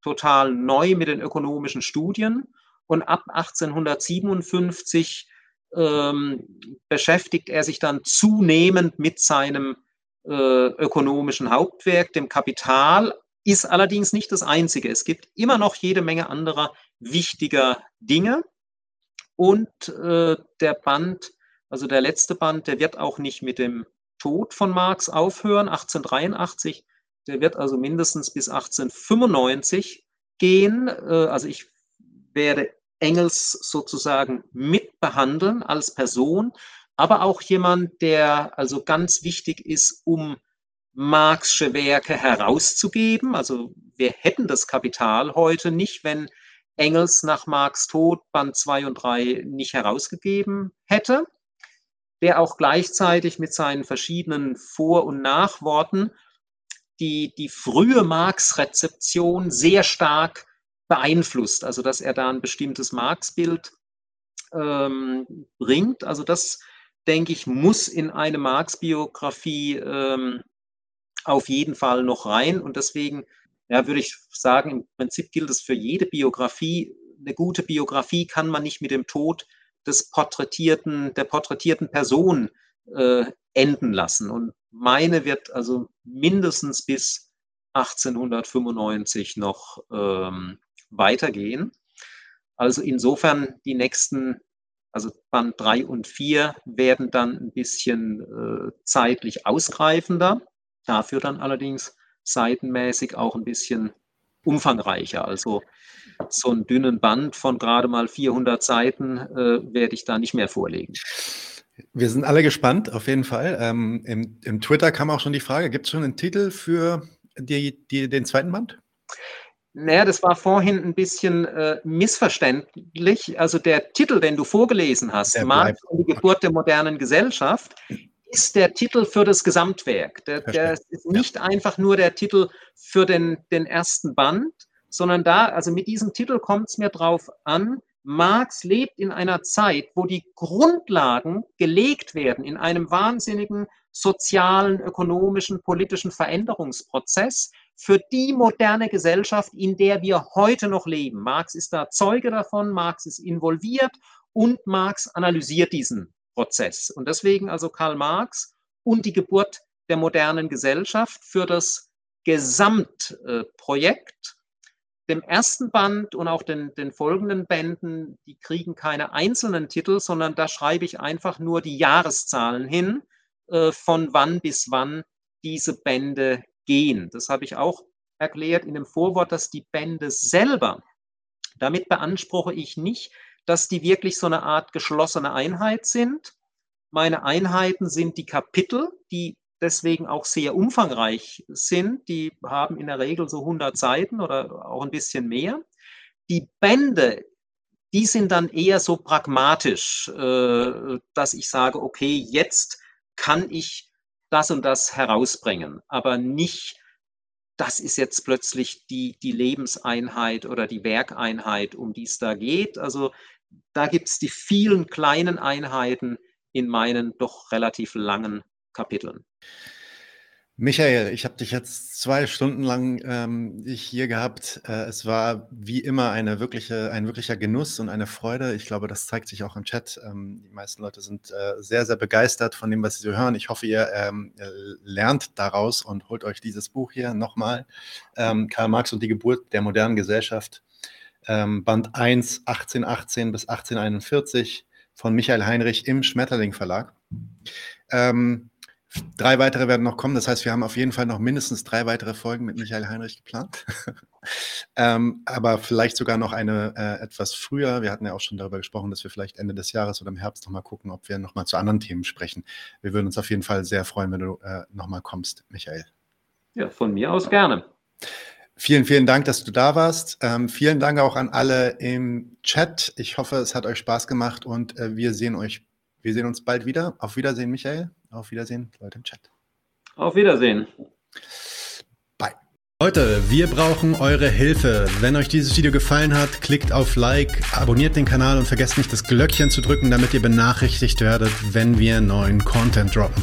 total neu mit den ökonomischen Studien und ab 1857 ähm, beschäftigt er sich dann zunehmend mit seinem äh, ökonomischen Hauptwerk, dem Kapital, ist allerdings nicht das einzige. Es gibt immer noch jede Menge anderer wichtiger Dinge. Und äh, der Band, also der letzte Band, der wird auch nicht mit dem Tod von Marx aufhören, 1883. Der wird also mindestens bis 1895 gehen. Äh, also ich werde Engels sozusagen mitbehandeln als Person, aber auch jemand, der also ganz wichtig ist, um Marxsche Werke herauszugeben. Also wir hätten das Kapital heute nicht, wenn Engels nach Marx Tod Band 2 und 3 nicht herausgegeben hätte, der auch gleichzeitig mit seinen verschiedenen Vor- und Nachworten die, die frühe Marx-Rezeption sehr stark beeinflusst, also dass er da ein bestimmtes Marx-Bild ähm, bringt. Also das, denke ich, muss in eine Marx-Biografie ähm, auf jeden Fall noch rein. Und deswegen ja, würde ich sagen, im Prinzip gilt es für jede Biografie. Eine gute Biografie kann man nicht mit dem Tod des porträtierten, der porträtierten Person äh, enden lassen. Und meine wird also mindestens bis 1895 noch ähm, weitergehen. Also insofern die nächsten, also Band 3 und 4 werden dann ein bisschen äh, zeitlich ausgreifender. Dafür dann allerdings seitenmäßig auch ein bisschen umfangreicher. Also so einen dünnen Band von gerade mal 400 Seiten äh, werde ich da nicht mehr vorlegen. Wir sind alle gespannt, auf jeden Fall. Ähm, im, im, Twitter kam auch schon die Frage, gibt es schon einen Titel für die, die, den zweiten Band? Naja, das war vorhin ein bisschen äh, missverständlich. Also der Titel, den du vorgelesen hast, Marx und die Geburt der modernen Gesellschaft, ist der Titel für das Gesamtwerk. Der, der ist nicht ja. einfach nur der Titel für den, den ersten Band, sondern da, also mit diesem Titel kommt es mir drauf an, Marx lebt in einer Zeit, wo die Grundlagen gelegt werden in einem wahnsinnigen sozialen, ökonomischen, politischen Veränderungsprozess für die moderne Gesellschaft, in der wir heute noch leben. Marx ist da Zeuge davon, Marx ist involviert und Marx analysiert diesen Prozess. Und deswegen also Karl Marx und die Geburt der modernen Gesellschaft für das Gesamtprojekt. Dem ersten Band und auch den, den folgenden Bänden, die kriegen keine einzelnen Titel, sondern da schreibe ich einfach nur die Jahreszahlen hin, von wann bis wann diese Bände gehen. Das habe ich auch erklärt in dem Vorwort, dass die Bände selber, damit beanspruche ich nicht, dass die wirklich so eine Art geschlossene Einheit sind. Meine Einheiten sind die Kapitel, die deswegen auch sehr umfangreich sind. Die haben in der Regel so 100 Seiten oder auch ein bisschen mehr. Die Bände, die sind dann eher so pragmatisch, äh, dass ich sage, okay, jetzt kann ich das und das herausbringen, aber nicht das ist jetzt plötzlich die, die Lebenseinheit oder die Werkeinheit, um die es da geht. Also da gibt es die vielen kleinen Einheiten in meinen doch relativ langen Kapiteln. Michael, ich habe dich jetzt zwei Stunden lang ähm, hier gehabt. Äh, es war wie immer eine wirkliche, ein wirklicher Genuss und eine Freude. Ich glaube, das zeigt sich auch im Chat. Ähm, die meisten Leute sind äh, sehr, sehr begeistert von dem, was sie so hören. Ich hoffe, ihr ähm, lernt daraus und holt euch dieses Buch hier nochmal. Ähm, Karl Marx und die Geburt der modernen Gesellschaft. Ähm, Band 1, 1818 bis 1841 von Michael Heinrich im Schmetterling Verlag. Ähm, Drei weitere werden noch kommen. Das heißt, wir haben auf jeden Fall noch mindestens drei weitere Folgen mit Michael Heinrich geplant. ähm, aber vielleicht sogar noch eine äh, etwas früher. Wir hatten ja auch schon darüber gesprochen, dass wir vielleicht Ende des Jahres oder im Herbst nochmal gucken, ob wir nochmal zu anderen Themen sprechen. Wir würden uns auf jeden Fall sehr freuen, wenn du äh, nochmal kommst, Michael. Ja, von mir aus gerne. Vielen, vielen Dank, dass du da warst. Ähm, vielen Dank auch an alle im Chat. Ich hoffe, es hat euch Spaß gemacht und äh, wir sehen euch wir sehen uns bald wieder. Auf Wiedersehen, Michael. Auf Wiedersehen, Leute im Chat. Auf Wiedersehen. Bye. Leute, wir brauchen eure Hilfe. Wenn euch dieses Video gefallen hat, klickt auf Like, abonniert den Kanal und vergesst nicht das Glöckchen zu drücken, damit ihr benachrichtigt werdet, wenn wir neuen Content droppen.